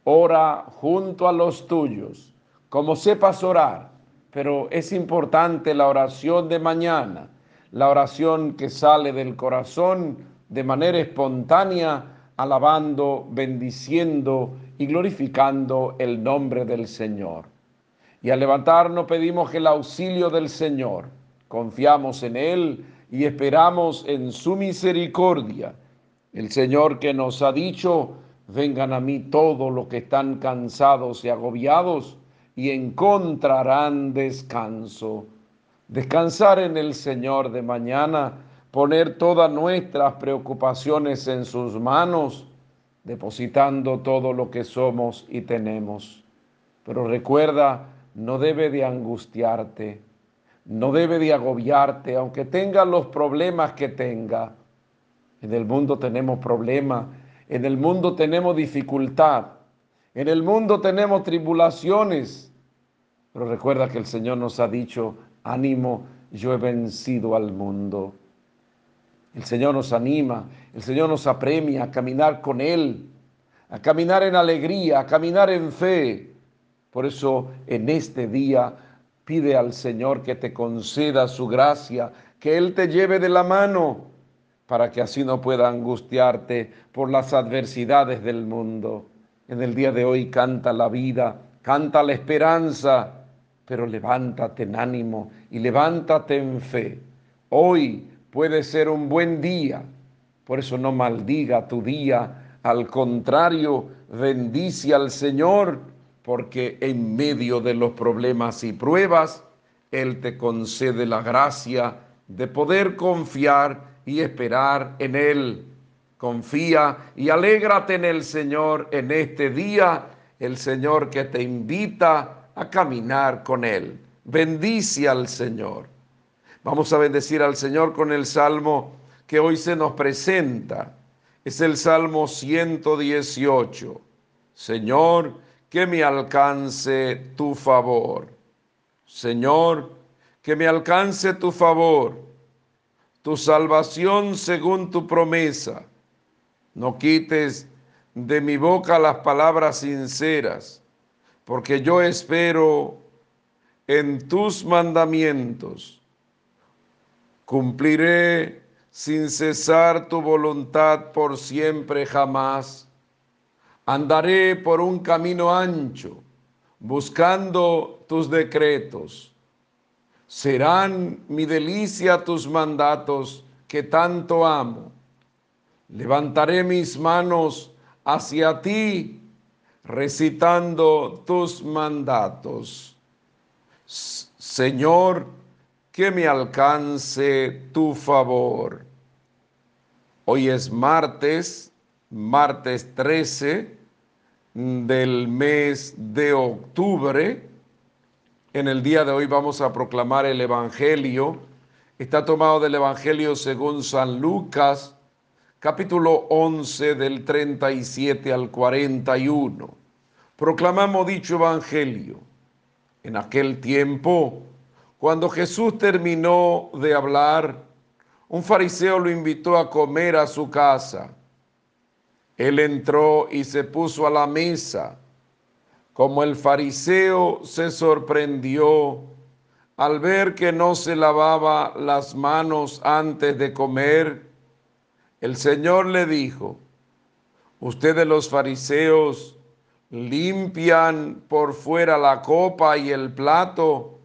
Ora junto a los tuyos, como sepas orar, pero es importante la oración de mañana, la oración que sale del corazón de manera espontánea, alabando, bendiciendo y glorificando el nombre del Señor. Y al levantarnos pedimos el auxilio del Señor. Confiamos en Él y esperamos en su misericordia. El Señor que nos ha dicho, vengan a mí todos los que están cansados y agobiados y encontrarán descanso. Descansar en el Señor de mañana poner todas nuestras preocupaciones en sus manos, depositando todo lo que somos y tenemos. Pero recuerda, no debe de angustiarte, no debe de agobiarte, aunque tenga los problemas que tenga. En el mundo tenemos problemas, en el mundo tenemos dificultad, en el mundo tenemos tribulaciones. Pero recuerda que el Señor nos ha dicho, ánimo, yo he vencido al mundo. El Señor nos anima, el Señor nos apremia a caminar con Él, a caminar en alegría, a caminar en fe. Por eso en este día pide al Señor que te conceda su gracia, que Él te lleve de la mano, para que así no pueda angustiarte por las adversidades del mundo. En el día de hoy canta la vida, canta la esperanza, pero levántate en ánimo y levántate en fe. Hoy puede ser un buen día. Por eso no maldiga tu día, al contrario, bendice al Señor, porque en medio de los problemas y pruebas, Él te concede la gracia de poder confiar y esperar en Él. Confía y alégrate en el Señor en este día, el Señor que te invita a caminar con Él. Bendice al Señor. Vamos a bendecir al Señor con el salmo que hoy se nos presenta. Es el Salmo 118. Señor, que me alcance tu favor. Señor, que me alcance tu favor, tu salvación según tu promesa. No quites de mi boca las palabras sinceras, porque yo espero en tus mandamientos Cumpliré sin cesar tu voluntad por siempre jamás. Andaré por un camino ancho, buscando tus decretos. Serán mi delicia tus mandatos que tanto amo. Levantaré mis manos hacia ti, recitando tus mandatos. Señor, que me alcance tu favor. Hoy es martes, martes 13 del mes de octubre. En el día de hoy vamos a proclamar el Evangelio. Está tomado del Evangelio según San Lucas, capítulo 11 del 37 al 41. Proclamamos dicho Evangelio. En aquel tiempo, cuando Jesús terminó de hablar, un fariseo lo invitó a comer a su casa. Él entró y se puso a la mesa. Como el fariseo se sorprendió al ver que no se lavaba las manos antes de comer, el Señor le dijo, ustedes los fariseos limpian por fuera la copa y el plato,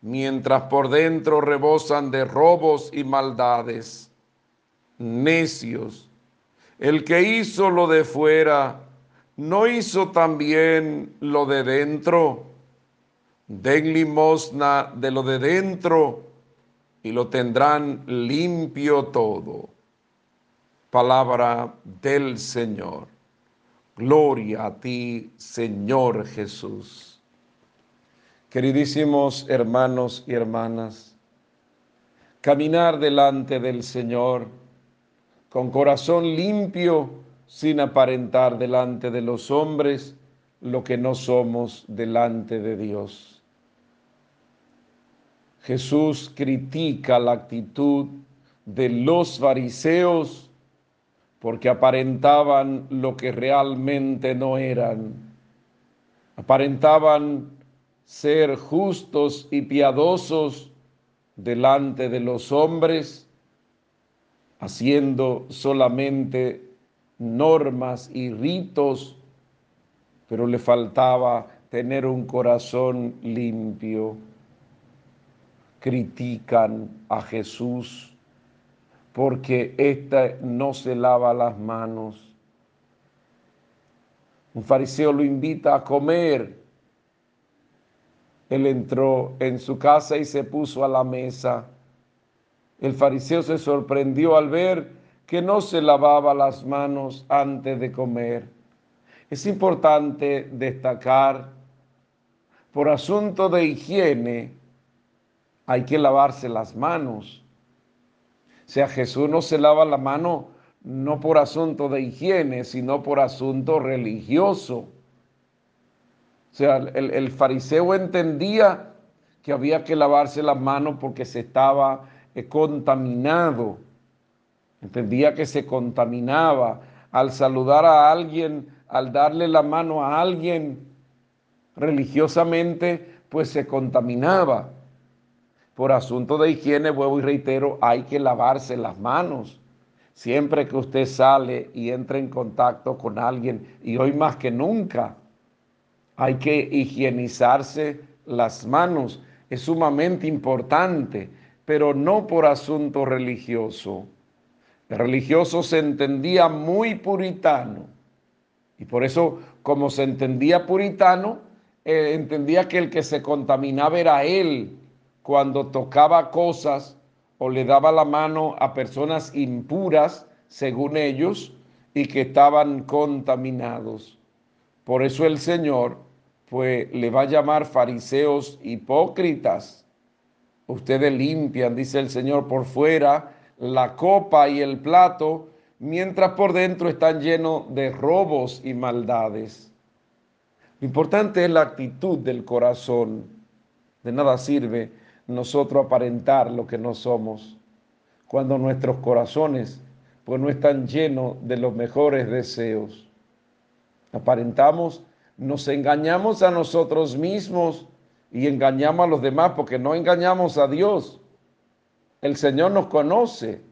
mientras por dentro rebosan de robos y maldades. Necios, el que hizo lo de fuera ¿no hizo también lo de dentro? Den limosna de lo de dentro y lo tendrán limpio todo. Palabra del Señor. Gloria a ti, Señor Jesús. Queridísimos hermanos y hermanas, caminar delante del Señor con corazón limpio, sin aparentar delante de los hombres lo que no somos delante de Dios. Jesús critica la actitud de los fariseos porque aparentaban lo que realmente no eran. Aparentaban ser justos y piadosos delante de los hombres, haciendo solamente normas y ritos, pero le faltaba tener un corazón limpio. Critican a Jesús porque ésta no se lava las manos. Un fariseo lo invita a comer. Él entró en su casa y se puso a la mesa. El fariseo se sorprendió al ver que no se lavaba las manos antes de comer. Es importante destacar, por asunto de higiene, hay que lavarse las manos. Sea, Jesús no se lava la mano no por asunto de higiene, sino por asunto religioso. O sea, el, el fariseo entendía que había que lavarse las manos porque se estaba eh, contaminado. Entendía que se contaminaba al saludar a alguien, al darle la mano a alguien religiosamente, pues se contaminaba. Por asunto de higiene, vuelvo y reitero, hay que lavarse las manos. Siempre que usted sale y entra en contacto con alguien, y hoy más que nunca, hay que higienizarse las manos. Es sumamente importante, pero no por asunto religioso. El religioso se entendía muy puritano. Y por eso, como se entendía puritano, eh, entendía que el que se contaminaba era él cuando tocaba cosas o le daba la mano a personas impuras, según ellos, y que estaban contaminados. Por eso el Señor, pues, le va a llamar fariseos hipócritas. Ustedes limpian, dice el Señor, por fuera la copa y el plato, mientras por dentro están llenos de robos y maldades. Lo importante es la actitud del corazón. De nada sirve nosotros aparentar lo que no somos cuando nuestros corazones pues no están llenos de los mejores deseos. Aparentamos, nos engañamos a nosotros mismos y engañamos a los demás porque no engañamos a Dios. El Señor nos conoce.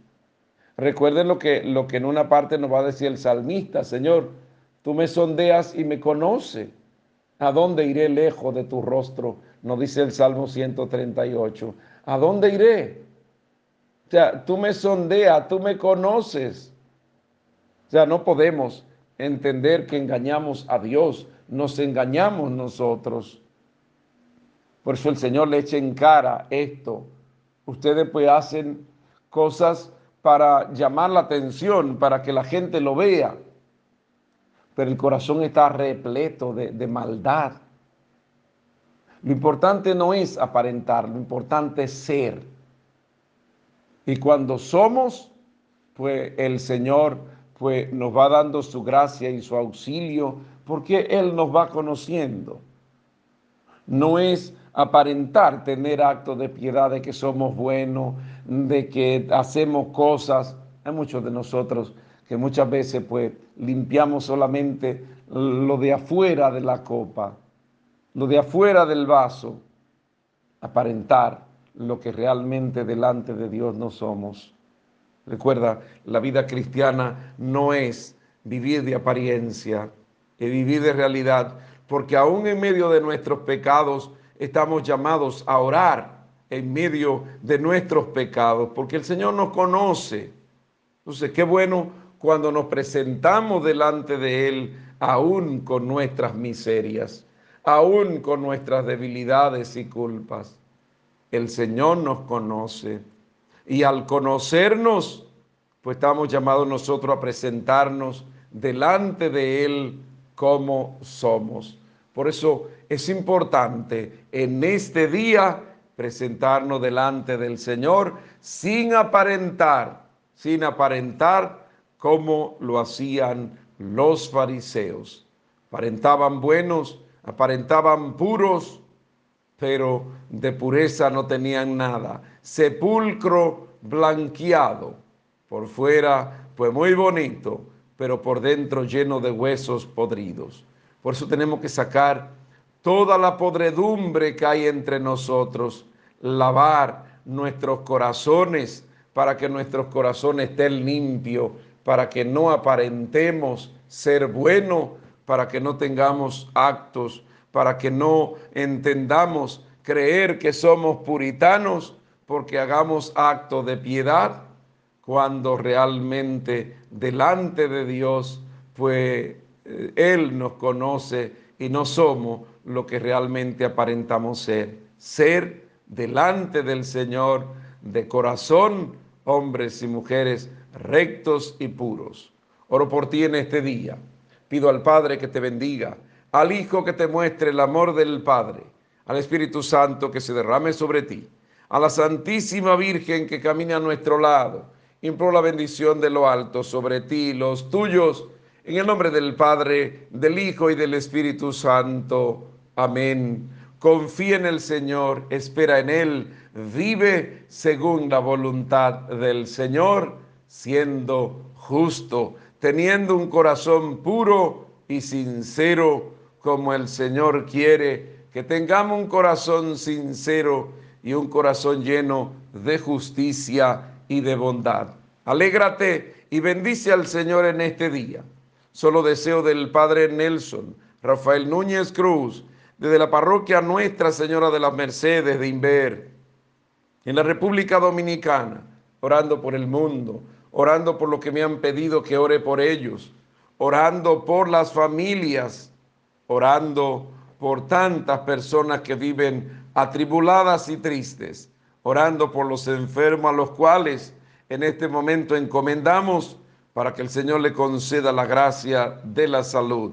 Recuerden lo que, lo que en una parte nos va a decir el salmista, Señor, tú me sondeas y me conoces. ¿A dónde iré lejos de tu rostro? Nos dice el Salmo 138. ¿A dónde iré? O sea, tú me sondeas, tú me conoces. O sea, no podemos entender que engañamos a Dios, nos engañamos nosotros. Por eso el Señor le echa en cara esto Ustedes pues hacen cosas para llamar la atención, para que la gente lo vea. Pero el corazón está repleto de, de maldad. Lo importante no es aparentar, lo importante es ser. Y cuando somos, pues el Señor pues nos va dando su gracia y su auxilio, porque Él nos va conociendo. No es aparentar tener actos de piedad, de que somos buenos, de que hacemos cosas. Hay muchos de nosotros que muchas veces pues limpiamos solamente lo de afuera de la copa, lo de afuera del vaso, aparentar lo que realmente delante de Dios no somos. Recuerda, la vida cristiana no es vivir de apariencia, es vivir de realidad, porque aún en medio de nuestros pecados estamos llamados a orar en medio de nuestros pecados, porque el Señor nos conoce. Entonces, qué bueno cuando nos presentamos delante de Él aún con nuestras miserias, aún con nuestras debilidades y culpas. El Señor nos conoce y al conocernos, pues estamos llamados nosotros a presentarnos delante de Él como somos. Por eso es importante en este día presentarnos delante del Señor sin aparentar, sin aparentar como lo hacían los fariseos. Aparentaban buenos, aparentaban puros, pero de pureza no tenían nada. Sepulcro blanqueado, por fuera pues muy bonito, pero por dentro lleno de huesos podridos. Por eso tenemos que sacar toda la podredumbre que hay entre nosotros, lavar nuestros corazones para que nuestros corazones estén limpios, para que no aparentemos ser buenos, para que no tengamos actos, para que no entendamos creer que somos puritanos porque hagamos actos de piedad cuando realmente delante de Dios, pues eh, Él nos conoce y no somos lo que realmente aparentamos ser. Ser delante del Señor de corazón, hombres y mujeres rectos y puros. Oro por ti en este día. Pido al Padre que te bendiga, al Hijo que te muestre el amor del Padre, al Espíritu Santo que se derrame sobre ti, a la Santísima Virgen que camina a nuestro lado imploro la bendición de lo alto sobre ti los tuyos, en el nombre del Padre, del Hijo y del Espíritu Santo. Amén. Confía en el Señor, espera en Él, vive según la voluntad del Señor, siendo justo, teniendo un corazón puro y sincero como el Señor quiere, que tengamos un corazón sincero y un corazón lleno de justicia y de bondad. Alégrate y bendice al Señor en este día. Solo deseo del Padre Nelson, Rafael Núñez Cruz, desde la parroquia Nuestra Señora de las Mercedes de Inver, en la República Dominicana, orando por el mundo, orando por lo que me han pedido que ore por ellos, orando por las familias, orando por tantas personas que viven atribuladas y tristes orando por los enfermos a los cuales en este momento encomendamos para que el Señor le conceda la gracia de la salud.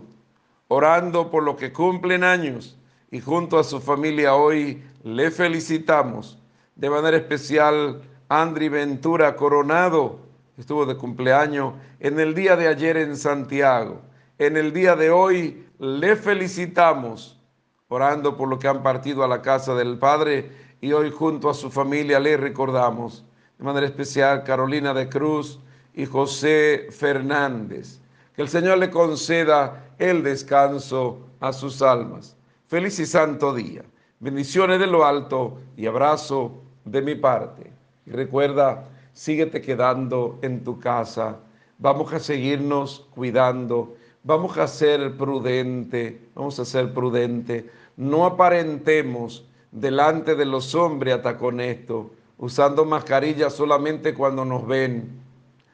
Orando por los que cumplen años y junto a su familia hoy le felicitamos. De manera especial, Andri Ventura Coronado estuvo de cumpleaños en el día de ayer en Santiago. En el día de hoy le felicitamos, orando por lo que han partido a la casa del Padre y hoy junto a su familia le recordamos de manera especial Carolina de Cruz y José Fernández. Que el Señor le conceda el descanso a sus almas. Feliz y santo día. Bendiciones de lo alto y abrazo de mi parte. Y recuerda, síguete quedando en tu casa. Vamos a seguirnos cuidando. Vamos a ser prudente. Vamos a ser prudente. No aparentemos delante de los hombres hasta con esto, usando mascarilla solamente cuando nos ven.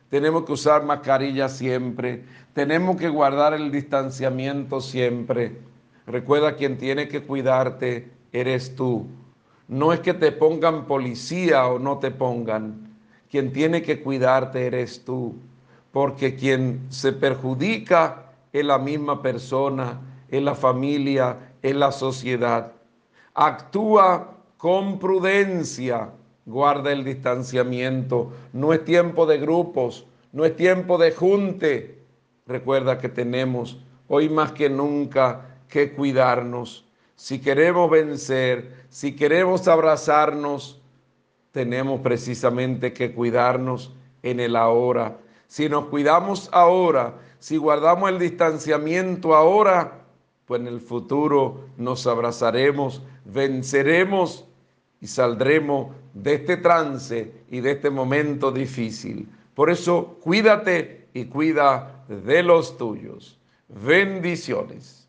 Tenemos que usar mascarilla siempre. Tenemos que guardar el distanciamiento siempre. Recuerda, quien tiene que cuidarte eres tú. No es que te pongan policía o no te pongan. Quien tiene que cuidarte eres tú. Porque quien se perjudica es la misma persona, es la familia, es la sociedad actúa con prudencia, guarda el distanciamiento, no es tiempo de grupos, no es tiempo de junte. Recuerda que tenemos hoy más que nunca que cuidarnos. Si queremos vencer, si queremos abrazarnos, tenemos precisamente que cuidarnos en el ahora. Si nos cuidamos ahora, si guardamos el distanciamiento ahora, pues en el futuro nos abrazaremos venceremos y saldremos de este trance y de este momento difícil. Por eso, cuídate y cuida de los tuyos. Bendiciones.